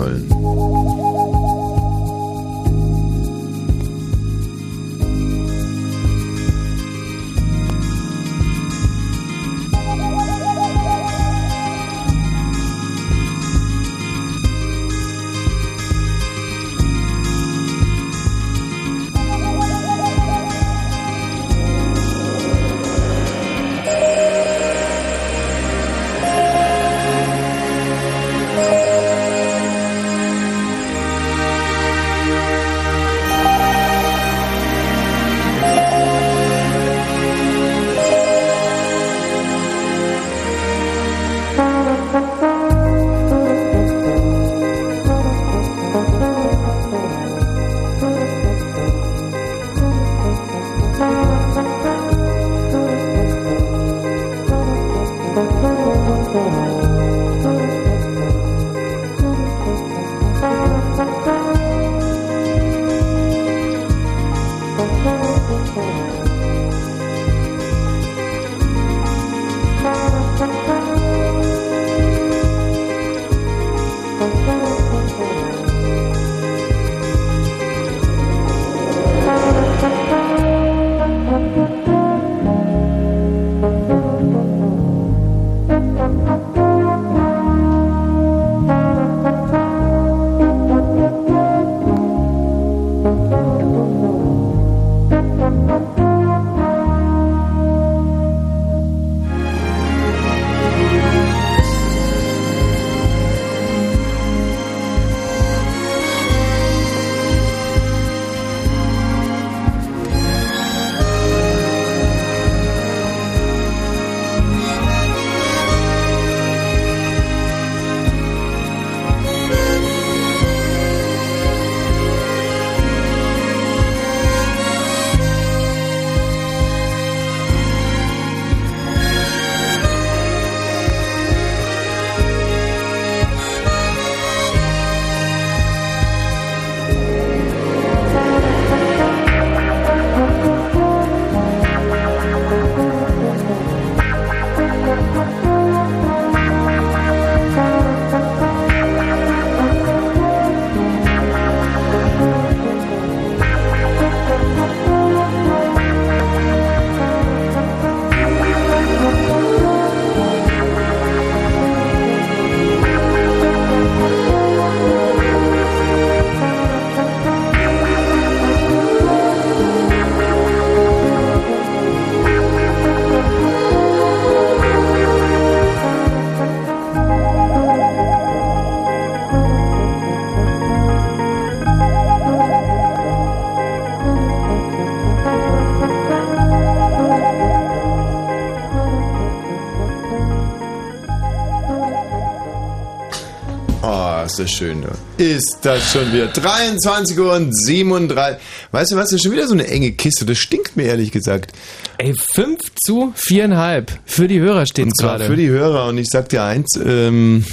ist das schön, du. Ist das schon wieder. 23 Uhr und 37. Weißt du was, das ist schon wieder so eine enge Kiste. Das stinkt mir ehrlich gesagt. Ey, 5 zu 4,5. Für die Hörer steht Und zwar gerade. für die Hörer. Und ich sag dir eins, ähm,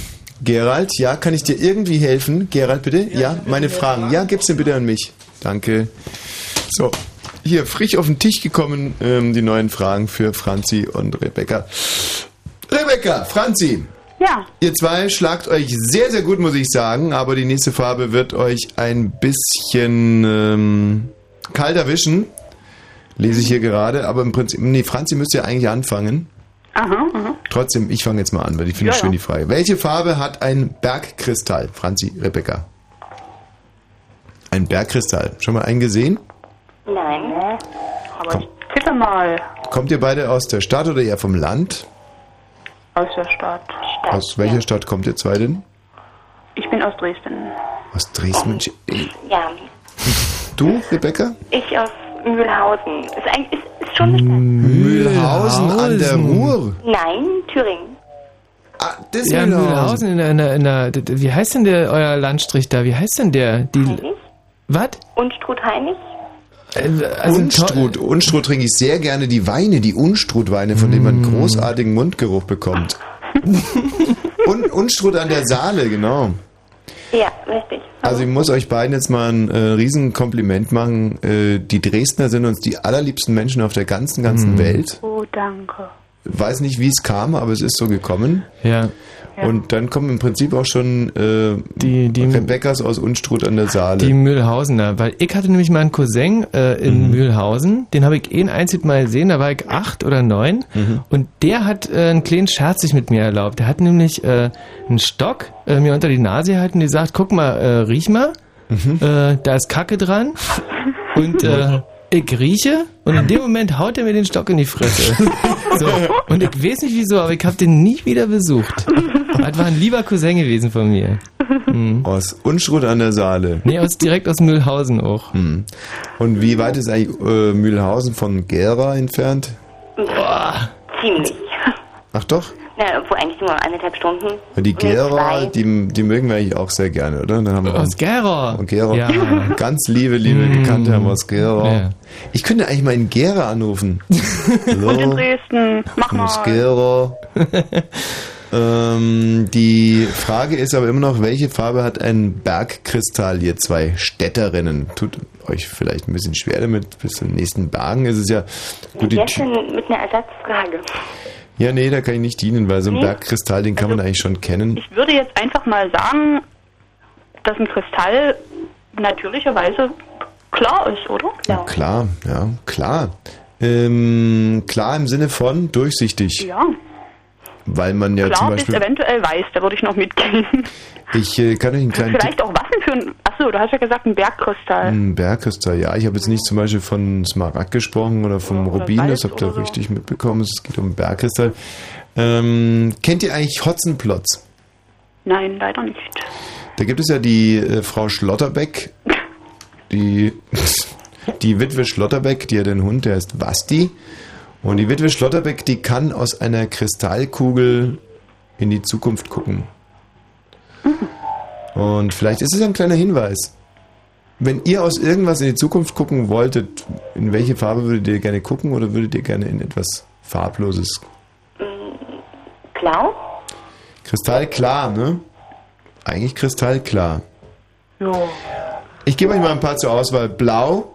Gerald, ja, kann ich dir irgendwie helfen? Gerald, bitte? Ja, meine Fragen. Ja, gib's dir bitte an mich. Danke. So, hier frisch auf den Tisch gekommen, ähm, die neuen Fragen für Franzi und Rebecca. Rebecca, Franzi. Ja. Ihr zwei schlagt euch sehr, sehr gut, muss ich sagen, aber die nächste Farbe wird euch ein bisschen ähm, kalt erwischen. Lese ich hier gerade, aber im Prinzip, nee, Franzi müsste ja eigentlich anfangen. Aha, aha. Trotzdem, ich fange jetzt mal an, weil ich finde Ja, schön ja. die Frage. Welche Farbe hat ein Bergkristall? Franzi, Rebecca. Ein Bergkristall. Schon mal einen gesehen? Nein. Aber Komm. ich tippe mal Kommt ihr beide aus der Stadt oder eher vom Land? aus der Stadt. Aus welcher Stadt kommt ihr zwei denn? Ich bin aus Dresden. Aus Dresden. Ey. Ja, Du, Rebecca? ich aus Mühlhausen. Ist, eigentlich, ist, ist schon. Mühlhausen an der Ruhr. Nein, Thüringen. Das ja, Mühlhausen. Mühlhausen in der, in der, wie heißt denn der, euer Landstrich da? Wie heißt denn der? Die, was? Und Strutheinig? Also Unstrut. Unstrut trinke ich sehr gerne die Weine, die Unstrutweine, von denen man Mm. großartigen Mundgeruch bekommt. Und Unstrut an der Saale, genau. Ja, richtig. Also ich muss euch beiden jetzt mal ein äh, Riesenkompliment machen. Äh, die Dresdner sind uns die allerliebsten Menschen auf der ganzen, ganzen Mhm. Welt. Oh, danke. Weiß nicht, wie es kam, aber es ist so gekommen. Ja. Und dann kommen im Prinzip auch schon äh, die, die Rebecca's aus Unstrut an der Saale. Die Mühlhausener, weil ich hatte nämlich mal einen Cousin äh, in Mühlhausen, den habe ich eh ein einziges Mal gesehen, da war ich acht oder neun. Und der hat äh, einen kleinen Scherz sich mit mir erlaubt. Der hat nämlich äh, einen Stock äh, mir unter die Nase gehalten und gesagt, guck mal, äh, riech mal, äh, da ist Kacke dran. Und äh, ich rieche und in dem Moment haut er mir den Stock in die Fresse. So. Und ich weiß nicht wieso, aber ich habe den nie wieder besucht. Das war ein lieber Cousin gewesen von mir. Mhm. Aus Unstrut an der Saale. Nee, aus, direkt aus Mühlhausen auch. Hm. Und wie weit ist eigentlich äh, Mühlhausen von Gera entfernt? Ziemlich. Ach doch. Na, wo eigentlich nur anderthalb Stunden. Die Nee, Gera, die, die mögen wir eigentlich auch sehr gerne, oder? Dann haben wir Aus Gera. Und Gera. Ja. Ganz liebe, liebe Bekannte haben wir aus Gera. Ja. Ich könnte eigentlich mal in Gera anrufen. Und in Hallo, Dresden. Mach mal. aus Gera. ähm, die Frage ist aber immer noch, welche Farbe hat ein Bergkristall, ihr zwei Städterinnen? Tut euch vielleicht ein bisschen schwer damit, bis zum nächsten Bergen ist es ja gut. Die, Jetzt mit einer Ersatzfrage. Ja, nee, da kann ich nicht dienen, weil so ein Nee. Bergkristall, den kann man eigentlich schon kennen. Ich würde jetzt einfach mal sagen, dass ein Kristall natürlicherweise klar ist, oder? Klar, ja, klar. Ähm, klar im Sinne von durchsichtig, Ja, weil man ja zum klar bis Beispiel, eventuell weiß, da würde ich noch mitgehen. ich äh, kann euch einen kleinen Tipp, Vielleicht auch Waffen für ein, achso, du hast ja gesagt, ein Bergkristall. ein Bergkristall, ja, ich habe jetzt nicht zum Beispiel von Smaragd gesprochen oder vom Rubin, das habt ihr richtig mitbekommen, es geht um Bergkristall. Ähm, kennt ihr eigentlich Hotzenplotz? Nein, leider nicht. Da gibt es ja die äh, Frau Schlotterbeck, die, die Witwe Schlotterbeck, die hat den Hund, der heißt Basti. Und die Witwe Schlotterbeck, die kann aus einer Kristallkugel in die Zukunft gucken. Und vielleicht ist es ein kleiner Hinweis. Wenn ihr aus irgendwas in die Zukunft gucken wolltet, in welche Farbe würdet ihr gerne gucken oder würdet ihr gerne in etwas Farbloses? Klau? Kristallklar, ne? Eigentlich kristallklar. Ja. Ich gebe euch mal ein paar zur Auswahl. Blau,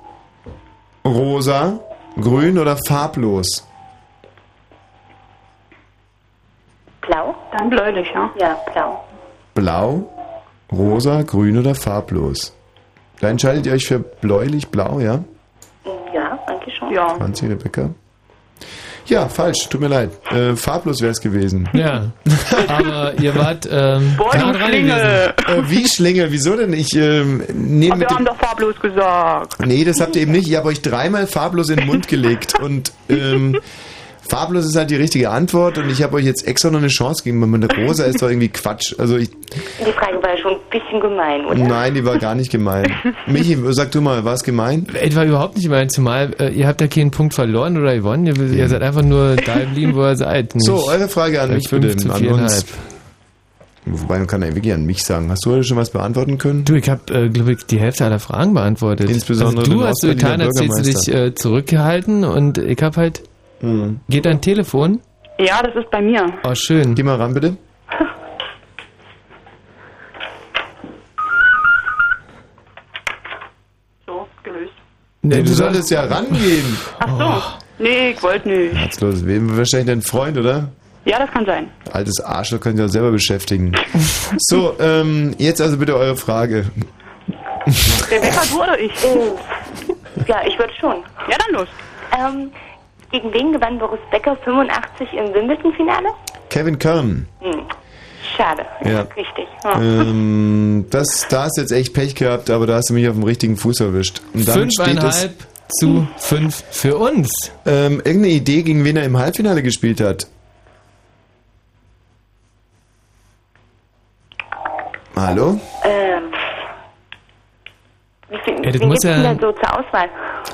rosa, grün oder farblos? Blau? Dann bläulich, ja? Ja, blau. Blau, rosa, grün oder farblos? Da entscheidet ihr euch für bläulich-blau, ja? Ja, eigentlich schon. Ja. Franzi, Rebecca? Ja, falsch, tut mir leid. Äh, farblos wäre es gewesen. Ja, aber ihr wart ähm, Boah, nah Schlingel. Äh, wie Schlingel? Wieso denn? Ich ähm, nehme wir haben doch farblos gesagt. Nee, das habt ihr eben nicht. Ich habe euch dreimal farblos in den Mund gelegt und ähm, farblos ist halt die richtige Antwort und ich habe euch jetzt extra noch eine Chance gegeben, weil meine rosa ist doch irgendwie Quatsch. Also ich, Die Frage war ja schon ein bisschen gemein, oder? nein, die war gar nicht gemein. Michi, sag du mal, war es gemein? Etwa überhaupt nicht gemeint, zumal äh, ihr habt ja keinen Punkt verloren oder gewonnen, ihr, ihr seid einfach nur da geblieben, wo ihr seid. So, Nicht eure Frage an bei mich bitte, an uns. Wobei man kann ja wirklich an mich sagen. Hast du heute schon was beantworten können? Du, ich habe, äh, glaube ich, die Hälfte aller Fragen beantwortet. Insbesondere also du hast so getan, als hättest du dich äh, zurückgehalten und ich habe halt... Mhm. Geht dein Telefon? Ja, das ist bei mir. Oh, schön. Geh mal ran, bitte. So, gelöst. Nee, du solltest ja rangehen. Ach so. Nee, ich wollte nicht. Jetzt los. Wem wahrscheinlich dein Freund, oder? Ja, das kann sein. Altes Arschloch kann sich auch selber beschäftigen. So, ähm, jetzt also bitte eure Frage. Wecker, du oder ich? Ja, ich würde schon. Ja, dann los. Ähm, gegen wen gewann Boris Becker 85 im Wimbledon-Finale? Kevin Kern. Hm. Schade. Ja. Richtig. Ja. Ähm, das, da hast du jetzt echt Pech gehabt, aber da hast du mich auf dem richtigen Fuß erwischt. Und damit steht es Fünfeinhalb zu fünf für uns. ähm, irgendeine Idee, gegen wen er im Halbfinale gespielt hat. Hallo? Ähm, wie viel, Ja, das wen muss ja- so zur Auswahl?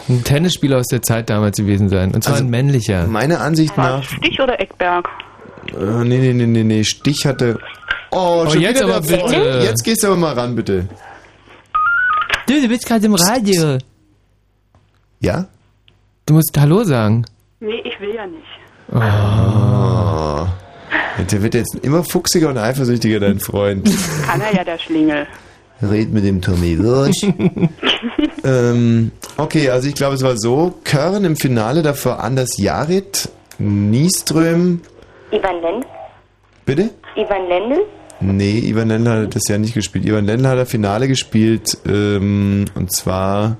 Ein Tennisspieler aus der Zeit damals gewesen sein. Und zwar ein männlicher. Meiner Ansicht nach. Stich oder Eckberg? Äh, nee, nee, nee, nee, nee. Stich hatte. Oh, Oh, schon jetzt aber der bitte. Freund. Jetzt gehst du aber mal ran, bitte. Du, du bist gerade im Radio. Ja? Du musst Hallo sagen. Nee, ich will ja nicht. Oh. Der wird jetzt immer fuchsiger und eifersüchtiger, dein Freund. Kann er ja, der Schlingel. Red mit dem Tommy Wirsch. ähm, okay, also ich glaube, es war so. Körn im Finale, davor Anders Jarit, Nieström. Ivan Lendl? Bitte? Ivan Lendl? Nee, Ivan Lendl hat das ja nicht gespielt. Ivan Lendl hat das Finale gespielt, ähm, und zwar.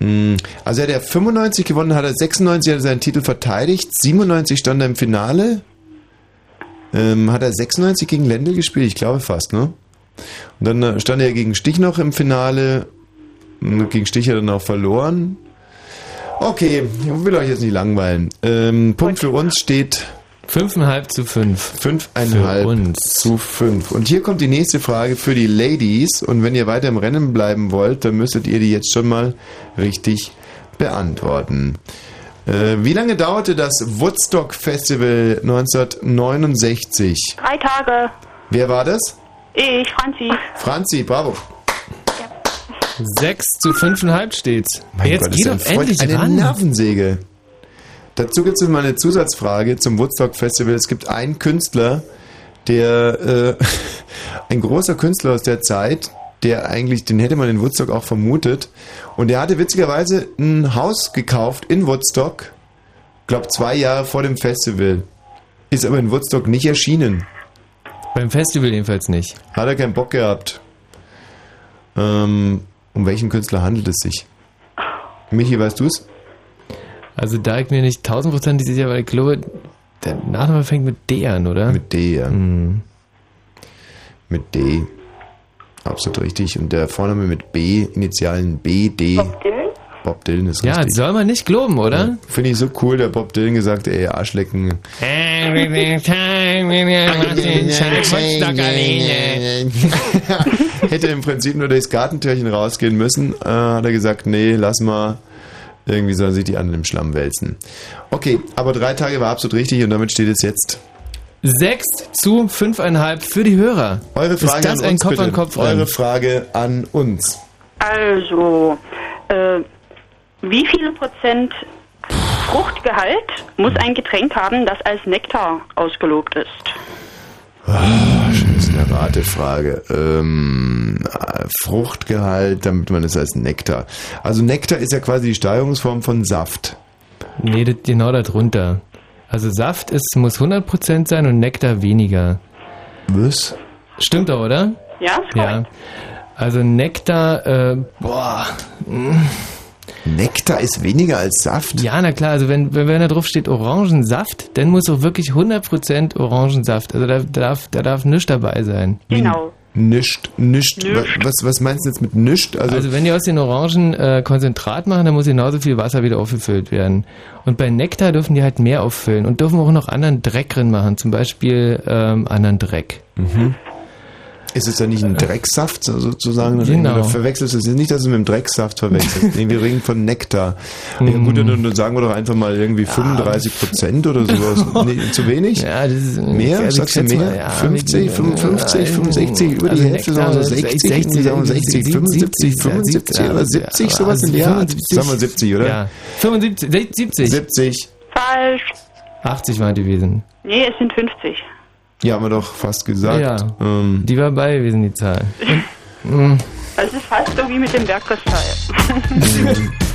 mh, Also er hat ja 95 gewonnen, hat er 96 hat er seinen Titel verteidigt, 97 stand er im Finale. Ähm, hat er 96 gegen Lendl gespielt? Ich glaube fast, ne? Und dann äh, stand er gegen Stich noch im Finale. Und Gegen Stich hat er dann auch verloren. Okay, ich will euch jetzt nicht langweilen. Ähm, Punkt für uns steht Fünfeinhalb zu fünf. Fünfeinhalb Für uns. zu fünf. Und hier kommt die nächste Frage für die Ladies. Und wenn ihr weiter im Rennen bleiben wollt, dann müsstet ihr die jetzt schon mal richtig beantworten. Äh, wie lange dauerte das Woodstock Festival 1969? Drei Tage. Wer war das? Ich, Franzi. Franzi, bravo. Sechs zu fünfeinhalb steht's. Mein Jetzt Gott, geh ist doch endlich eine ran. Nervensäge. Dazu gibt es mal eine Zusatzfrage zum Woodstock Festival. Es gibt einen Künstler, der äh, ein großer Künstler aus der Zeit, der eigentlich, den hätte man in Woodstock auch vermutet. Und der hatte witzigerweise ein Haus gekauft in Woodstock, glaub zwei Jahre vor dem Festival. Ist aber in Woodstock nicht erschienen. Beim Festival jedenfalls nicht. Hat er keinen Bock gehabt. Ähm, um welchen Künstler handelt es sich? Michi, weißt du's? Also da ich mir nicht tausendprozentig sicher, weil ich glaube, der Nachname fängt mit D an, oder? Mit D, ja. Mhm. Mit D. Absolut richtig. Und der Vorname mit B, Initialen B, D. Bob Dylan? Bob Dylan ist Ja, richtig. soll man nicht glauben, oder? Finde ich so cool, der Bob Dylan gesagt, ey, Arschlecken. Hätte im Prinzip nur durchs Gartentürchen rausgehen müssen, äh, hat er gesagt, nee, lass mal. Irgendwie sollen sich die anderen im Schlamm wälzen. Okay, aber drei Tage war absolut richtig und damit steht es jetzt. Sechs zu fünfeinhalb für die Hörer. Eure Frage Ist das an ein uns, Kopf bitte. an Kopf Eure Frage an uns. Also, äh, wie viele Prozent Fruchtgehalt muss ein Getränk haben, das als Nektar ausgelobt ist? Ah, schon ist eine Ratefrage. Ähm, äh, Fruchtgehalt, damit man es als Nektar. Also Nektar ist ja quasi die Steigerungsform von Saft. Nee, das, genau darunter. Also Saft ist, muss 100% sein und Nektar weniger. Was? Stimmt doch, oder? Ja, ist Ja. Also Nektar, äh, boah. Nektar ist weniger als Saft? Ja, na klar, also wenn, wenn, wenn da drauf steht Orangensaft, dann muss auch wirklich 100% Orangensaft. Also da darf, da darf nichts dabei sein. Genau. Nischt, nischt. Wa- Was, was meinst du jetzt mit nischt? Also, Also, wenn die aus den Orangen äh, Konzentrat machen, dann muss genauso viel Wasser wieder aufgefüllt werden. Und bei Nektar dürfen die halt mehr auffüllen und dürfen auch noch anderen Dreck drin machen, zum Beispiel ähm, anderen Dreck. Mhm. Ist es ja nicht ein Drecksaft so- sozusagen? Genau. Oder verwechselst du es nicht, dass du es mit dem Drecksaft verwechselst? nee, wir reden von Nektar. Ja, Mhm. gut, dann, dann sagen wir doch einfach mal irgendwie 35 Prozent oder sowas. Nee, zu wenig? Ja, das ist Mehr? also Sagst du mehr? mal, ja, 50, wegen- 55, äh, 65, über die also Hälfte, sagen wir Nektar, 60, 60, sagen wir 60, 75, 75 oder 70, sowas in der Art. Sagen wir 70, oder? Ja. 75, 70. 70. Falsch. 80 war die gewesen. Nee, es sind 50. Ja, haben wir doch fast gesagt. Ja. Ähm, Die war bei gewesen, die Zahl. Das ist fast so wie mit dem Bergkristall.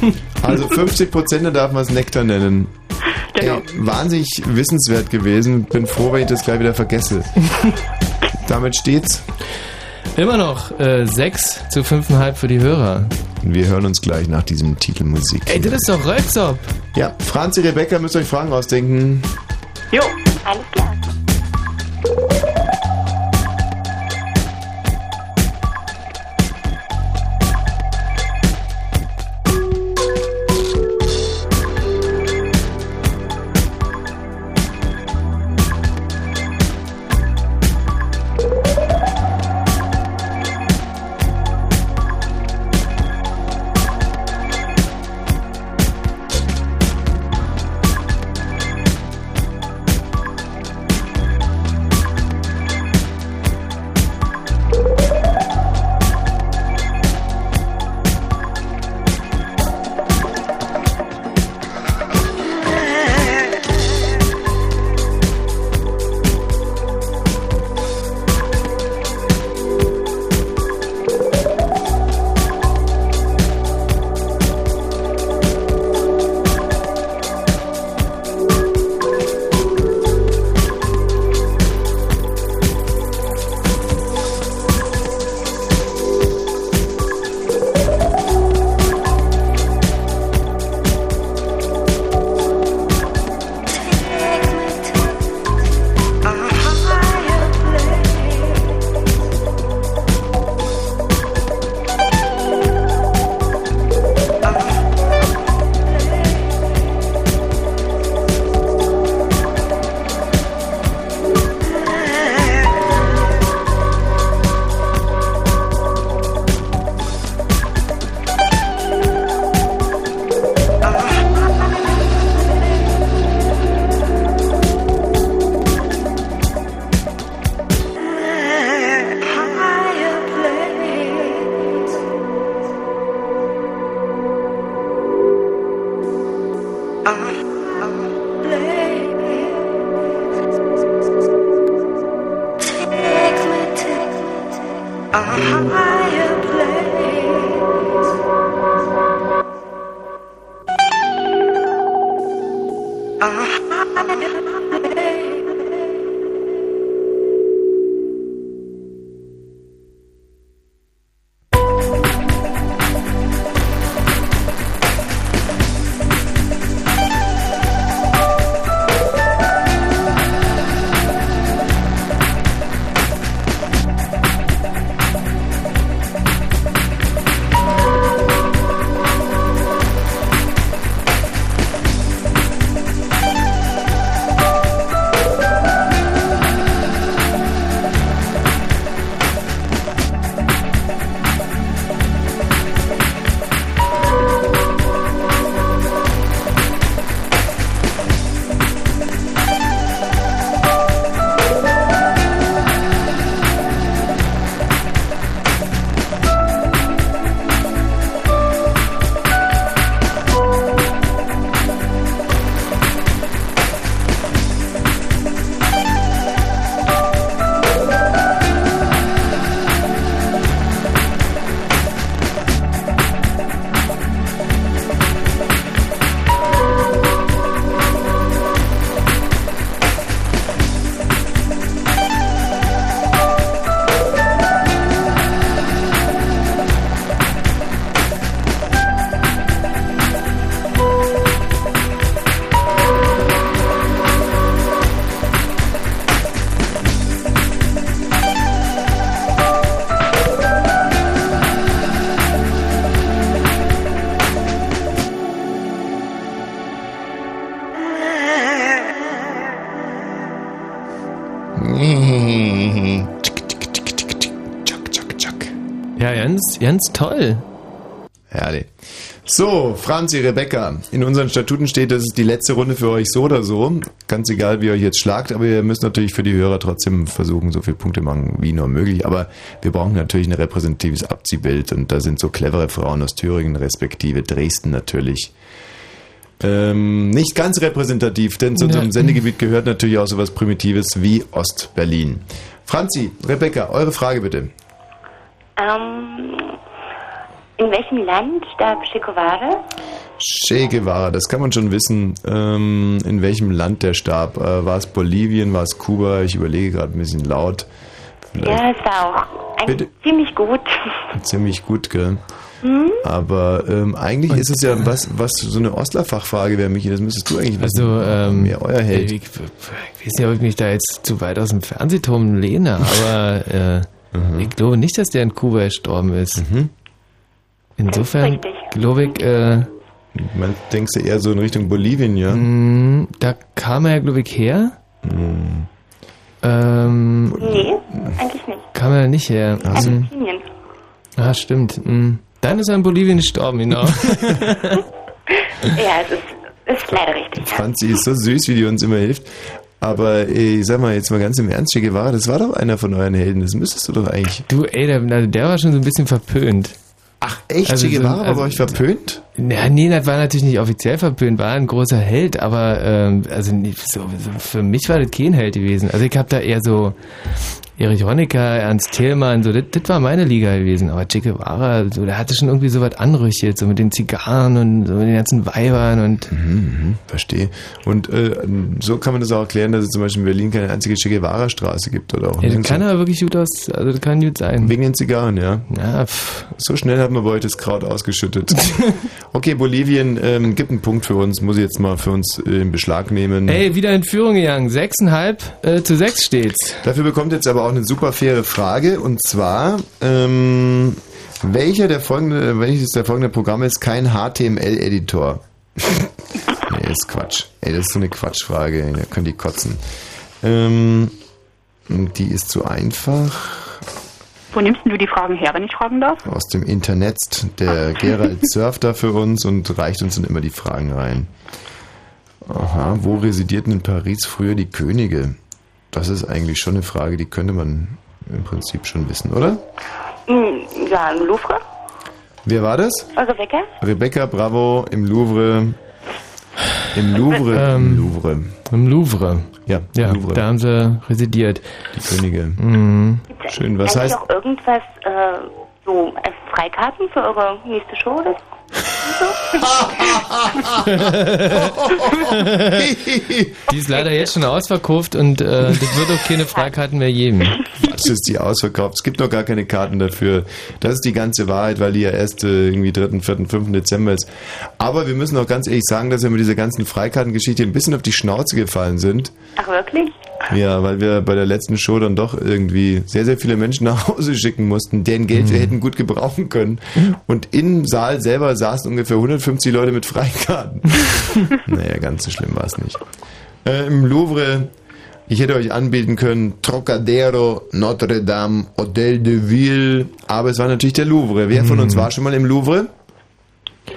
Also 50 Prozent darf man es Nektar nennen. Genau. Ey, wahnsinnig wissenswert gewesen. Bin froh, wenn ich das gleich wieder vergesse. Damit steht's. Immer noch äh, 6 zu 5,5 für die Hörer. Wir hören uns gleich nach diesem Titelmusik. Ey, das ist doch Rölpsop. Ja, Franzi, Rebecca, müsst ihr euch Fragen ausdenken. Jo, alles klar. Ja, ganz, ganz toll. Herrlich. So, Franzi, Rebecca, in unseren Statuten steht, das ist die letzte Runde für euch so oder so. Ganz egal, wie ihr euch jetzt schlagt, aber ihr müsst natürlich für die Hörer trotzdem versuchen, so viele Punkte machen wie nur möglich. Aber wir brauchen natürlich ein repräsentatives Abziehbild und da sind so clevere Frauen aus Thüringen, respektive Dresden natürlich. Ähm, nicht ganz repräsentativ, denn zu unserem Sendegebiet gehört natürlich auch sowas Primitives wie Ostberlin. Franzi, Rebecca, eure Frage bitte. Welchem Land starb Che Guevara? Che Guevara, das kann man schon wissen, ähm, in welchem Land der starb. Äh, war es Bolivien, war es Kuba? Ich überlege gerade ein bisschen laut. Vielleicht Ja, es war auch Bitte? ziemlich gut. ziemlich gut, gell? Hm? Aber ähm, eigentlich ist es ja was, was so eine Ostler-Fachfrage wäre, Michi, das müsstest du eigentlich wissen. Also, ähm, Wer euer Held. Ich, ich weiß nicht, ob ich mich da jetzt zu weit aus dem Fernsehturm lehne, aber äh, Mhm. ich glaube nicht, dass der in Kuba gestorben ist. Insofern glaube ich, äh, Man denkst du eher so in Richtung Bolivien, ja? mh, da kam er, glaube ich, her. Mhm. Ähm, Nee, eigentlich nicht. kam er nicht her. Mhm. Argentinien. Ah, stimmt. Dann ist er in Bolivien gestorben, genau. Ja, es ist, ist leider richtig. Franzi ist so süß, wie die uns immer hilft. Aber ich sag mal jetzt mal ganz im Ernst, Che Guevara, das war doch einer von euren Helden. Das müsstest du doch eigentlich. du, ey, der, also der war schon so ein bisschen verpönt. Ach, echt? Also che Guevara war also- bei euch verpönt? Ja, nee, das war natürlich nicht offiziell verpönt, war ein großer Held, aber ähm, also nicht so, so, für mich war das kein Held gewesen. Also ich habe da eher so Erich Honecker, Ernst Thälmann, so, das, war meine Liga gewesen. Aber Che Guevara, so, der hatte schon irgendwie so was anrüchtet, so mit den Zigarren und so mit den ganzen Weibern und. Mhm, verstehe. Und äh, so kann man das auch erklären, dass es zum Beispiel in Berlin keine einzige Che Guevara-Straße gibt oder auch Ja, das kann aber wirklich gut aus, also das kann gut sein. Wegen den Zigarren, ja. Ja, pff. So schnell hat man bei euch das Kraut ausgeschüttet. okay, Bolivien ähm, gibt einen Punkt für uns, muss ich jetzt mal für uns in Beschlag nehmen. Ey, wieder in Führung gegangen. Sechseinhalb äh, zu sechs steht's. Dafür bekommt jetzt aber auch eine super faire Frage und zwar, ähm, welcher der folgende, welches der folgenden Programme ist kein HTML-Editor? nee, ist Quatsch. Ey, das ist so eine Quatschfrage, da können die kotzen. Ähm, die ist zu einfach. Wo nimmst du die Fragen her, wenn ich fragen darf? Aus dem Internet. Der Gerald surft da für uns und reicht uns dann immer die Fragen rein. Aha, wo residierten in Paris früher die Könige? Das ist eigentlich schon eine Frage, die könnte man im Prinzip schon wissen, oder? Hm, Ja, im Louvre. Wer war das? Rebecca? Rebecca Bravo im Louvre. Im Louvre. Ähm, Im Louvre. Im Louvre. Ja, Ja, Louvre. da haben sie residiert. Die Könige. Mhm. Schön, was Eigentlich heißt. auch irgendwas, äh, so äh, Freikarten für eure nächste Show oder Die ist leider jetzt schon ausverkauft und äh, das wird auch keine Freikarten mehr geben. Was ist die ausverkauft? Es gibt noch gar keine Karten dafür. Das ist die ganze Wahrheit, weil die ja erst äh, irgendwie 3., 4., 5. Dezember ist. Aber wir müssen auch ganz ehrlich sagen, dass wir mit dieser ganzen Freikartengeschichte ein bisschen auf die Schnauze gefallen sind. Ach wirklich? Ja, weil wir bei der letzten Show dann doch irgendwie sehr, sehr viele Menschen nach Hause schicken mussten, deren Geld wir hätten gut gebrauchen können. Und im Saal selber saßen ungefähr 150 Leute mit Freikarten. naja, ganz so schlimm war es nicht. Äh, Im Louvre, ich hätte euch anbieten können, Trocadero, Notre Dame, Hotel de Ville, aber es war natürlich der Louvre. Wer von uns war schon mal im Louvre?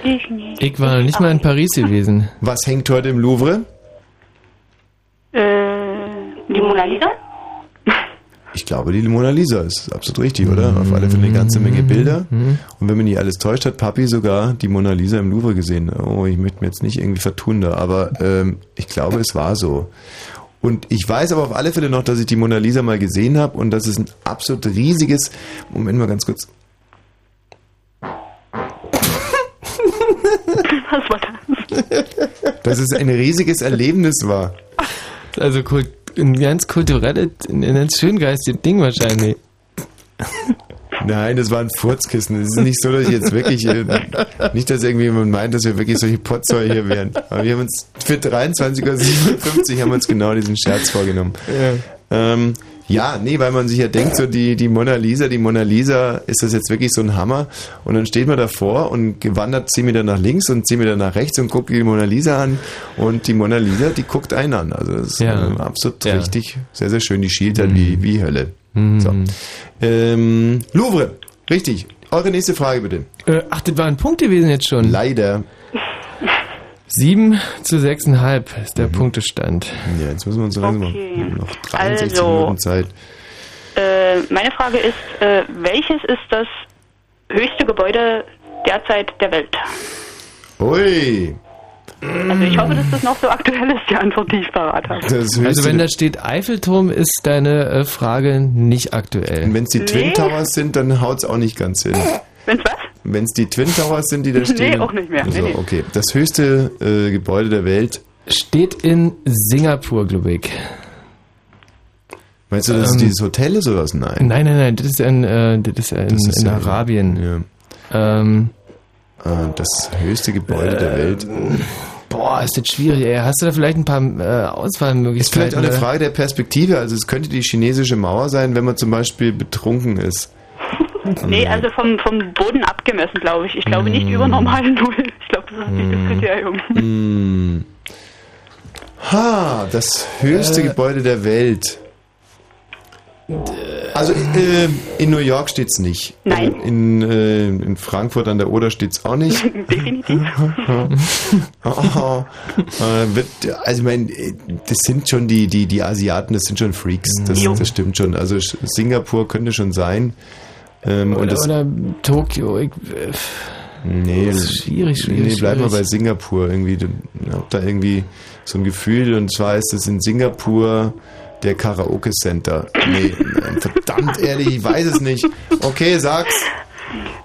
Ich nicht. Ich war noch nicht mal in Paris gewesen. Was hängt heute im Louvre? Äh, Die Mona Lisa? Ich glaube, die Mona Lisa ist absolut richtig, oder? Auf alle Fälle eine ganze Menge Bilder. Und wenn mich nicht alles täuscht, hat Papi sogar die Mona Lisa im Louvre gesehen. Oh, ich möchte mir jetzt nicht irgendwie vertun da, aber ähm, ich glaube, es war so. Und ich weiß aber auf alle Fälle noch, dass ich die Mona Lisa mal gesehen habe und das ist ein absolut riesiges. Moment mal ganz kurz. Was war das? Dass es ein riesiges Erlebnis war. Also kult- ein ganz kulturelles, ein ganz schön geistiges Ding wahrscheinlich. Nein, das war ein Furzkissen. Es ist nicht so, dass ich jetzt wirklich, äh, nicht, dass irgendjemand meint, dass wir wirklich solche Potzeuge hier wären. Aber wir haben uns für 23.57 Uhr haben wir uns genau diesen Scherz vorgenommen. Ja. Ähm, ja, nee, weil man sich ja denkt, so die, die Mona Lisa, die Mona Lisa, ist das jetzt wirklich so ein Hammer? Und dann steht man davor und gewandert 10 Meter nach links und 10 Meter nach rechts und guckt die Mona Lisa an und die Mona Lisa, die guckt einen an. Also das ist Ja. ähm, absolut Ja. richtig, sehr, sehr schön. Die schielt halt wie, wie Hölle. Mhm. So. Ähm, Louvre, richtig. Eure nächste Frage bitte. Äh, ach, das war ein Punkt gewesen jetzt schon. Leider. 7 zu 6,5 ist der Punktestand. Ja, jetzt müssen wir uns langsam Okay. noch 63 Also- Minuten Zeit. Äh, meine Frage ist, äh, welches ist das höchste Gebäude derzeit der Welt? Ui. Also ich hoffe, dass das noch so aktuell ist, die Antwort, die ich parat habe. Also wenn da steht Eiffelturm, ist deine äh, Frage nicht aktuell. Und wenn es die Twin Nee. Towers sind, dann haut's auch nicht ganz hin. Wenn's was? Wenn es die Twin Towers sind, die da Nee, stehen. auch nicht mehr. Nee, Also, nee. okay. Das höchste äh, Gebäude der Welt. Steht in Singapur, glaube ich. Meinst du, dass es Ähm, dieses Hotel ist oder was? Nein. Nein, nein, nein, das ist in, äh, das ist in, Das ist in ja- Arabien. Ähm, Ah, das höchste Gebäude der Welt. Boah, ist das schwierig, ey. Hast du da vielleicht ein paar äh, Auswahlmöglichkeiten? Ist vielleicht auch eine? Frage der Perspektive. Also es könnte die chinesische Mauer sein, wenn man zum Beispiel betrunken ist. Nee, also vom, vom Boden abgemessen, glaube ich. Ich glaube nicht über normale Null. Ich glaube, das ist nicht das Kriterium. Hm. Ha, das höchste Äh. Gebäude der Welt. Also äh, in New York steht's nicht. Nein. In, äh, in Frankfurt an der Oder steht's auch nicht. Definitiv. oh, äh, wird, also ich meine, das sind schon die, die, die Asiaten, das sind schon Freaks. Das, das stimmt schon. Also Singapur könnte schon sein. Ähm, und Oder, das, oder Tokio. Ich, äh, Nee, Das ist schwierig, schwierig, Nee, bleib mal schwierig. bei Singapur irgendwie. Ich hab da irgendwie so ein Gefühl und zwar ist es in Singapur der Karaoke Center. Nee, nein, verdammt ehrlich, ich weiß es nicht. Okay, sag's.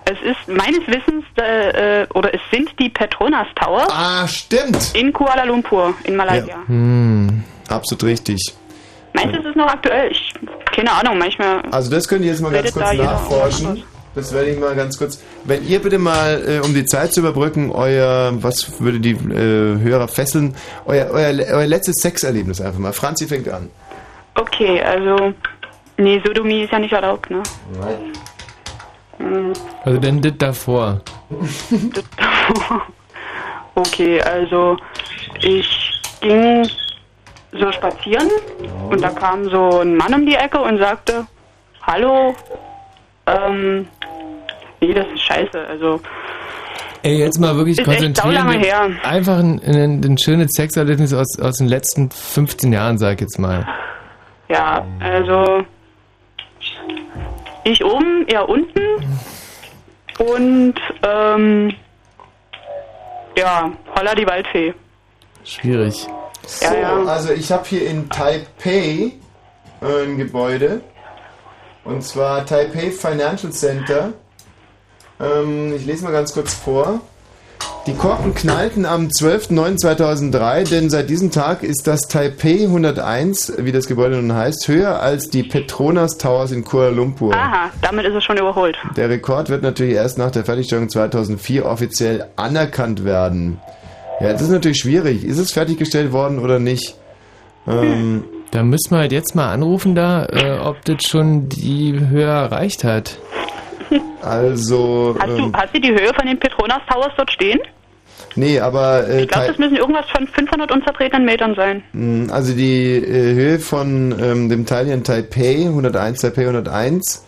Es ist meines Wissens, äh, äh, oder es sind die Petronas Towers. Ah, stimmt. In Kuala Lumpur, in Malaysia. Hm. Absolut richtig. Meinst du, es ist noch aktuell? Ich, keine Ahnung, manchmal. Also das könnt ihr jetzt mal ganz kurz nachforschen. Das werde ich mal ganz kurz. Wenn ihr bitte mal, äh, um die Zeit zu überbrücken, euer, was würde die äh, Hörer fesseln, euer, euer, euer letztes Sexerlebnis einfach mal. Franzi fängt an. Okay, also. Nee, Sodomie ist ja nicht erlaubt, ne? Hm, Also denn das davor. Okay, also ich ging so spazieren und da kam so ein Mann um die Ecke und sagte, hallo, ähm, nee, das ist scheiße, also Ey, jetzt mal wirklich Ist echt konzentrieren. wir- her. Einfach ein, ein, ein schönes Sexerlebnis aus, aus den letzten 15 Jahren, sag ich jetzt mal. ja, also ich oben, er unten und ähm, ja, holla die Waldfee. Schwierig. So, also ich habe hier in Taipei äh, ein Gebäude. Und zwar Taipei Financial Center. Ähm, ich lese mal ganz kurz vor. Die Korken knallten am 12.09.2003, denn seit diesem Tag ist das Taipei 101, wie das Gebäude nun heißt, höher als die Petronas Towers in Kuala Lumpur. Aha, damit ist es schon überholt. Der Rekord wird natürlich erst nach der Fertigstellung 2004 offiziell anerkannt werden. Ja, das ist natürlich schwierig. Ist es fertiggestellt worden oder nicht? Ähm, Da müssen wir halt jetzt mal anrufen da, äh, ob das schon die Höhe erreicht hat. also, Hast, du, ähm, hast du die Höhe von den Petronas Towers dort stehen? nee, aber äh, Ich glaube, das müssen irgendwas von 500 unzertretenen Metern sein. mh, also die äh, Höhe von ähm, dem Teil hier in Taipei 101, Taipei 101,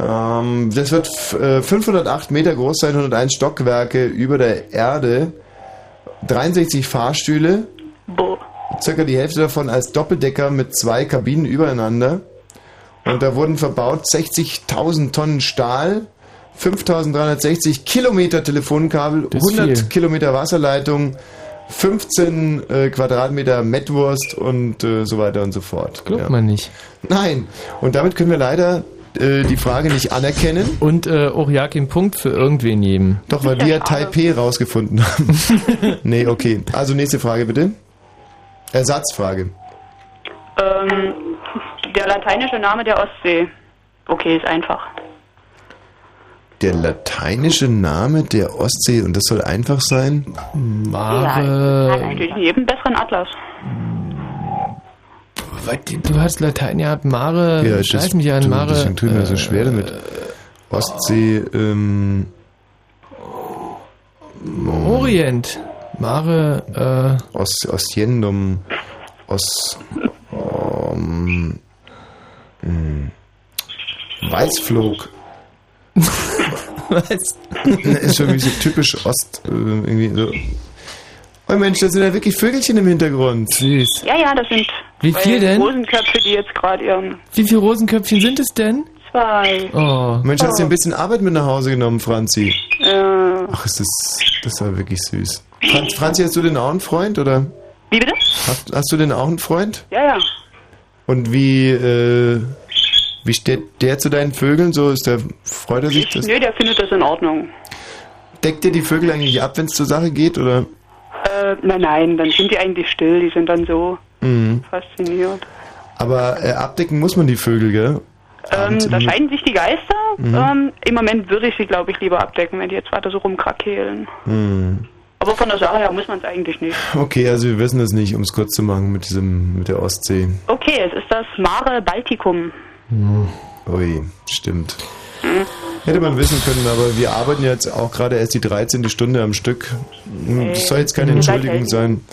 ähm, das wird f- äh, 508 Meter groß sein, 101 Stockwerke über der Erde, 63 Fahrstühle, circa die Hälfte davon als Doppeldecker mit zwei Kabinen übereinander. Und da wurden verbaut 60.000 Tonnen Stahl, 5.360 Kilometer Telefonkabel, Das ist 100 viel. Kilometer Wasserleitung, 15 äh, Quadratmeter Mettwurst und äh, so weiter und so fort. Glaubt man nicht. Nein. Und damit können wir leider äh, die Frage nicht anerkennen. Und äh, auch ja kein Punkt für irgendwen geben. Doch, weil wir Taipei rausgefunden haben. nee, okay. Also nächste Frage bitte. Ersatzfrage. Ähm, der lateinische Name der Ostsee. Okay, ist einfach. Der lateinische Name der Ostsee, und das soll einfach sein? Ja, hat natürlich jeden besseren Atlas. Was, du hast Latein gehabt, Mare, Ja, scheiß das- mich an, Mare. Deswegen tut mir das so schwer damit. Ostsee, ähm. Orient. Mare, äh. Os, Ostiendum. Os. Um, mh. Weißflug. Was? ist für mich so typisch Ost, äh, irgendwie so. Oh Mensch, da sind ja wirklich Vögelchen im Hintergrund. Süß. Ja, ja, das sind Wie viel denn? Rosenköpfe, die jetzt gerade ihren Wie viele Rosenköpfchen sind es denn? zwei. Oh. Mensch, hast du ein bisschen Arbeit mit nach Hause genommen, Franzi? Äh, Ach, ist das, das war wirklich süß. Franz, Franzi, hast du denn auch einen Freund, oder? wie bitte? Hast, hast du denn auch einen Freund? Ja, ja. Und wie, äh, wie steht der zu deinen Vögeln? So ist der, freut er sich das? Nö, der findet das in Ordnung. Deckt ihr die Vögel eigentlich ab, wenn es zur Sache geht, oder? Äh, nein, nein, dann sind die eigentlich still, die sind dann so Mhm. fasziniert. Aber äh, abdecken muss man die Vögel, gell? Ähm, da scheiden sich die Geister. Mhm. Ähm, Im Moment würde ich sie, glaube ich, lieber abdecken, wenn die jetzt weiter so rumkrakehlen. Hm. Aber von der Sache her muss man es eigentlich nicht. Okay, also wir wissen es nicht, um es kurz zu machen mit diesem, mit der Ostsee. Okay, es ist das Mare Balticum. Ui, stimmt. Hätte man wissen können, aber wir arbeiten jetzt auch gerade erst die 13. Stunde am Stück. Hm, Das soll jetzt keine Entschuldigung sein.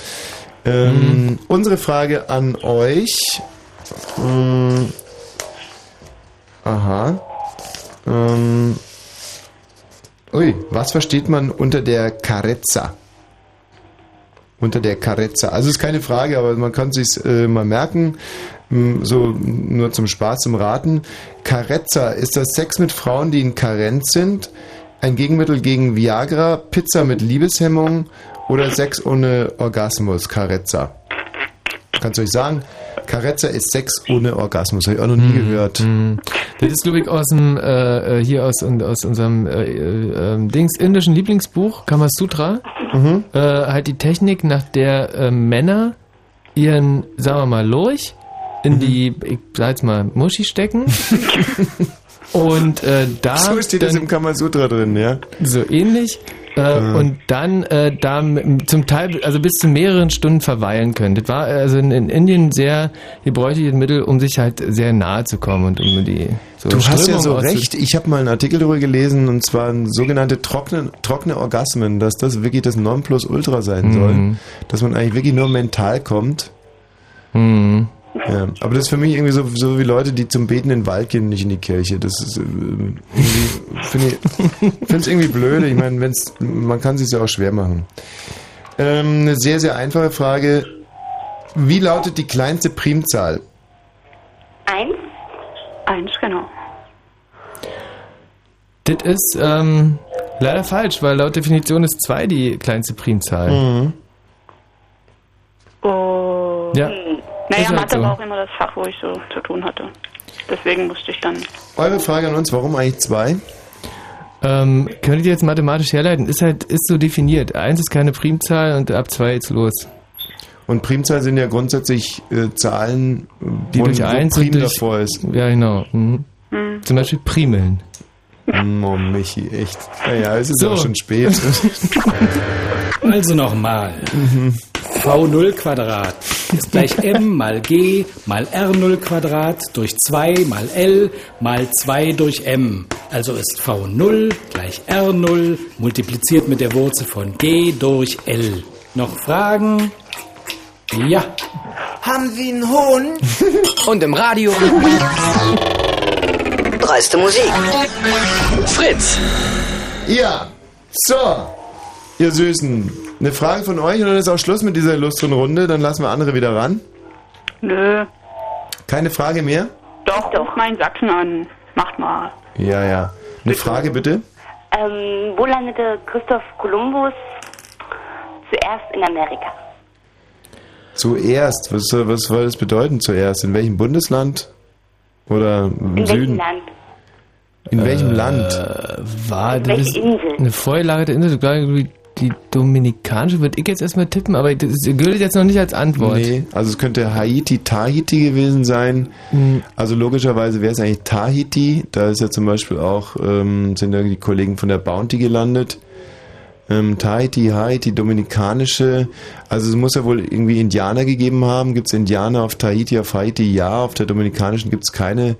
Ähm, Unsere Frage an euch. Hm, aha. Ähm, ui, was versteht man unter der Carezza? Unter der Carezza. Also ist keine Frage, aber man kann sich äh, mal merken, so nur zum Spaß, zum Raten. Carezza, ist das Sex mit Frauen, die in Karenz sind? Ein Gegenmittel gegen Viagra, Pizza mit Liebeshemmung oder Sex ohne Orgasmus? Carezza. Kannst du euch sagen? Carezza ist Sex ohne Orgasmus. Habe ich auch noch nie gehört. Das ist, glaube ich, aus dem, äh, äh, hier aus, aus unserem äh, äh, ähm, Dings, indischen Lieblingsbuch, Kamasutra. Mhm. Äh, halt die Technik, nach der äh, Männer ihren, sagen wir mal, Lurch Mhm. in die, ich sag jetzt mal, Muschi stecken. und äh, da. So steht das im Kamasutra drin, ja? So ähnlich. Äh, Mhm. Und dann äh, da zum Teil, also bis zu mehreren Stunden verweilen können. Das war also in, in Indien sehr gebräuchliches Mittel, um sich halt sehr nahe zu kommen und um die so Du hast ja so recht. Ich habe mal einen Artikel darüber gelesen und zwar sogenannte trockene, trockene Orgasmen, dass das wirklich das Nonplusultra sein Mhm. soll. Dass man eigentlich wirklich nur mental kommt. Mhm. Ja, aber das ist für mich irgendwie so, so wie Leute, die zum Beten in den Wald gehen, nicht in die Kirche. Das ist äh, irgendwie, finde ich, finde es irgendwie blöd. Ich meine, wenn's, man kann es sich ja auch schwer machen. Ähm, eine sehr, sehr einfache Frage. Wie lautet die kleinste Primzahl? Eins. Eins, genau. Das ist ähm, leider falsch, weil laut Definition ist 2 die kleinste Primzahl. Mhm. Oh. Ja. Naja, halt Mathe so. war auch immer das Fach, wo ich so zu tun hatte. Deswegen musste ich dann. Eure Frage an uns, warum eigentlich zwei? Ähm, könntet ihr jetzt mathematisch herleiten? Ist halt, ist so definiert. Eins ist keine Primzahl und ab zwei geht's los. Und Primzahlen sind ja grundsätzlich äh, Zahlen, Die wo, durch wo eins Prim und durch, davor ist. Ja, genau. Mhm. Hm. Zum Beispiel Primeln. Oh, Michi, echt. Naja, es ist So. auch schon spät. Also nochmal. V0 Quadrat ist gleich m mal g mal r0 Quadrat durch 2 mal l mal 2 durch m. Also ist V0 gleich r0 multipliziert mit der Wurzel von g durch l. Noch Fragen? Ja. Haben Sie einen Hohn? Und im Radio. Dreiste Musik. Fritz. Ja. So. Ihr Süßen. Eine Frage von euch und dann ist auch Schluss mit dieser illustren Runde. Dann lassen wir andere wieder ran. Nö. Keine Frage mehr? Doch, doch. Mein Sachsen an. Macht mal. Ja, ja. Eine Frage bitte? Ähm, wo landete Christoph Kolumbus zuerst in Amerika? Zuerst. Was, soll- was soll das bedeuten zuerst? In welchem Bundesland? Oder im In Süden? welchem Land? In welchem Äh, Land? War das Insel? eine vorgelagerte Insel, ich glaube, die dominikanische würde ich jetzt erstmal tippen, aber das gilt jetzt noch nicht als Antwort. Nee, also es könnte Haiti, Tahiti gewesen sein. Mhm. Also logischerweise wäre es eigentlich Tahiti. Da ist ja zum Beispiel auch, ähm, sind ja die Kollegen von der Bounty gelandet. Ähm, Tahiti, Haiti, Dominikanische. Also es muss ja wohl irgendwie Indianer gegeben haben. Gibt es Indianer auf Tahiti, auf Haiti? Ja, auf der Dominikanischen gibt es keine.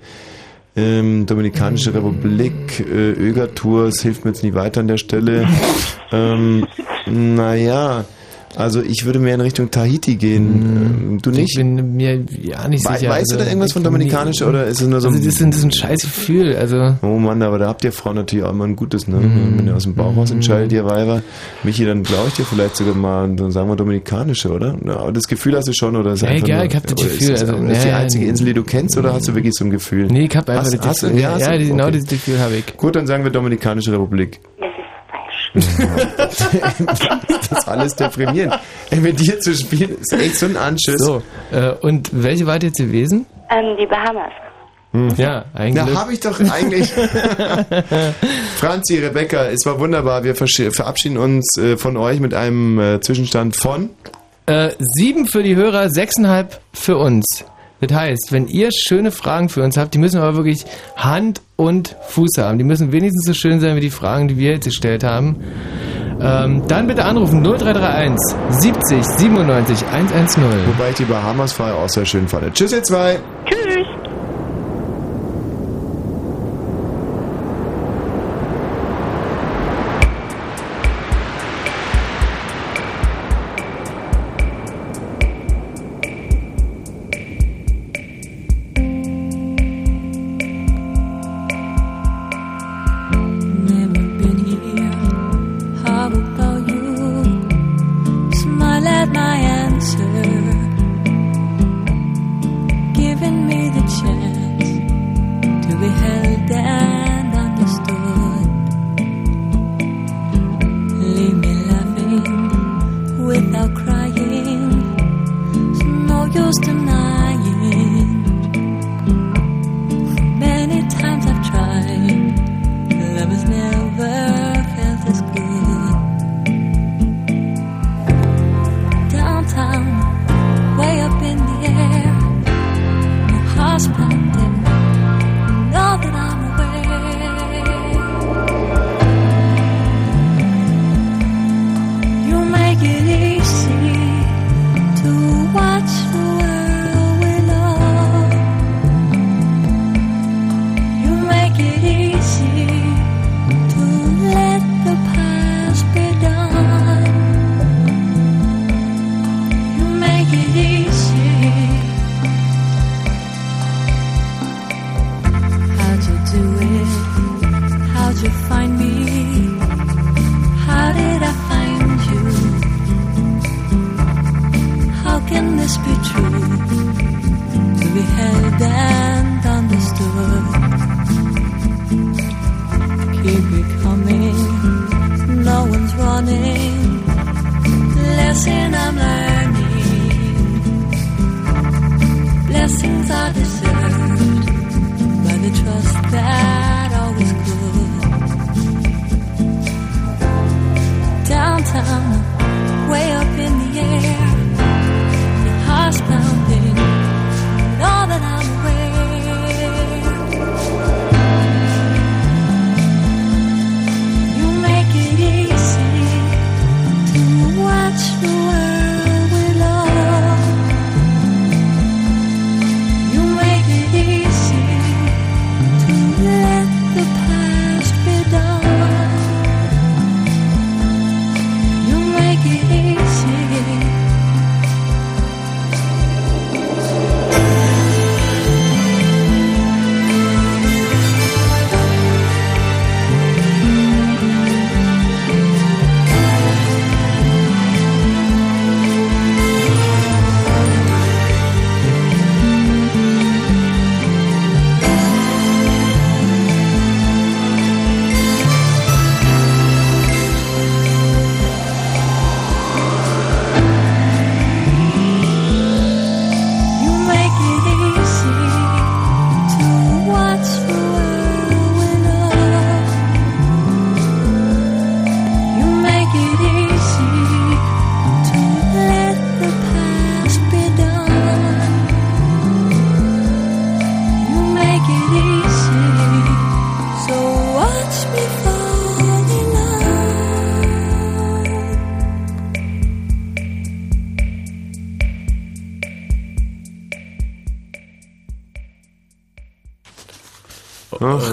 Ähm, Dominikanische Republik, äh, es hilft mir jetzt nicht weiter an der Stelle. ähm, naja, Also ich würde mehr in Richtung Tahiti gehen. Ähm, Du nicht? Ich bin mir ja nicht Wei- sicher. weißt du also, da irgendwas von nie- oder ist es nur so Also ein- das ist, ein- das ist ein scheiß Gefühl. Also Oh Mann, aber da habt ihr Frauen natürlich auch immer ein gutes, ne? Mhm. Wenn ihr aus dem Bauch raus entscheidet, ihr Weiber. Michi, dann glaube ich dir vielleicht sogar mal, dann sagen wir Dominikanische, oder? Ja, aber das Gefühl hast du schon, oder ist Ja, egal, nur, ich hab das Gefühl, Ist das, also, ist die ja, einzige ja. Insel, die du kennst, oder hast du wirklich so ein Gefühl? Nee, ich hab einfach hast, das du, Gefühl. ja, hast Ja, du? die- genau okay. dieses Gefühl habe ich. Gut, dann sagen wir Dominikanische Republik. das ist alles deprimierend. Ey, mit dir zu spielen, ist echt so ein Anschiss. So, äh, und welche wart ihr jetzt gewesen? Ähm, die Bahamas. Ja, eigentlich. Da habe ich doch eigentlich. Franzi, Rebecca, es war wunderbar. Wir verabschieden uns äh, von euch mit einem äh, Zwischenstand von. Äh, sieben für die Hörer, sechseinhalb für uns. Das heißt, wenn ihr schöne Fragen für uns habt, die müssen aber wirklich Hand und Fuß haben. Die müssen wenigstens so schön sein wie die Fragen, die wir jetzt gestellt haben. Ähm, dann bitte anrufen 0331 70 97 110. Wobei ich die Bahamas-Frage auch sehr schön fand. Tschüss, ihr zwei. Tschüss.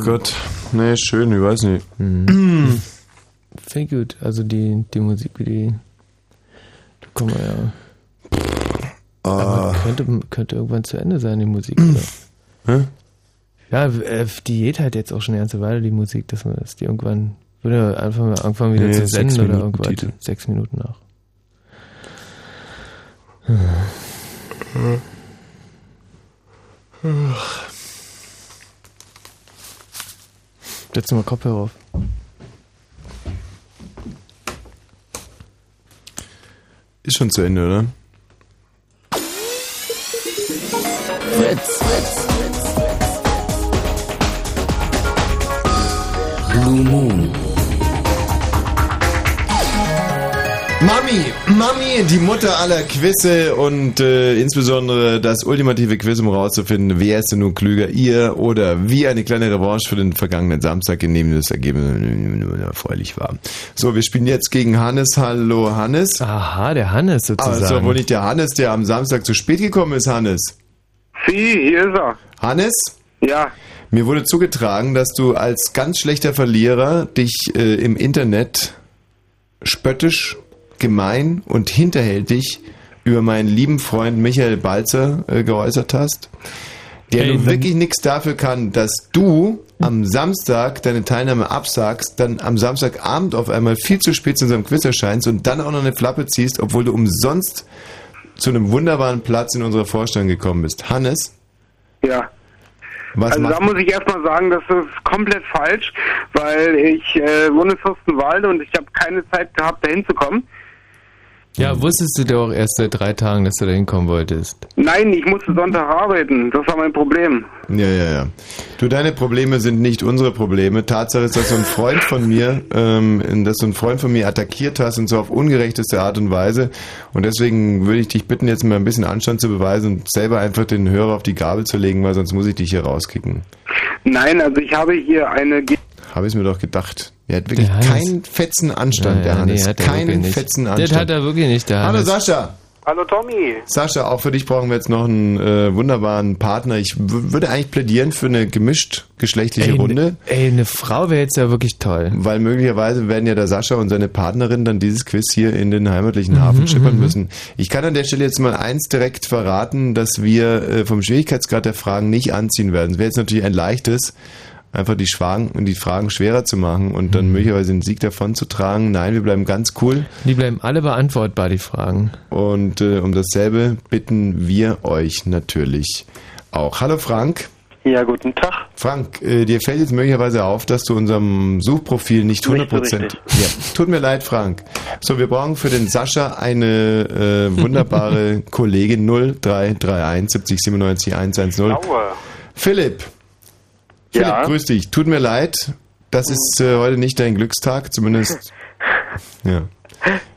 Gott. Nee, schön, ich weiß nicht. Finde ich gut. Also die, die Musik, die guck mal, ja. Ah. Aber könnte, könnte irgendwann zu Ende sein, die Musik. Oder? Hä? Ja, äh, die geht halt jetzt auch schon eine ganze Weile, die Musik, dass man dass die irgendwann würde einfach mal anfangen wieder Nee, zu senden oder Minuten irgendwas. Titel. Sechs Minuten nach. Setz mal Kopfhörer auf. Ist schon zu Ende, oder? Fritz. Blue Moon. Mami, Mami, die Mutter aller Quizze und äh, insbesondere das ultimative Quiz, um herauszufinden, wer ist denn nun klüger, ihr oder wie eine kleine Revanche für den vergangenen Samstag, in dem das Ergebnis nur erfreulich war. So, wir spielen jetzt gegen Hannes. Hallo Hannes. Aha, der Hannes Aber es ist sozusagen. doch wohl nicht der Hannes, der am Samstag zu spät gekommen ist, Hannes. Sie, hier ist er. Hannes? Ja. Mir wurde zugetragen, dass du als ganz schlechter Verlierer dich äh, im Internet spöttisch, gemein und hinterhältig über meinen lieben Freund Michael Balzer äh, geäußert hast, der Hey, nun wirklich nichts dafür kann, dass du am Samstag deine Teilnahme absagst, dann am Samstagabend auf einmal viel zu spät zu unserem Quiz erscheinst und dann auch noch eine Flappe ziehst, obwohl du umsonst zu einem wunderbaren Platz in unserer Vorstellung gekommen bist. Hannes? Ja. Was also da muss ich erstmal sagen, das ist komplett falsch, weil ich äh, wohne in Fürstenwalde und ich habe keine Zeit gehabt, da hinzukommen. Ja, wusstest du doch erst seit drei Tagen, dass du da hinkommen wolltest. Nein, ich musste Sonntag arbeiten. Das war mein Problem. Ja, ja, ja. Du, deine Probleme sind nicht unsere Probleme. Tatsache ist, dass du einen Freund von mir, ähm, dass du einen Freund von mir attackiert hast und so auf ungerechteste Art und Weise. Und deswegen würde ich dich bitten, jetzt mal ein bisschen Anstand zu beweisen und selber einfach den Hörer auf die Gabel zu legen, weil sonst muss ich dich hier rauskicken. Nein, also ich habe hier eine... Habe ich mir doch gedacht. Er hat wirklich Der keinen fetzen Anstand, Ja, der Hannes. nee, hat keinen wirklich nicht. fetzen Das Anstand. hat er wirklich nicht, der Hallo Hannes. Sascha. Hallo Tommy. Sascha, auch für dich brauchen wir jetzt noch einen äh, wunderbaren Partner. Ich würde eigentlich plädieren für eine gemischt geschlechtliche Ey, Runde. ne- ey, eine Frau wäre jetzt ja wirklich toll. Weil möglicherweise werden ja der Sascha und seine Partnerin dann dieses Quiz hier in den heimatlichen Mhm, Hafen schippern mhm. müssen. Ich kann an der Stelle jetzt mal eins direkt verraten, dass wir äh, vom Schwierigkeitsgrad der Fragen nicht anziehen werden. Es wäre jetzt natürlich ein leichtes, einfach die Fragen und die Fragen schwerer zu machen und Mhm. dann möglicherweise den Sieg davon zu tragen. Nein, wir bleiben ganz cool. Die bleiben alle beantwortbar, die Fragen. Und äh, um dasselbe bitten wir euch natürlich auch. Hallo Frank. Ja, guten Tag. Frank, äh, dir fällt jetzt möglicherweise auf, dass du unserem Suchprofil nicht 100%... Nicht so ja, tut mir leid, Frank. So, wir brauchen für den Sascha eine äh, wunderbare Kollegin 0331 70 97 110. Aua. Philipp. Philipp, Ja? grüß dich. Tut mir leid, das ist äh, heute nicht dein Glückstag, zumindest... ja.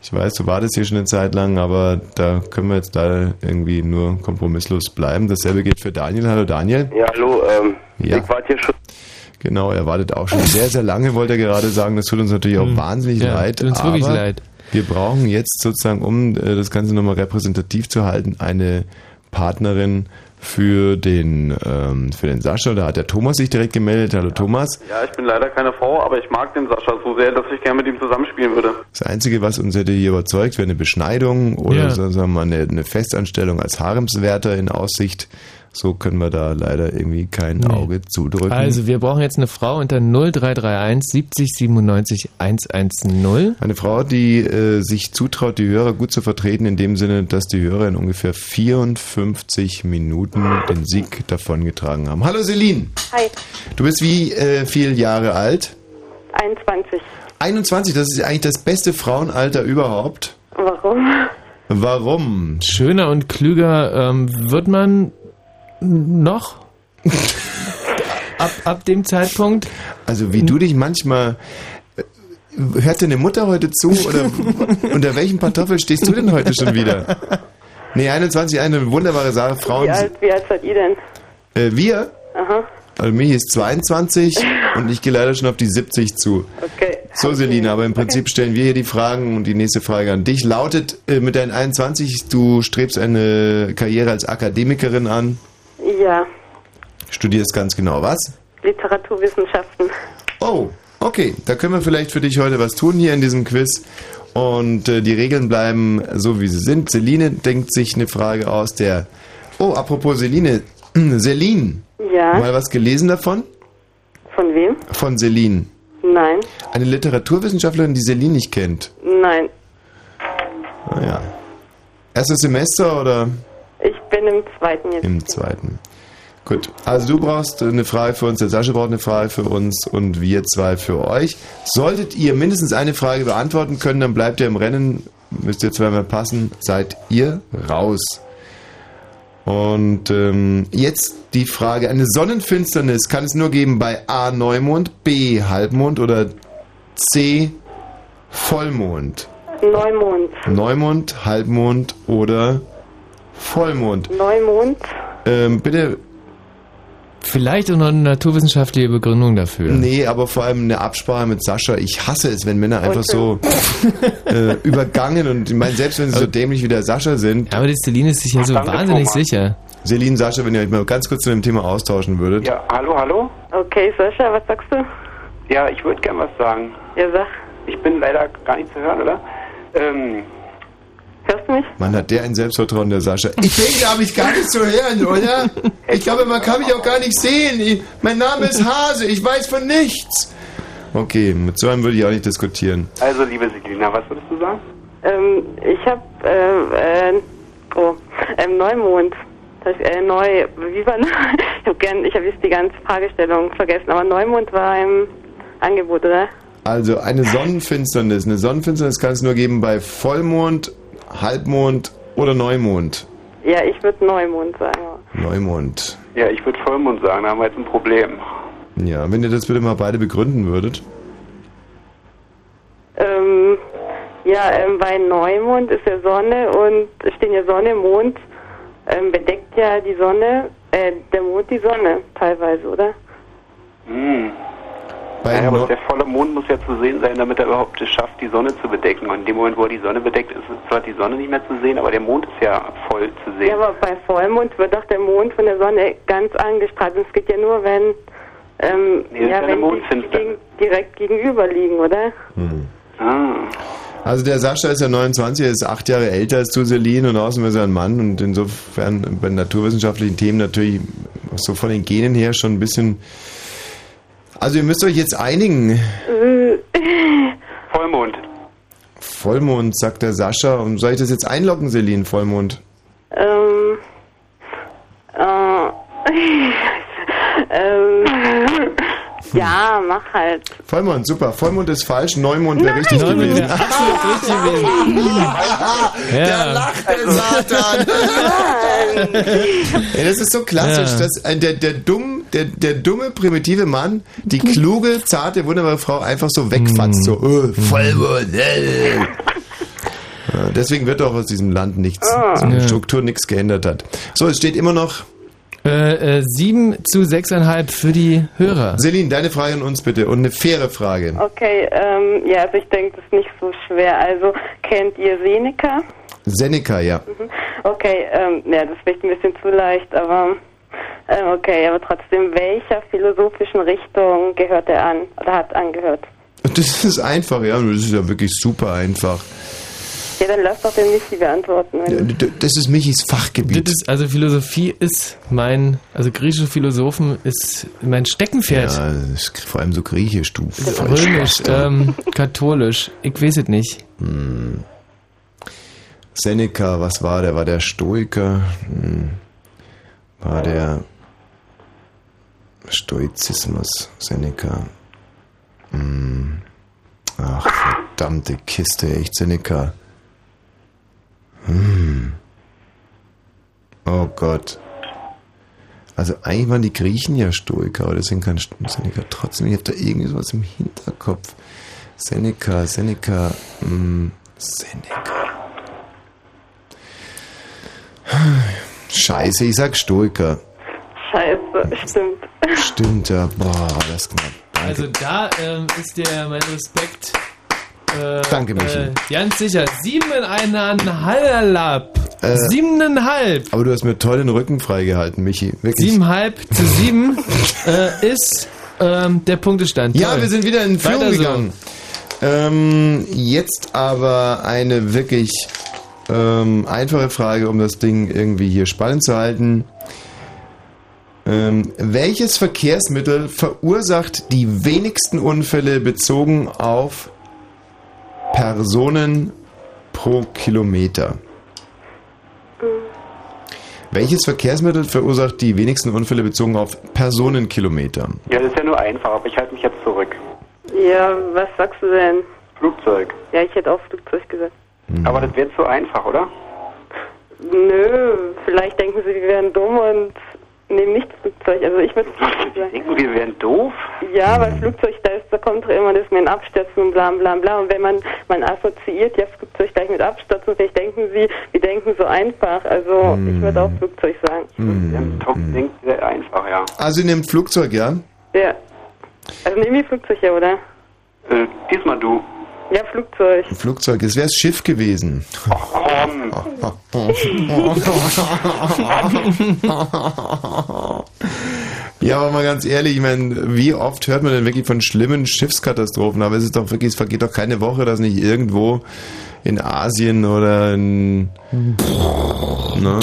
Ich weiß, du wartest hier schon eine Zeit lang, aber da können wir jetzt leider irgendwie nur kompromisslos bleiben. Dasselbe gilt für Daniel. Hallo Daniel. Ja, hallo, ähm, Ja. ich warte hier schon. Genau, er wartet auch schon sehr, sehr lange, wollte er gerade sagen. Das tut uns natürlich auch Hm. wahnsinnig Ja, leid. tut uns aber wirklich leid. Wir brauchen jetzt sozusagen, um äh, das Ganze nochmal repräsentativ zu halten, eine Partnerin für den, ähm, für den Sascha. Da hat der Thomas sich direkt gemeldet. Hallo Thomas. Ja, ich bin leider keine Frau, aber ich mag den Sascha so sehr, dass ich gerne mit ihm zusammenspielen würde. Das Einzige, was uns hätte hier überzeugt, wäre eine Beschneidung oder Ja. sagen wir mal eine, eine Festanstellung als Haremswärter in Aussicht. So können wir da leider irgendwie kein Auge zudrücken. Also, wir brauchen jetzt eine Frau unter 0331 70 97 110. Eine Frau, die äh, sich zutraut, die Hörer gut zu vertreten, in dem Sinne, dass die Hörer in ungefähr 54 Minuten den Sieg davongetragen haben. Hallo Celine, Hi, du bist wie äh, viele Jahre alt? 21. 21, das ist eigentlich das beste Frauenalter überhaupt. Warum? Warum? Schöner und klüger ähm, wird man noch? ab, ab dem Zeitpunkt? Also wie du dich manchmal... äh, Hört deine Mutter heute zu oder unter welchen Pantoffeln stehst du denn heute schon wieder? Nee, 21, eine wunderbare Sache. Frauen. Wie alt, wie alt seid ihr denn? Äh, wir? Aha, Also mich ist 22 und ich gehe leider schon auf die 70 zu. okay. So, Selina, aber im Prinzip stellen wir hier die Fragen und die nächste Frage an dich lautet, äh, mit deinen 21, du strebst eine Karriere als Akademikerin an, Ja, studierst ganz genau was? Literaturwissenschaften. Oh, okay, da können wir vielleicht für dich heute was tun hier in diesem Quiz. Und äh, die Regeln bleiben so, wie sie sind. Celine denkt sich eine Frage aus, der... Oh, apropos Celine. Celine. Ja. Mal was gelesen davon? Von wem? Von Celine. Nein. Eine Literaturwissenschaftlerin, die Celine nicht kennt. Nein. Naja. Erstes Semester oder Ich bin im zweiten jetzt. im zweiten? Gut, also du brauchst eine Frage für uns, der Sascha braucht eine Frage für uns und wir zwei für euch. Solltet ihr mindestens eine Frage beantworten können, dann bleibt ihr im Rennen, müsst ihr zweimal passen, seid ihr raus. Und ähm, jetzt die Frage, eine Sonnenfinsternis kann es nur geben bei A Neumond, B Halbmond oder C Vollmond. Neumond. Neumond, Halbmond oder Vollmond. Neumond. Ähm, bitte. Vielleicht auch noch eine naturwissenschaftliche Begründung dafür. Nee, aber vor allem eine Absprache mit Sascha. Ich hasse es, wenn Männer einfach so äh, übergangen und ich meine, selbst wenn sie so dämlich wie der Sascha sind. Aber die Celine ist sich ja so wahnsinnig sicher. Celine, Sascha, wenn ihr euch mal ganz kurz zu dem Thema austauschen würdet. Ja, hallo, hallo? Okay, Sascha, was sagst du? Ja, ich würde gern was sagen. Ja, sag. Ich bin leider gar nicht zu hören, oder? Ähm, Hörst du mich? Man hat der ein Selbstvertrauen, der Sascha. Ich denke, da habe ich gar nicht zu hören, oder? Ich glaube, man kann mich auch gar nicht sehen. Ich, mein Name ist Hase, ich weiß von nichts. Okay, mit so einem würde ich auch nicht diskutieren. also, liebe Selina, was würdest du sagen? Ähm, ich hab, äh, äh, oh, ähm, Neumond. Das heißt, äh, neu, wie war, ich hab gern, ich habe jetzt die ganze Fragestellung vergessen, aber Neumond war im Angebot, oder? Also eine Sonnenfinsternis. Eine Sonnenfinsternis kann es nur geben bei Vollmond, Halbmond oder Neumond. Ja, ich würde Neumond sagen. Neumond. Ja, ich würde Vollmond sagen, da haben wir jetzt ein Problem. Ja, wenn ihr das bitte mal beide begründen würdet. Ähm, ja, ähm, bei Neumond ist ja Sonne und stehen ja Sonne, Mond, ähm, bedeckt ja die Sonne, äh, der Mond die Sonne teilweise, oder? Hm. Bei ja, aber der volle Mond muss ja zu sehen sein, damit er überhaupt es schafft, die Sonne zu bedecken. Und in dem Moment, wo er die Sonne bedeckt, ist zwar die Sonne nicht mehr zu sehen, aber der Mond ist ja voll zu sehen. Ja, aber bei Vollmond wird doch der Mond von der Sonne ganz angestrahlt. Und es geht ja nur, wenn, ähm, Nee, ja wenn die gegen, direkt gegenüber liegen, oder? Ah. Also der Sascha ist ja 29, er ist acht Jahre älter als du, Celine, und außerdem ist er ein Mann und insofern bei naturwissenschaftlichen Themen natürlich so von den Genen her schon ein bisschen... Also ihr müsst euch jetzt einigen. Vollmond. Vollmond, sagt der Sascha. Und soll ich das jetzt einloggen, Celine, Vollmond? Ähm, äh, ähm, ja, mach halt. Vollmond, super. Vollmond ist falsch, Neumond wäre richtig Neumond gewesen. wäre absolut richtig gewesen. Der lacht, der Satan. ja, das ist so klassisch, Ja. dass äh, der, der, dumm, der, der dumme, primitive Mann die kluge, zarte, wunderbare Frau einfach so wegfatzt. So, äh, Vollmond. Äh. Ja, deswegen wird auch aus diesem Land nichts, Ah. so. Struktur nichts geändert hat. So, es steht immer noch. Äh, äh, 7 zu 6,5 für die Hörer. Celine, deine Frage an uns bitte und eine faire Frage. Okay, ähm, ja, also ich denke, das ist nicht so schwer. Also, kennt ihr Seneca? Seneca, ja. Mhm. Okay, ähm, ja, das ist vielleicht ein bisschen zu leicht, aber okay, aber trotzdem, welcher philosophischen Richtung gehört er an oder hat angehört? Das ist einfach, ja, das ist ja wirklich super einfach. Ja, dann lass doch den Michi beantworten. D- Das ist Michis Fachgebiet. Das ist, also Philosophie ist mein, also griechische Philosophen ist mein Steckenpferd. Ja, vor allem so griechisch, du. Römisch, ähm, katholisch, ich weiß es nicht. Hm. Seneca, was war der? War der Stoiker? Hm. War der Stoizismus? Seneca. Hm. Ach, verdammte Kiste, echt Seneca. Hm. Oh Gott. Also eigentlich waren die Griechen ja Stoiker, aber deswegen kann Seneca trotzdem, ich habe da irgendwie sowas im Hinterkopf. Seneca, Seneca, hm. Seneca. Scheiße, ich sag Stoiker. Scheiße, stimmt. Stimmt, ja. Boah, das knapp. Danke. Also da ähm, ist der mein Respekt. Äh, Danke, Michi. Äh, ganz sicher. Siebeneinhalb. Äh, Siebeneinhalb. Aber du hast mir toll den Rücken freigehalten, Michi. Wirklich. Siebeneinhalb zu sieben äh, ist ähm, der Punktestand. Ja, Toll. wir sind wieder in Führung Weiter so. gegangen. Ähm, jetzt aber eine wirklich ähm, einfache Frage, um das Ding irgendwie hier spannend zu halten. Ähm, welches Verkehrsmittel verursacht die wenigsten Unfälle bezogen auf Personen pro Kilometer? Welches Verkehrsmittel verursacht die wenigsten Unfälle bezogen auf Personenkilometer? Ja, das ist ja nur einfach, aber ich halte mich jetzt zurück. Ja, was sagst du denn? Flugzeug. Ja, ich hätte auch Flugzeug gesagt. Aber das wäre zu einfach, oder? Nö, vielleicht denken sie, wir wären dumm und nehmen nicht Flugzeug. Also ich würde Flugzeug sagen. Denken wir wären doof? Ja, weil Flugzeug, da, ist, da kommt doch immer das mit Abstürzen und bla bla bla. Und wenn man, man assoziiert ja Flugzeug gleich mit Abstürzen, vielleicht denken sie, wir denken so einfach. Also ich würde auch Flugzeug sagen. Hm. Top denkt sehr einfach, ja. Also ihr nehmt Flugzeug, ja? Ja. Also nehmen wir Flugzeug ja, oder? Äh, diesmal du. Ja, Flugzeug. Flugzeug, es wäre das Schiff gewesen. Komm. Ja, aber mal ganz ehrlich, ich meine, wie oft hört man denn wirklich von schlimmen Schiffskatastrophen? Aber es ist doch wirklich, es vergeht doch keine Woche, dass nicht irgendwo in Asien oder in. Ne?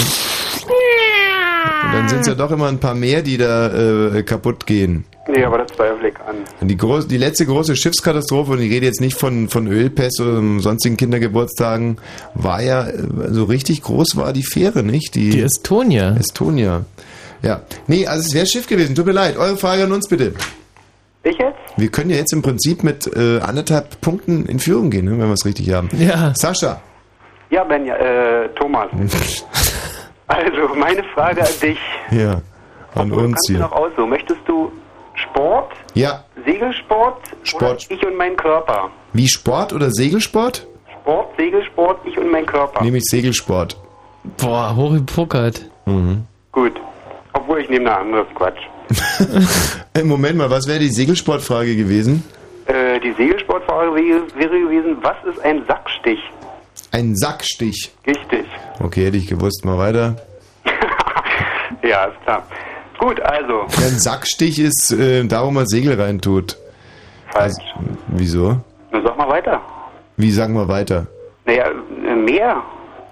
Und dann sind es ja doch immer ein paar mehr, die da äh, kaputt gehen. Nee, aber das zweifle ich an. Die, groß, die letzte große Schiffskatastrophe, und ich rede jetzt nicht von, von Ölpest oder sonstigen Kindergeburtstagen, war ja, äh, so richtig groß war die Fähre, nicht? Die, Die Estonia. Estonia. Ja. Nee, also es wäre Schiff gewesen, tut mir leid. Eure Frage an uns bitte. Ich jetzt? Wir können ja jetzt im Prinzip mit äh, anderthalb Punkten in Führung gehen, ne, wenn wir es richtig haben. Ja. Sascha. Ja, Benja, äh, Thomas. also, meine Frage an dich. Ja, an Du uns kannst du hier. noch aussuchen. Möchtest du Sport, Ja, Segelsport, Sport. oder ich und mein Körper? wie Sport oder Segelsport? Sport, Segelsport, ich und mein Körper. Nehme ich Segelsport. Boah, hochgepokert. Mhm. Gut. Obwohl ich nehme eine andere Quatsch. Äh, Moment mal, was wäre die Segelsportfrage gewesen? Äh, die Segelsportfrage wäre wäre gewesen, was ist ein Sackstich? Ein Sackstich. Richtig. Okay, hätte ich gewusst. Mal weiter. Ja, ist klar. Gut, also. Ein Sackstich ist äh, da, wo man Segel reintut. Falsch. Wieso? Na, sag mal weiter. Wie sagen wir weiter? Naja, äh, mehr.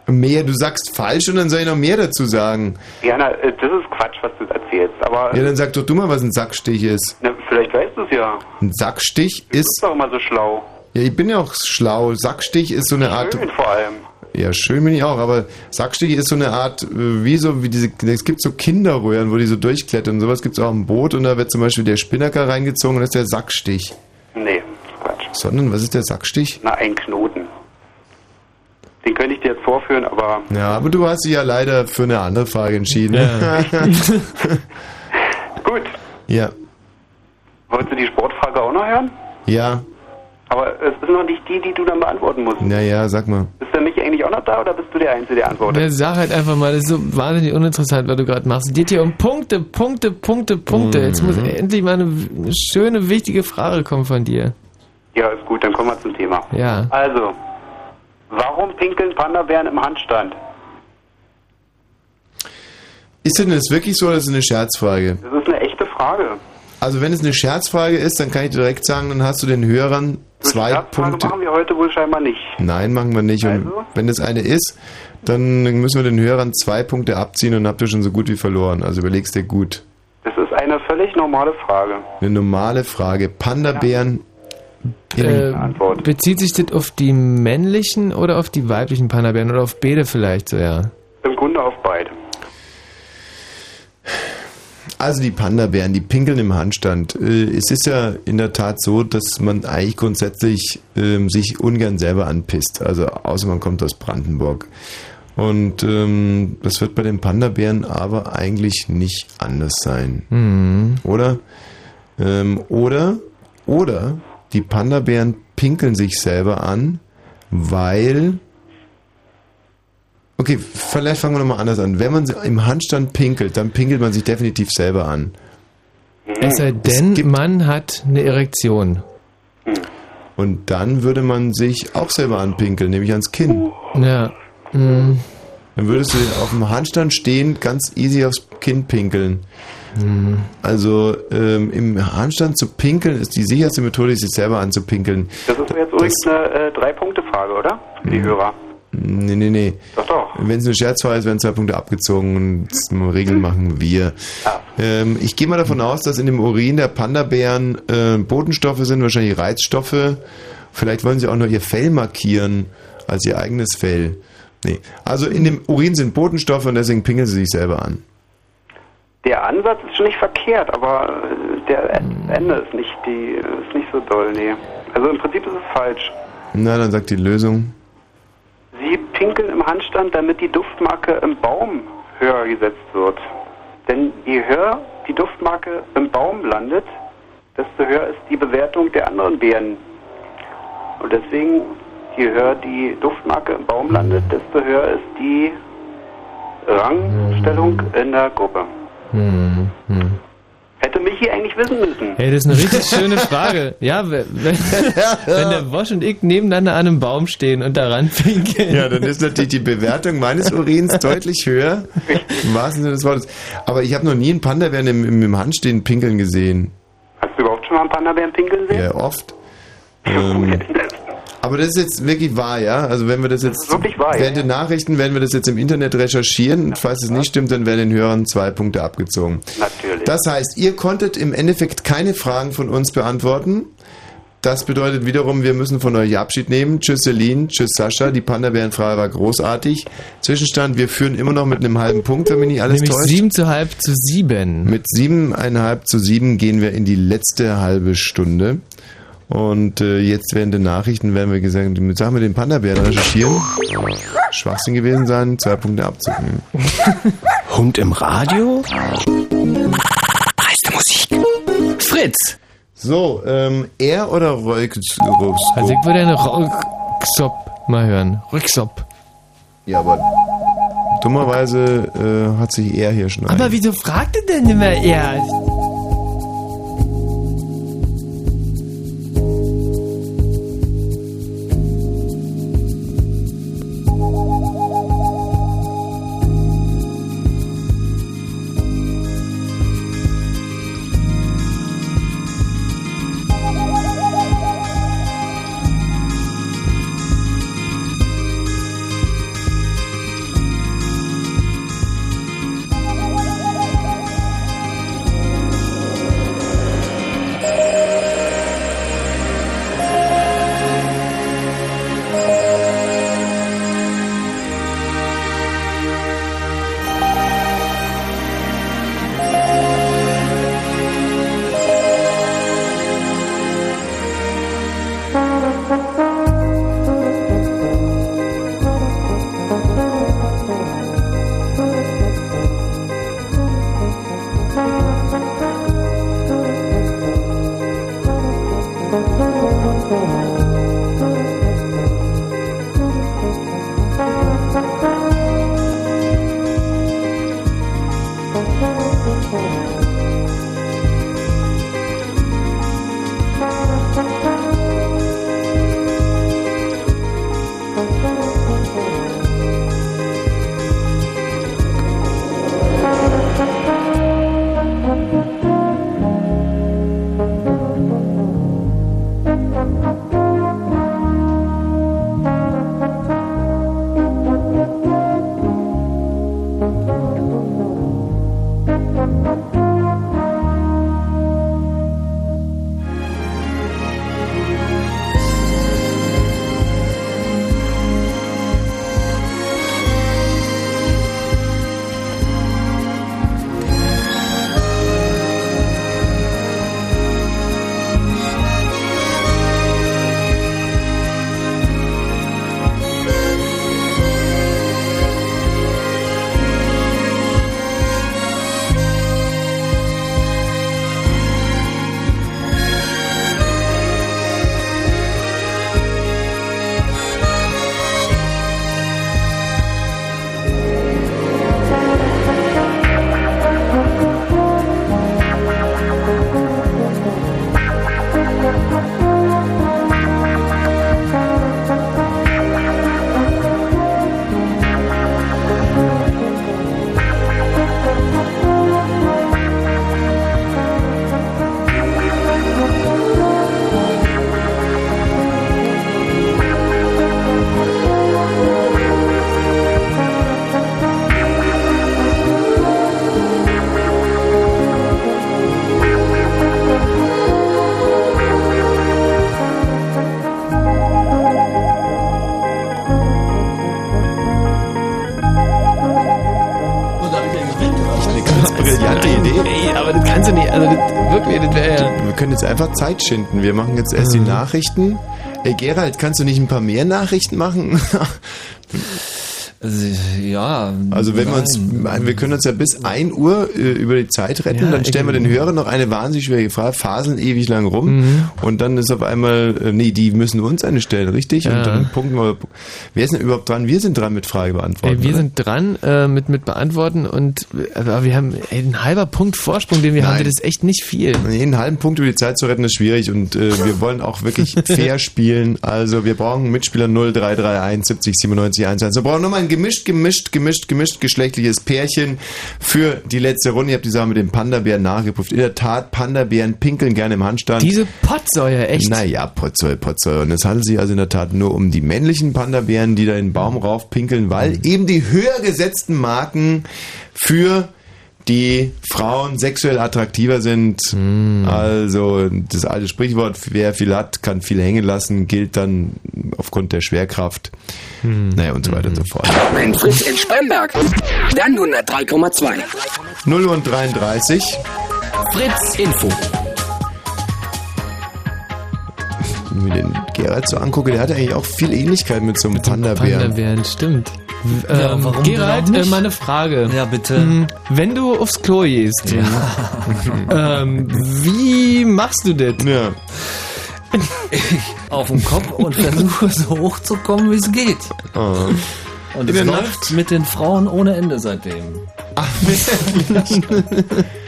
Mehr, du sagst falsch und dann soll ich noch mehr dazu sagen. Ja, na, äh, das ist Quatsch, was du erzählst. Aber Ja, dann sag doch du mal, was ein Sackstich ist. na, vielleicht weißt du es ja. Ein Sackstich Du ist. bist doch immer so schlau. Ja, ich bin ja auch schlau. Sackstich ist so eine Art. Schön vor allem. Ja, schön bin ich auch, aber Sackstich ist so eine Art, äh, wie so, wie diese, es gibt so Kinderröhren, wo die so durchklettern. Sowas gibt es auch im Boot und da wird zum Beispiel der Spinnaker reingezogen und das ist der Sackstich. Nee, Quatsch. Sondern, was ist der Sackstich? Na, ein Knoten. Den könnte ich dir jetzt vorführen, aber Ja, aber du hast dich ja leider für eine andere Frage entschieden. Ja. gut. ja. Wolltest du die Sportfrage auch noch hören? Ja, Aber es ist noch nicht die, die du dann beantworten musst. naja, sag mal. Ist der mich eigentlich auch noch da oder bist du der Einzige, der antwortet? Ja, sag halt einfach mal, das ist so wahnsinnig uninteressant, was du gerade machst. Es geht hier um Punkte, Punkte, Punkte, Punkte. Jetzt muss endlich mal eine, schöne, wichtige Frage kommen von dir. Ja, ist gut, dann kommen wir zum Thema. Ja. Also, warum pinkeln Panda-Bären im Handstand? Ist denn das wirklich so oder ist es eine Scherzfrage? Das ist eine echte Frage. Also wenn es eine Scherzfrage ist, dann kann ich direkt sagen, dann hast du den Hörern zwei Scherzfrage Punkte. machen wir heute wohl scheinbar nicht. Nein, machen wir nicht. Und Also? wenn das eine ist, dann müssen wir den Hörern zwei Punkte abziehen und habt ihr schon so gut wie verloren. Also überlegst dir gut. Das ist eine völlig normale Frage. Eine normale Frage. Panda-Bären. Äh, bezieht sich das auf die männlichen oder auf die weiblichen Panda-Bären oder auf beide vielleicht so, ja? Im Grunde auf beide. Also die Panda-Bären, die pinkeln im Handstand. Äh, Es ist ja in der Tat so, dass man eigentlich grundsätzlich ähm, sich ungern selber anpisst. Also außer man kommt aus Brandenburg. Und ähm, das wird bei den Panda-Bären aber eigentlich nicht anders sein. Mhm. Oder? Ähm, oder? Oder die Panda-Bären pinkeln sich selber an, weil. Okay, vielleicht fangen wir nochmal anders an. Wenn man im Handstand pinkelt, dann pinkelt man sich definitiv selber an. Es sei denn, man hat eine Erektion. Und dann würde man sich auch selber anpinkeln, nämlich ans Kinn. Ja. Mhm. dann würdest du auf dem Handstand stehen, ganz easy aufs Kinn pinkeln. Hm. Also ähm, im Handstand zu pinkeln ist die sicherste Methode, sich selber anzupinkeln. Das ist jetzt übrigens eine äh, Drei-Punkte-Frage, oder? Für die Hörer. Nee, nee, nee. Doch, doch. Wenn es eine Scherzfrage ist, werden zwei Punkte abgezogen und das Regeln machen wir. Ähm, ich gehe mal davon aus, dass in dem Urin der Panda-Bären äh, Botenstoffe sind, wahrscheinlich Reizstoffe. Vielleicht wollen sie auch nur ihr Fell markieren als ihr eigenes Fell. Nee. Also in dem Urin sind Botenstoffe und deswegen pinkeln sie sich selber an. Der Ansatz ist schon nicht verkehrt, aber äh, der Ende ist nicht, die, ist nicht so doll, nee. Also im Prinzip ist es falsch. Na, dann sagt die Lösung. Pinkeln im Handstand, damit die Duftmarke im Baum höher gesetzt wird. Denn je höher die Duftmarke im Baum landet, desto höher ist die Bewertung der anderen Beeren. Und deswegen, je höher die Duftmarke im Baum landet, desto höher ist die Rangstellung in der Gruppe. Hm, hm. Hätte Michi eigentlich wissen müssen. Hey, das ist eine richtig schöne Frage. Ja, wenn, wenn wenn der Wosch und ich nebeneinander an einem Baum stehen und daran pinkeln. Ja, dann ist natürlich die Bewertung meines Urins deutlich höher. Im wahrsten Sinne des Wortes. Aber ich habe noch nie einen Panda-Bären im, im, im Handstehen pinkeln gesehen. Hast du überhaupt schon mal einen Panda-Bären pinkeln sehen? Ja, oft. Ähm, aber das ist jetzt wirklich wahr, ja? Also wenn wir das jetzt wirklich wahr, während ja. den Nachrichten werden wir das jetzt im Internet recherchieren und falls es nicht stimmt, dann werden den Hörern zwei Punkte abgezogen. Natürlich. Das heißt, ihr konntet im Endeffekt keine Fragen von uns beantworten. Das bedeutet wiederum, wir müssen von euch Abschied nehmen. Tschüss Celine, tschüss Sascha. Die Panda-Bären-Frage war großartig. Zwischenstand, wir führen immer noch mit einem halben Punkt, wenn mich nicht alles Nämlich täuscht. sieben zu halb zu sieben. Mit siebeneinhalb zu sieben gehen wir in die letzte halbe Stunde. Und äh, jetzt während den Nachrichten werden wir gesagt, mit Sachen mit den Panda-Bären recherchieren. Schwachsinn gewesen sein, zwei Punkte abzunehmen. Hund im Radio? Fritz! So, ähm, er oder Röykrups? Also ich würde eine Rücksop mal hören. Rücksop. Ja, aber dummerweise äh, hat sich er hier schon Aber wieso fragt ihr denn immer erst? Einfach Zeit schinden. Wir machen jetzt erst die Nachrichten. Ey, Gerald, kannst du nicht ein paar mehr Nachrichten machen? Ja. Also wenn wir uns, wir können uns ja bis 1 Uhr äh, über die Zeit retten, Ja, dann stellen wir den irgendwie. Hörern noch eine wahnsinnig schwierige Frage, faseln ewig lang rum Mhm. und dann ist auf einmal, äh, nee, die müssen uns eine stellen, richtig? Ja. Und dann punkten wir, wer ist denn überhaupt dran? Wir sind dran mit Frage beantworten. Ey, wir oder? sind dran äh, mit, mit Beantworten und aber wir haben ey, ein halber Punkt Vorsprung, den wir haben, Nein. das ist echt nicht viel. Nee, einen halben Punkt über die Zeit zu retten ist schwierig und äh, wir wollen auch wirklich fair spielen. Also wir brauchen Mitspieler 0331 70 97 11. Wir brauchen nochmal ein gemischt, gemischt, gemischt, gemischt geschlechtliches Pärchen für die letzte Runde. Ihr habt die Sache mit dem Panda-Bären nachgeprüft. In der Tat, Panda-Bären pinkeln gerne im Handstand. Diese Potsäue, echt. Naja, Potzoll, Potzoll. Und es handelt sich also in der Tat nur um die männlichen Panda-Bären, die da in den Baum rauf pinkeln, weil eben die höher gesetzten Marken für die Frauen sexuell attraktiver sind. Also das alte Sprichwort, wer viel hat, kann viel hängen lassen, gilt dann aufgrund der Schwerkraft. Naja, und so weiter und so fort. Ein Fritz in Spremberg. Dann 103,2. 0 und 33. Fritz Info. Mir den Gerald so angucke, der hat eigentlich auch viel Ähnlichkeit mit so einem Panda-Bären. Panda-Bären, stimmt. Ja, ähm, warum Gerald, denn auch äh, nicht? mal eine Frage. Ja, bitte. Mhm, Wenn du aufs Klo gehst, ähm, wie machst du das? Ja. Auf den Kopf und versuche so hoch zu kommen, wie es geht. Und In es läuft mit den Frauen ohne Ende seitdem.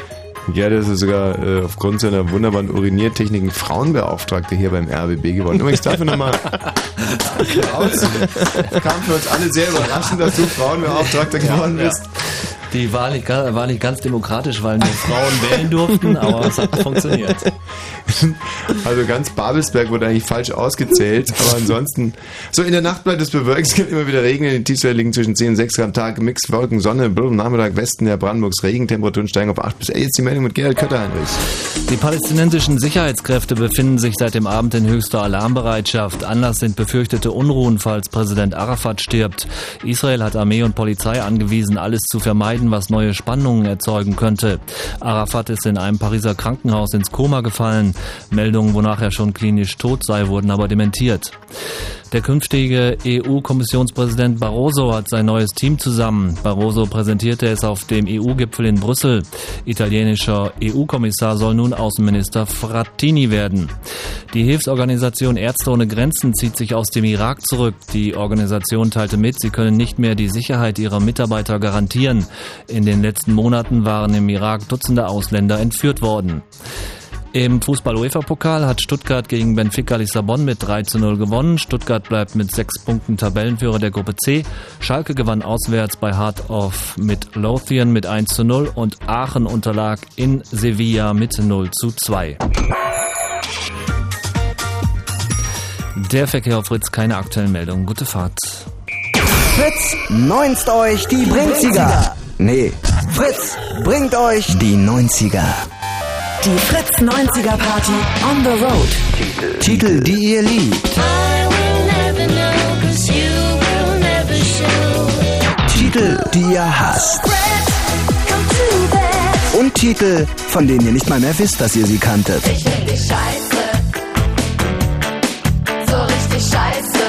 Ja, das ist sogar äh, aufgrund seiner wunderbaren Uriniertechniken Frauenbeauftragte hier beim RBB geworden. Übrigens dafür nochmal raus. Kam für uns alle sehr überraschend, dass du Frauenbeauftragter geworden bist. Die war nicht, war nicht ganz demokratisch, weil nur Frauen wählen durften, aber es hat funktioniert. Also ganz Babelsberg wurde eigentlich falsch ausgezählt, aber ansonsten. So, in der Nacht bleibt es bewölkt, es gibt immer wieder Regen, in den Tiefstwerte liegen zwischen 10 und 6 Grad am Tag, Mix, Wolken, Sonne, Blum, Nachmittag, Westen der Brandenburgs Regen, Temperaturen steigen auf 8 bis 11. Jetzt die Meldung mit Gerald Kötterheinrich. Die palästinensischen Sicherheitskräfte befinden sich seit dem Abend in höchster Alarmbereitschaft. Anlass sind befürchtete Unruhen, falls Präsident Arafat stirbt. Israel hat Armee und Polizei angewiesen, alles zu vermeiden, was neue Spannungen erzeugen könnte. Arafat ist in einem Pariser Krankenhaus ins Koma gefallen. Meldungen, wonach er schon klinisch tot sei, wurden aber dementiert. Der künftige EU-Kommissionspräsident Barroso hat sein neues Team zusammen. Barroso präsentierte es auf dem EU-Gipfel in Brüssel. Italienischer EU-Kommissar soll nun Außenminister Frattini werden. Die Hilfsorganisation Ärzte ohne Grenzen zieht sich aus dem Irak zurück. Die Organisation teilte mit, sie können nicht mehr die Sicherheit ihrer Mitarbeiter garantieren. In den letzten Monaten waren im Irak Dutzende Ausländer entführt worden. Im Fußball-UEFA-Pokal hat Stuttgart gegen Benfica Lissabon mit 3 zu 0 gewonnen. Stuttgart bleibt mit sechs Punkten Tabellenführer der Gruppe C. Schalke gewann auswärts bei Heart of mit Lothian mit 1 zu 0 und Aachen unterlag in Sevilla mit 0 zu 2. Der Verkehr auf Fritz, keine aktuellen Meldungen. Gute Fahrt. Fritz, neunst euch die Brinziger. Nee, Fritz bringt euch die 90er. Die Fritz 90er Party on the road. Titel, die ihr liebt. Titel, die ihr hasst. Und Titel, von denen ihr nicht mal mehr wisst, dass ihr sie kanntet. Ich find dich scheiße. So richtig scheiße.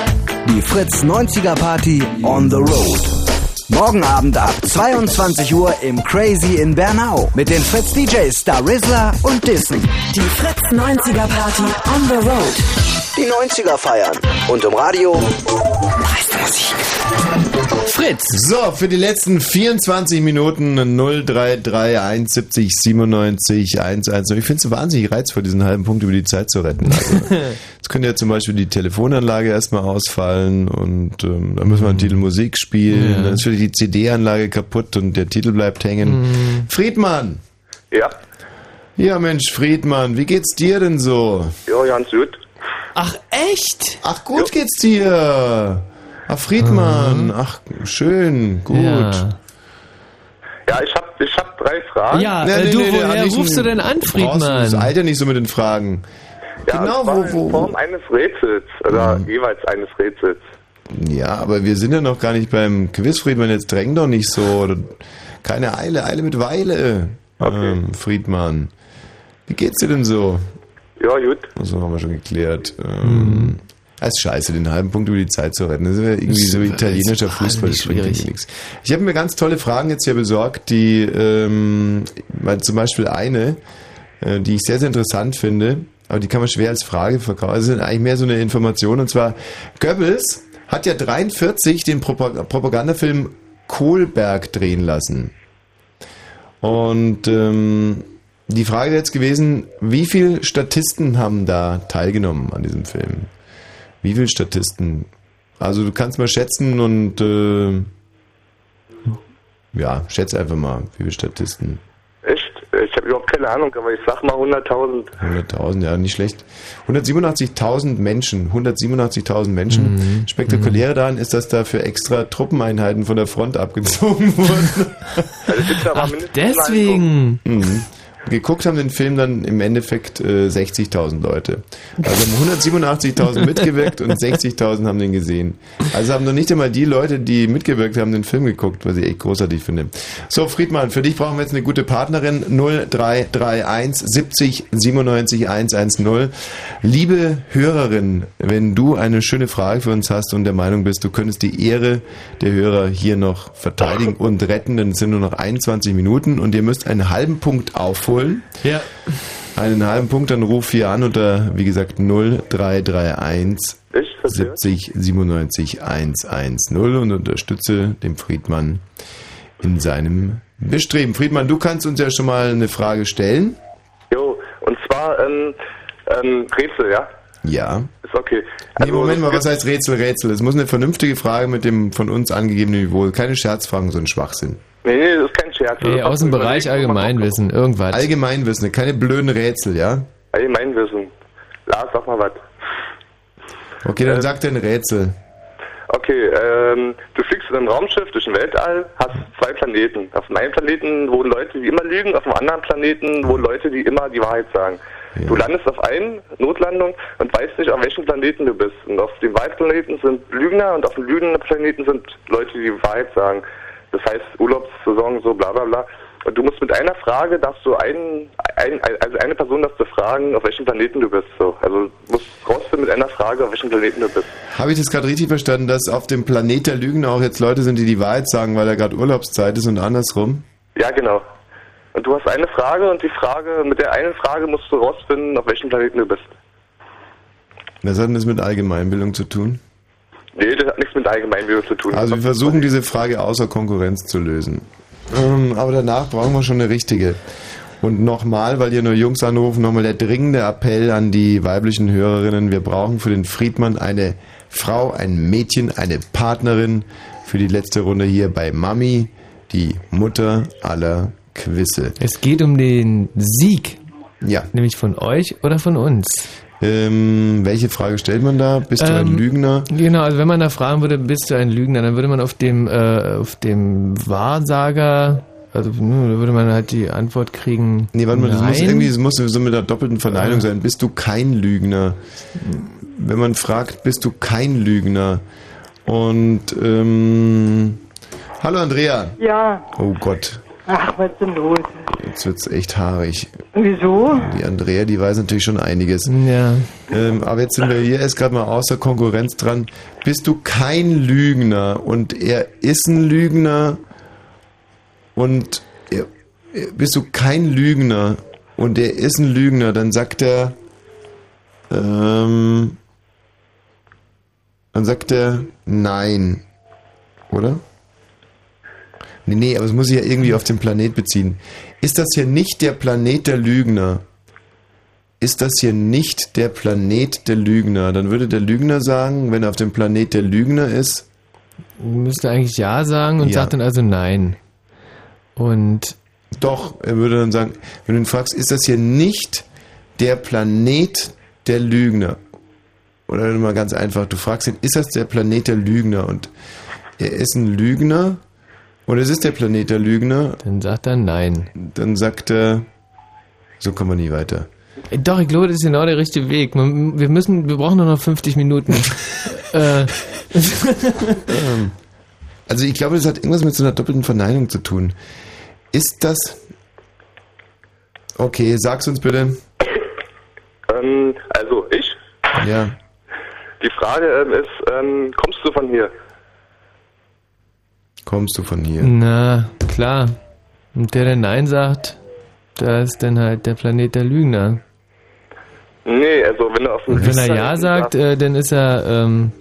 Die Fritz 90er Party on the road. Morgen Abend ab 22 Uhr im Crazy in Bernau mit den Fritz DJs Star Rizzler und Dissen. Die Fritz 90er Party on the road. Die 90er feiern und im Radio. Fritz. So, für die letzten 24 Minuten 0331 70 97 110. Ich finde es wahnsinnig reizvoll, diesen halben Punkt über die Zeit zu retten. Also, jetzt könnte ja zum Beispiel die Telefonanlage erstmal ausfallen und ähm, dann müssen wir einen Titel Musik spielen. Ja. Dann ist wieder die CD-Anlage kaputt und der Titel bleibt hängen. Mhm. Friedmann! Ja. Ja, Mensch, Friedmann, wie geht's dir denn so? Ja, ganz gut. Ach, echt? Ach, gut geht's dir. Ach, Friedmann. Ach, schön, gut. Ja. Ja, ich hab, ich hab drei Fragen. Ja, äh, du, woher nicht rufst du denn an, Friedmann? Das Alter nicht so mit den Fragen. Ja, genau, war wo- in wo- Form eines Rätsels oder jeweils eines Rätsels. Ja, aber wir sind ja noch gar nicht beim Quiz, Friedmann. Jetzt dräng doch nicht so. Keine Eile, Eile mit Weile. Ähm, Friedmann. Wie geht's dir denn so? Ja, gut. Das haben wir schon geklärt. Ähm, Das ist scheiße, den halben Punkt über die Zeit zu retten. Das ist ja irgendwie so ist italienischer Fußball. Das bringt irgendwie nichts. Ich habe mir ganz tolle Fragen jetzt hier besorgt, die ähm, mal zum Beispiel eine, äh, die ich sehr, sehr interessant finde, aber die kann man schwer als Frage verkaufen. Also sind eigentlich mehr so eine Information. Und zwar, Goebbels hat ja 43 den Propa- Propagandafilm Kohlberg drehen lassen. Und ähm, die Frage wäre jetzt gewesen, wie viele Statisten haben da teilgenommen an diesem Film? Wie viele Statisten? Also du kannst mal schätzen und äh, ja, schätze einfach mal, wie viele Statisten? Echt? Ich habe überhaupt keine Ahnung, aber ich sag mal 100.000. 100.000, ja, nicht schlecht. 187.000 Menschen, 187.000 Menschen. Mhm. Spektakuläre daran ist, dass dafür extra Truppeneinheiten von der Front abgezogen wurden. Ach, deswegen. Mhm. Geguckt haben den Film dann im Endeffekt äh, 60.000 Leute. Also haben 187.000 mitgewirkt und 60.000 haben den gesehen. Also haben noch nicht einmal die Leute, die mitgewirkt haben, den Film geguckt, was ich echt großartig finde. So, Friedmann, für dich brauchen wir jetzt eine gute Partnerin. 0331 70 97 110. Liebe Hörerin, wenn du eine schöne Frage für uns hast und der Meinung bist, du könntest die Ehre der Hörer hier noch verteidigen und retten, dann sind nur noch 21 Minuten und ihr müsst einen halben Punkt aufholen. Ja. Einen halben Punkt, dann ruf hier an unter, wie gesagt, 0331 70 97 110 und unterstütze den Friedmann in seinem Bestreben. Friedmann, du kannst uns ja schon mal eine Frage stellen. Jo, und zwar ähm, ähm, Rätsel, ja? Ja. Ist okay. Nee, Moment mal, was heißt Rätsel, Rätsel? Es muss eine vernünftige Frage mit dem von uns angegebenen Niveau. Keine Scherzfragen, so ein Schwachsinn. Nee, nee, das ist kein Scherz. Nee, aus dem Bereich Allgemeinwissen, irgendwas. Allgemeinwissen, keine blöden Rätsel, ja? Allgemeinwissen. Lars, sag mal was. Okay, dann sag dir ein Rätsel. Okay, ähm, du fliegst in einem Raumschiff durch den Weltall, hast zwei Planeten. Auf dem einen Planeten wohnen Leute, die immer lügen, auf dem anderen Planeten wohnen Leute, die immer die Wahrheit sagen. Du landest auf einen Notlandung und weißt nicht, auf welchem Planeten du bist. Und auf dem Wahrheitsplaneten sind Lügner und auf dem lügenden Planeten sind Leute, die die Wahrheit sagen. Das heißt Urlaubssaison, so bla bla bla. Und du musst mit einer Frage, darfst du einen, ein, also eine Person darfst du fragen, auf welchem Planeten du bist. So. Also du musst rausfinden mit einer Frage, auf welchem Planeten du bist. Habe ich das gerade richtig verstanden, dass auf dem Planet der Lügen auch jetzt Leute sind, die die Wahrheit sagen, weil da gerade Urlaubszeit ist und andersrum? Ja, genau. Und du hast eine Frage und die Frage, mit der einen Frage musst du rausfinden, auf welchem Planeten du bist. Was hat denn das mit Allgemeinbildung zu tun? Nee, das hat nichts mit Allgemeinbildung zu tun. Also wir versuchen diese Frage außer Konkurrenz zu lösen. Ähm, aber danach brauchen wir schon eine richtige. Und nochmal, weil hier nur Jungs anrufen, nochmal der dringende Appell an die weiblichen Hörerinnen. Wir brauchen für den Friedmann eine Frau, ein Mädchen, eine Partnerin für die letzte Runde hier bei Mami, die Mutter aller Quizze. Es geht um den Sieg. Ja. Nämlich von euch oder von uns. Ähm, welche Frage stellt man da? Bist du ein Ähm, Lügner? Genau, also wenn man da fragen würde, bist du ein Lügner, dann würde man auf dem, äh, auf dem Wahrsager, also ne, da würde man halt die Antwort kriegen. Nee, warte mal, das muss nein. irgendwie, das muss so mit der doppelten Verneinung sein. Bist du kein Lügner? Wenn man fragt, bist du kein Lügner? Und, ähm, hallo Andrea. Ja. Oh Gott, Ach, was ist denn los? jetzt wird's echt haarig. Wieso? Die Andrea, die weiß natürlich schon einiges. Ja. Ähm, aber jetzt sind wir hier erst gerade mal außer Konkurrenz dran. Bist du kein Lügner und er ist ein Lügner und er, er- bist du kein Lügner und er ist ein Lügner, dann sagt er, ähm, dann sagt er nein, oder? Nee, nee, aber es muss sich ja irgendwie auf den Planet beziehen. Ist das hier nicht der Planet der Lügner? Ist das hier nicht der Planet der Lügner? Dann würde der Lügner sagen, wenn er auf dem Planet der Lügner ist, Müsste eigentlich Ja sagen und Ja. sagt dann also Nein. Und doch, er würde dann sagen, wenn du ihn fragst, ist das hier nicht der Planet der Lügner? Oder mal ganz einfach, du fragst ihn, ist das der Planet der Lügner? Und er ist ein Lügner oder es ist der Planet der Lügner? Dann sagt er Nein. Dann sagt er, so kommen wir nie weiter. Äh, Doch, ich glaube, das ist genau der richtige Weg. Wir müssen, wir brauchen nur noch 50 Minuten. äh, ähm, also ich glaube, das hat irgendwas mit so einer doppelten Verneinung zu tun. Ist das... Okay, sag's uns bitte. Ähm, also ich? Ja. Die Frage ähm, ist, ähm, kommst du von hier? Kommst du von hier? Na, klar. Und der, der Nein sagt, da ist dann halt der Planet der Lügner. Nee, also wenn er auf dem Und wenn er Ja sagt, äh, dann ist er, ähm,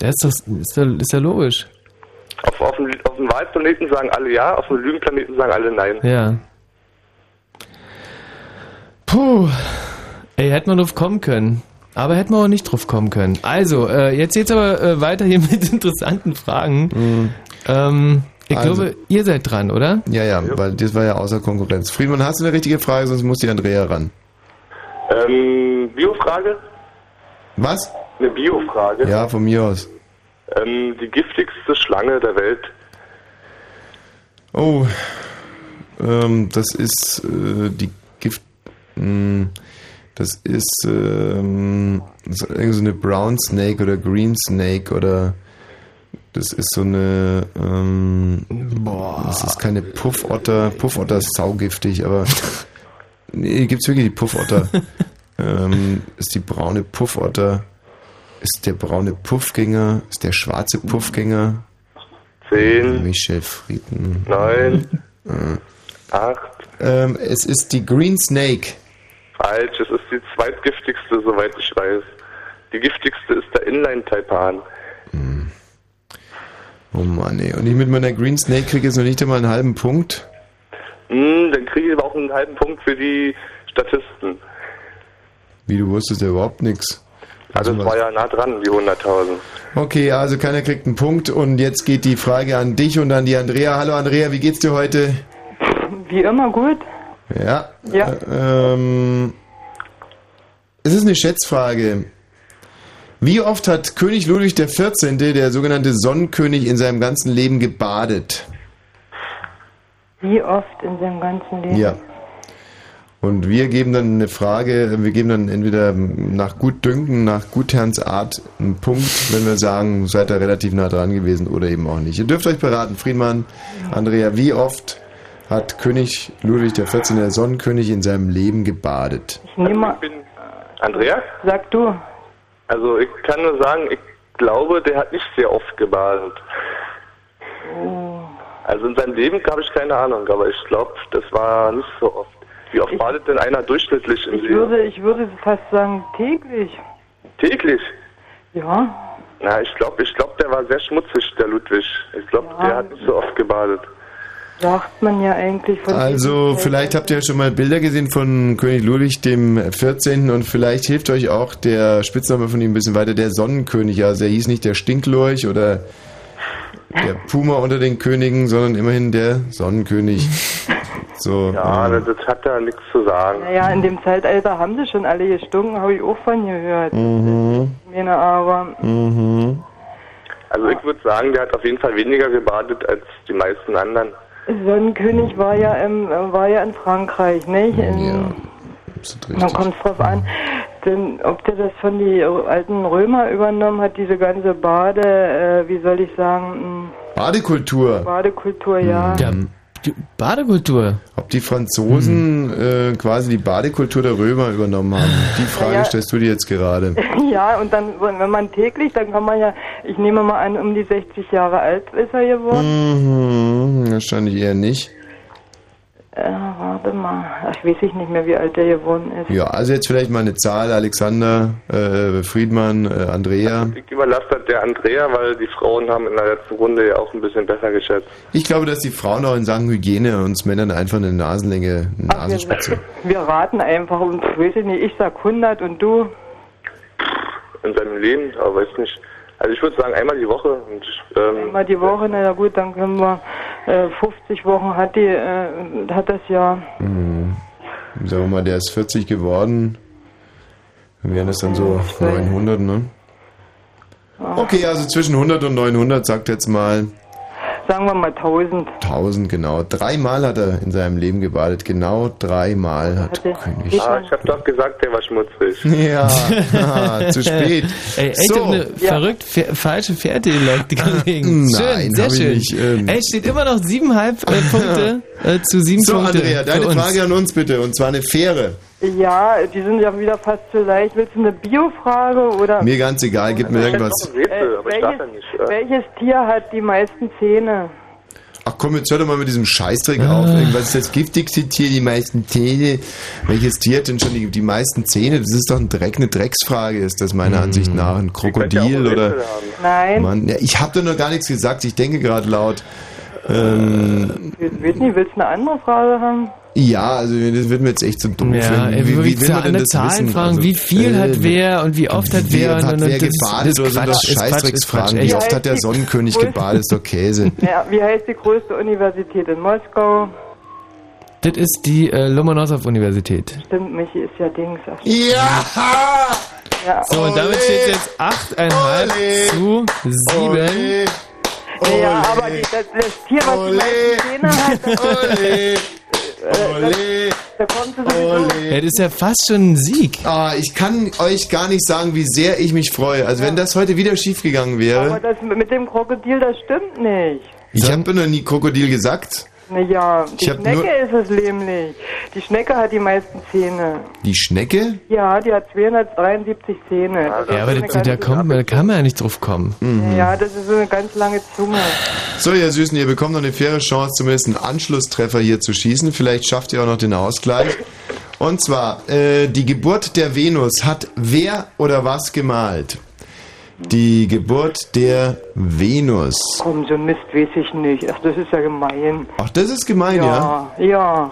der ist doch, ist ja, ist ja logisch. auf, auf, dem, auf dem Wahlplaneten sagen alle ja, auf dem Lügenplaneten sagen alle nein. Ja. Puh. Ey, hätte man drauf kommen können. Aber hätte man auch nicht drauf kommen können. Also, äh, jetzt geht's aber äh, weiter hier mit interessanten Fragen. Ähm, ich Also. glaube, ihr seid dran, oder? Ja, ja, weil das war ja außer Konkurrenz. Friedmann, hast du eine richtige Frage, sonst muss die Andrea ran. Ähm, Biofrage? Was? Eine Biofrage. Ja, von mir aus. Ähm, die giftigste Schlange der Welt. Oh, ähm, das ist äh, die Gift. Mh, das ist, ähm, das ist irgend so eine Brown Snake oder Green Snake oder das ist so eine. Ähm, Boah. Das ist keine Puffotter. Puffotter ist saugiftig, aber. nee, gibt's wirklich die Puffotter. ähm, ist die braune Puffotter. Ist der braune Puffgänger. Ist der schwarze Puffgänger. Zehn. Michel Frieden. Neun. Äh. Acht. Ähm, es ist die Green Snake. Falsch, es ist die zweitgiftigste, soweit ich weiß. Die giftigste ist der Inline-Taipan. Oh Mann, ey. Und ich mit meiner Green Snake kriege jetzt noch nicht einmal einen halben Punkt. Hm, dann kriege ich aber auch einen halben Punkt für die Statisten. Wie, du wusstest ja überhaupt nichts. Also es war ja nah dran, die 100.000. Okay, also keiner kriegt einen Punkt und jetzt geht die Frage an dich und an die Andrea. Hallo Andrea, wie geht's dir heute? Wie immer gut. Ja. Ja. Äh, ähm, es ist eine Schätzfrage. Wie oft hat König Ludwig XIV., der sogenannte Sonnenkönig, in seinem ganzen Leben gebadet? Wie oft in seinem ganzen Leben? Ja. Und wir geben dann eine Frage, wir geben dann entweder nach Gutdünken, nach Gutherzart einen Punkt, wenn wir sagen, seid ihr relativ nah dran gewesen oder eben auch nicht. Ihr dürft euch beraten, Friedmann, Andrea, wie oft hat König Ludwig XIV., der Sonnenkönig, in seinem Leben gebadet? Ich nehme mal, Andrea? sag du. Also ich kann nur sagen, ich glaube, der hat nicht sehr oft gebadet. Also in seinem Leben habe ich keine Ahnung, aber ich glaube, das war nicht so oft. Wie oft badet denn einer durchschnittlich im Ich See? würde, ich würde fast sagen täglich. Täglich? Ja. Na, ich glaube, ich glaube, der war sehr schmutzig, der Ludwig. Ich glaube, Ja. der hat nicht so oft gebadet. Sagt man ja eigentlich von Also, vielleicht habt ihr ja schon mal Bilder gesehen von König Ludwig dem 14. und vielleicht hilft euch auch der Spitzname von ihm ein bisschen weiter, der Sonnenkönig. Also, er hieß nicht der Stinklurch oder der Puma unter den Königen, sondern immerhin der Sonnenkönig. So, Ja, ähm, das, das hat da nichts zu sagen. Naja, in dem Zeitalter haben sie schon alle gestunken, habe ich auch von gehört. mhm, meine, aber mhm. Also ich würde sagen, der hat auf jeden Fall weniger gebadet als die meisten anderen. Sonnenkönig war ja im, war ja in Frankreich, nicht? In, Ja, Dann kommt es drauf an, denn, ob der das von die alten Römer übernommen hat, diese ganze Bade, äh, wie soll ich sagen, Badekultur. mh, Badekultur, ja. Ja, Badekultur. Ob die Franzosen äh, quasi die Badekultur der Römer übernommen haben, die Frage Ja. stellst du dir jetzt gerade. Ja, und dann, wenn man täglich, dann kann man ja, ich nehme mal an, um die 60 Jahre alt ist er geworden. Mhm, wahrscheinlich eher nicht. Äh, warte mal, ich weiß ich nicht mehr, wie alt er geworden ist. Ja, also jetzt vielleicht mal eine Zahl, Alexander, äh, Friedmann, äh, Andrea. Ich überlasse das der Andrea, weil die Frauen haben in der letzten Runde ja auch ein bisschen besser geschätzt. Ich glaube, dass die Frauen auch in Sachen Hygiene uns Männern einfach eine Nasenlänge, eine Nasenspitze. Wir raten einfach und weiß ich nicht, ich sag 100 und du? In seinem Leben, aber weiß nicht. Also ich würde sagen, einmal die Woche. Und, ähm, Mal die Woche, na ja gut, dann können wir, äh, 50 Wochen hat die, äh, hat das Jahr. Mhm. Sagen wir mal, der ist 40 geworden. Dann wären das dann so 900, ne? Okay, also zwischen 100 und 900, sagt jetzt mal. Sagen wir mal 1000. 1000, genau. Dreimal hat er in seinem Leben gebadet. Genau dreimal hat König. Ah, ich habe doch gesagt, der war schmutzig. Ja, ah, zu spät. Ey, echt So. eine verrückt fa- falsche Fährte die Leute gelegen. Nein, schön, sehr hab ich schön. nicht, ähm. Ey, steht immer noch siebeneinhalb äh, Punkte äh, zu sieben So, Punkte. Andrea, deine. Frage an uns bitte. Und zwar eine faire. Ja, die sind ja wieder fast zu leicht. Willst du eine Biofrage oder? Mir ganz egal, gib mir irgendwas. Äh, welches, welches Tier hat die meisten Zähne? Ach komm, jetzt hör doch mal mit diesem Scheißdreck Ah. auf. Was ist das giftigste Tier, die meisten Zähne? Welches Tier hat denn schon die, die meisten Zähne? Das ist doch ein Dreck, eine Drecksfrage, ist das meiner Ansicht nach. Ein Krokodil oder... Nein. Mann, ja, ich habe doch noch gar nichts gesagt, ich denke gerade laut. Ähm, Ich weiß nicht, willst du eine andere Frage haben? ja, also das wird mir jetzt echt so dumm. Ja, ey, wie, wie, will man denn das Zahlen wissen? fragen, Also, wie viel äh, hat wer und wie oft hat Wer hat und, wer gebadet das oder sind das Scheißdrecksfragen? Wie oft hat der Sonnenkönig gebadet? Ist doch Käse. Ja, wie heißt die größte Universität in Moskau? Das ist die äh, Lomonossow-Universität. Stimmt, Michi ist ja Dings. Ja! ja. So, und damit steht es jetzt 8,5 zu 7. Ja, aber die, das, das Tier, was die meisten Zähne hat, das, äh, das, da kommt sie sowieso. Ja, das ist ja fast schon ein Sieg. Ah, ich kann euch gar nicht sagen, wie sehr ich mich freue. Also wenn das heute wieder schiefgegangen Aber wäre. das mit dem Krokodil, das stimmt nicht. Ich habe noch nie Krokodil gesagt. Naja, die Schnecke ist es nämlich. Die Schnecke hat die meisten Zähne. Die Schnecke? Ja, die hat 273 Zähne. Das Ja, ist aber da, ganze- kommt, man- da kann man ja nicht drauf kommen. Ja, das ist so eine ganz lange Zunge. So, ihr Süßen, ihr bekommt noch eine faire Chance, zumindest einen Anschlusstreffer hier zu schießen. Vielleicht schafft ihr auch noch den Ausgleich. Und zwar, äh, die Geburt der Venus hat wer oder was gemalt? Die Geburt der Venus. Komm, so ein Mist weiß ich nicht. Ach, das ist ja gemein. Ach, das ist gemein, ja? Ja, ja.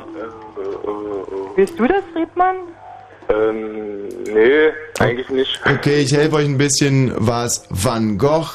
Weißt du das, Friedmann? Ähm, nee, eigentlich nicht. Okay, ich helfe euch ein bisschen. War es Van Gogh,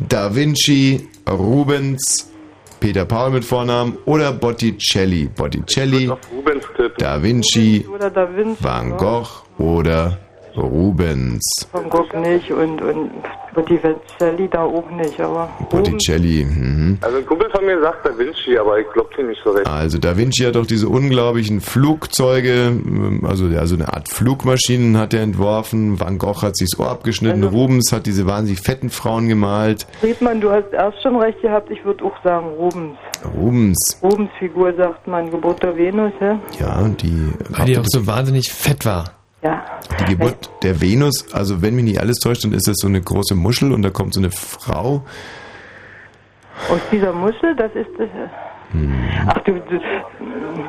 Da Vinci, Rubens, Peter Paul mit Vornamen oder Botticelli? Botticelli, Rubens. Da Vinci, Oder Da Vinci? Van Gogh oder Rubens? Van Gogh nicht und, und Botticelli da auch nicht, aber Botticelli. Mhm. Also ein Kumpel von mir sagt Da Vinci, aber ich glaube den nicht so recht. Also Da Vinci hat doch diese unglaublichen Flugzeuge, ähm, also, also eine Art Flugmaschinen hat er entworfen. Van Gogh hat sich das Ohr abgeschnitten. Also Rubens hat diese wahnsinnig fetten Frauen gemalt. Friedmann, du hast erst schon recht gehabt, ich würde auch sagen Rubens. Rubens, Rubens Figur sagt man, Geburt der Venus, ja? ja, die Weil die auch so wahnsinnig fett war. Ja. Die Geburt der Venus, also wenn mich nicht alles täuscht, dann ist das so eine große Muschel und da kommt so eine Frau. Aus dieser Muschel, das ist das. Hm. Ach, du, du,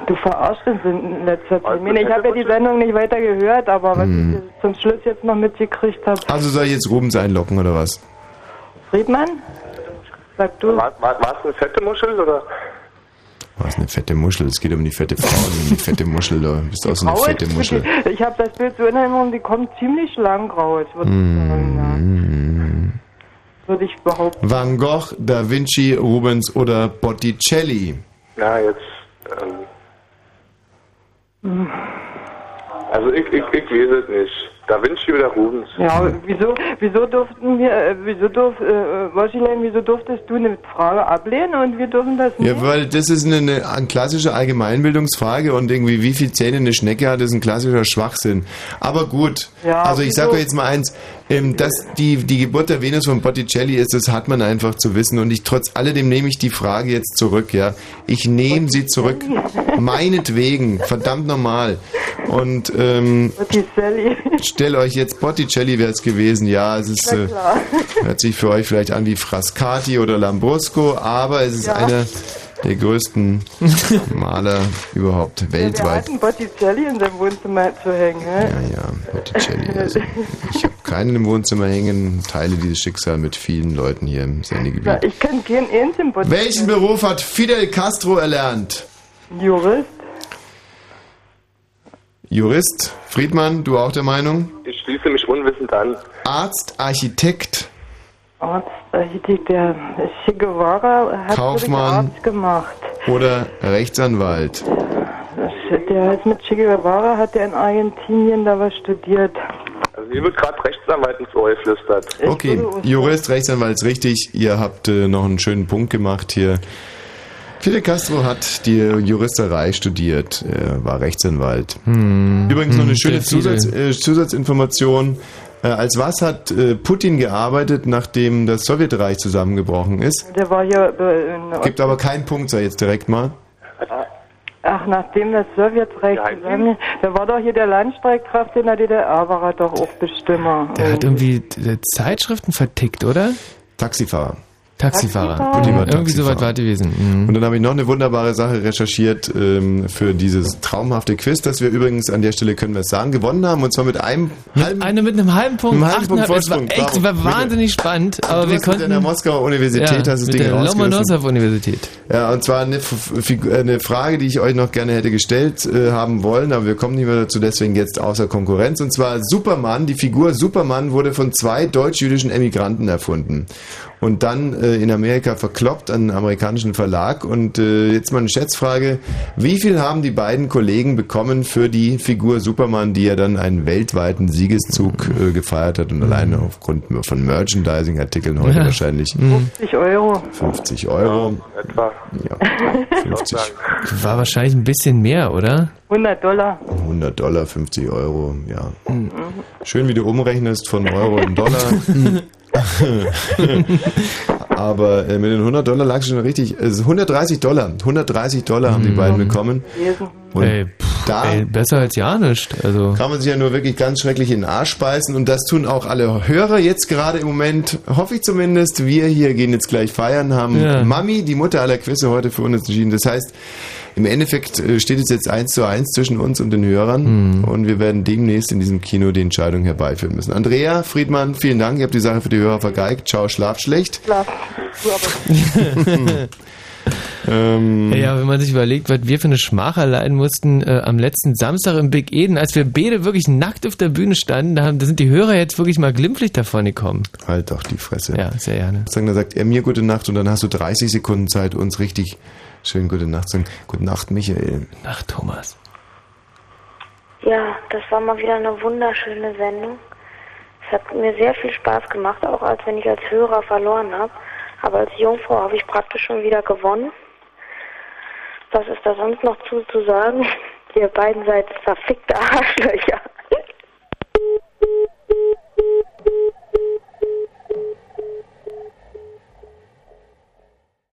du verarschst uns in letzter Zeit. Ich, meine, ich habe ja die Sendung nicht weiter gehört, aber was Hm. ich zum Schluss jetzt noch mitgekriegt habe. Also soll ich jetzt Rubens einlocken oder was? Friedmann? Sag du. War, war, war es eine fette Muschel oder? Was eine fette Muschel? Es geht um die fette Frau, um die fette Muschel. Da bist du auch so eine fette Muschel. Ich habe das Bild so in Erinnerung, die kommt ziemlich schlank raus, würde Hm. ich sagen. Ja. Würde ich behaupten. Van Gogh, Da Vinci, Rubens oder Botticelli? Ja, jetzt. Ähm, also ich, ich, ich weiß es nicht. Da Vinci oder Rubens? Ja, wieso, wieso durften wir, äh, wieso durf, äh, Woschilein, wieso durftest du eine Frage ablehnen und wir dürfen das nicht? Ja, weil das ist eine, eine, eine klassische Allgemeinbildungsfrage und irgendwie wie viel Zähne eine Schnecke hat, ist ein klassischer Schwachsinn. Aber gut, Ja, also ich sage wieso? euch jetzt mal eins, ähm, dass die, die Geburt der Venus von Botticelli ist, das hat man einfach zu wissen und ich trotz alledem nehme ich die Frage jetzt zurück, ja. Ich nehme sie zurück, meinetwegen, verdammt normal. Und ähm, Botticelli. stell euch jetzt Botticelli wäre es gewesen, ja, es ist äh, hört sich für euch vielleicht an wie Frascati oder Lambrusco, aber es ist Ja. einer der größten Maler überhaupt weltweit. hatten Botticelli in seinem Wohnzimmer zu hängen, hä? Ja, ja, Botticelli. Also ich habe keinen im Wohnzimmer hängen, teile dieses Schicksal mit vielen Leuten hier im Sendegebiet. Na, ich kenne keinen einzigen Botticelli. Welchen Beruf hat Fidel Castro erlernt? Jurist? Jurist? Friedmann, du auch der Meinung? Ich schließe mich unwissend an. Arzt, Architekt, Arzt, der Che Guevara hat Kaufmann. Arzt gemacht. oder Rechtsanwalt? Der hat mit Che Guevara hat er in Argentinien da was studiert. Also mir wird gerade recht Rechtsanwalt ins Ohr geflüstert. Okay, Jurist, Rechtsanwalt ist richtig. Ihr habt äh, noch einen schönen Punkt gemacht hier. Fidel Castro hat die Juristerei studiert. Er war Rechtsanwalt. Hm, Übrigens noch hm, eine schöne sehr viele. Zusatz, äh, Zusatzinformation. Äh, als was hat äh, Putin gearbeitet, nachdem das Sowjetreich zusammengebrochen ist? Der war hier äh, in Gibt aber keinen Punkt, sag ich jetzt direkt mal. Ach, nachdem das Sowjetreich zusammen... Da war doch hier der Landstreikkraft in der DDR, war er doch auch Bestimmer. Der hat irgendwie äh, Zeitschriften vertickt, oder? Taxifahrer. Taxifahrer. Taxifahrer? War Irgendwie so weit war gewesen. Mhm. Und dann habe ich noch eine wunderbare Sache recherchiert ähm, für dieses traumhafte Quiz, das wir übrigens an der Stelle können wir es sagen, gewonnen haben und zwar mit einem halben Eine mit einem halben Punkt, Mit einem halben Punkt achteinhalb, es war Vorsprung, echt, war wahnsinnig spannend, aber Du wir konnten... mit der Moskauer Universität ja, hast das mit Ding der rausgerissen. Lomonossow-Universität. Ja, und zwar eine, äh, eine Frage, die ich euch noch gerne hätte gestellt äh, haben wollen, aber wir kommen nicht mehr dazu, deswegen jetzt außer Konkurrenz. Und zwar Superman, die Figur Superman wurde von zwei deutsch-jüdischen Emigranten erfunden. Und dann äh, in Amerika verkloppt an einen amerikanischen Verlag. Und äh, jetzt mal eine Schätzfrage. Wie viel haben die beiden Kollegen bekommen für die Figur Superman, die ja dann einen weltweiten Siegeszug äh, gefeiert hat und alleine aufgrund von Merchandising-Artikeln heute Ja. wahrscheinlich 50 Euro. 50 Euro. Etwa. Ja, 50. War wahrscheinlich ein bisschen mehr, oder? 100 Dollar. 100 Dollar, 50 Euro, ja. Mhm. Schön, wie du umrechnest von Euro in Dollar. Aber äh, mit den 100 Dollar lag schon richtig. Also 130 Dollar. 130 Dollar haben die beiden bekommen. Und Ey, pff, da ey, besser als ja nicht. Also. kann man sich ja nur wirklich ganz schrecklich in den Arsch speisen. Und das tun auch alle Hörer jetzt gerade im Moment. Hoffe ich zumindest. Wir hier gehen jetzt gleich feiern, haben Ja. Mami, die Mutter aller Quizze, heute für uns entschieden. Das heißt, im Endeffekt äh, steht es jetzt eins zu eins zwischen uns und den Hörern. Und wir werden demnächst in diesem Kino die Entscheidung herbeiführen müssen. Andrea, Friedmann, vielen Dank. Ihr habt die Sache für die Hörer vergeigt. Ciao, schlaf schlecht. Schlaf. Ähm, Ja, wenn man sich überlegt, was wir für eine Schmach erleiden mussten äh, am letzten Samstag im Big Eden, als wir beide wirklich nackt auf der Bühne standen, da, haben, da sind die Hörer jetzt wirklich mal glimpflich davon gekommen. Halt doch die Fresse. Ja, sehr gerne. Sagen, da sagt er mir gute Nacht und dann hast du 30 Sekunden Zeit, uns richtig Schönen gute Nacht, gute Nacht, Michael. Nacht, Thomas. Ja, das war mal wieder eine wunderschöne Sendung. Es hat mir sehr viel Spaß gemacht, auch als wenn ich als Hörer verloren habe. Aber als Jungfrau habe ich praktisch schon wieder gewonnen. Was ist da sonst noch zu, zu sagen? Ihr beiden seid verfickte Arschlöcher.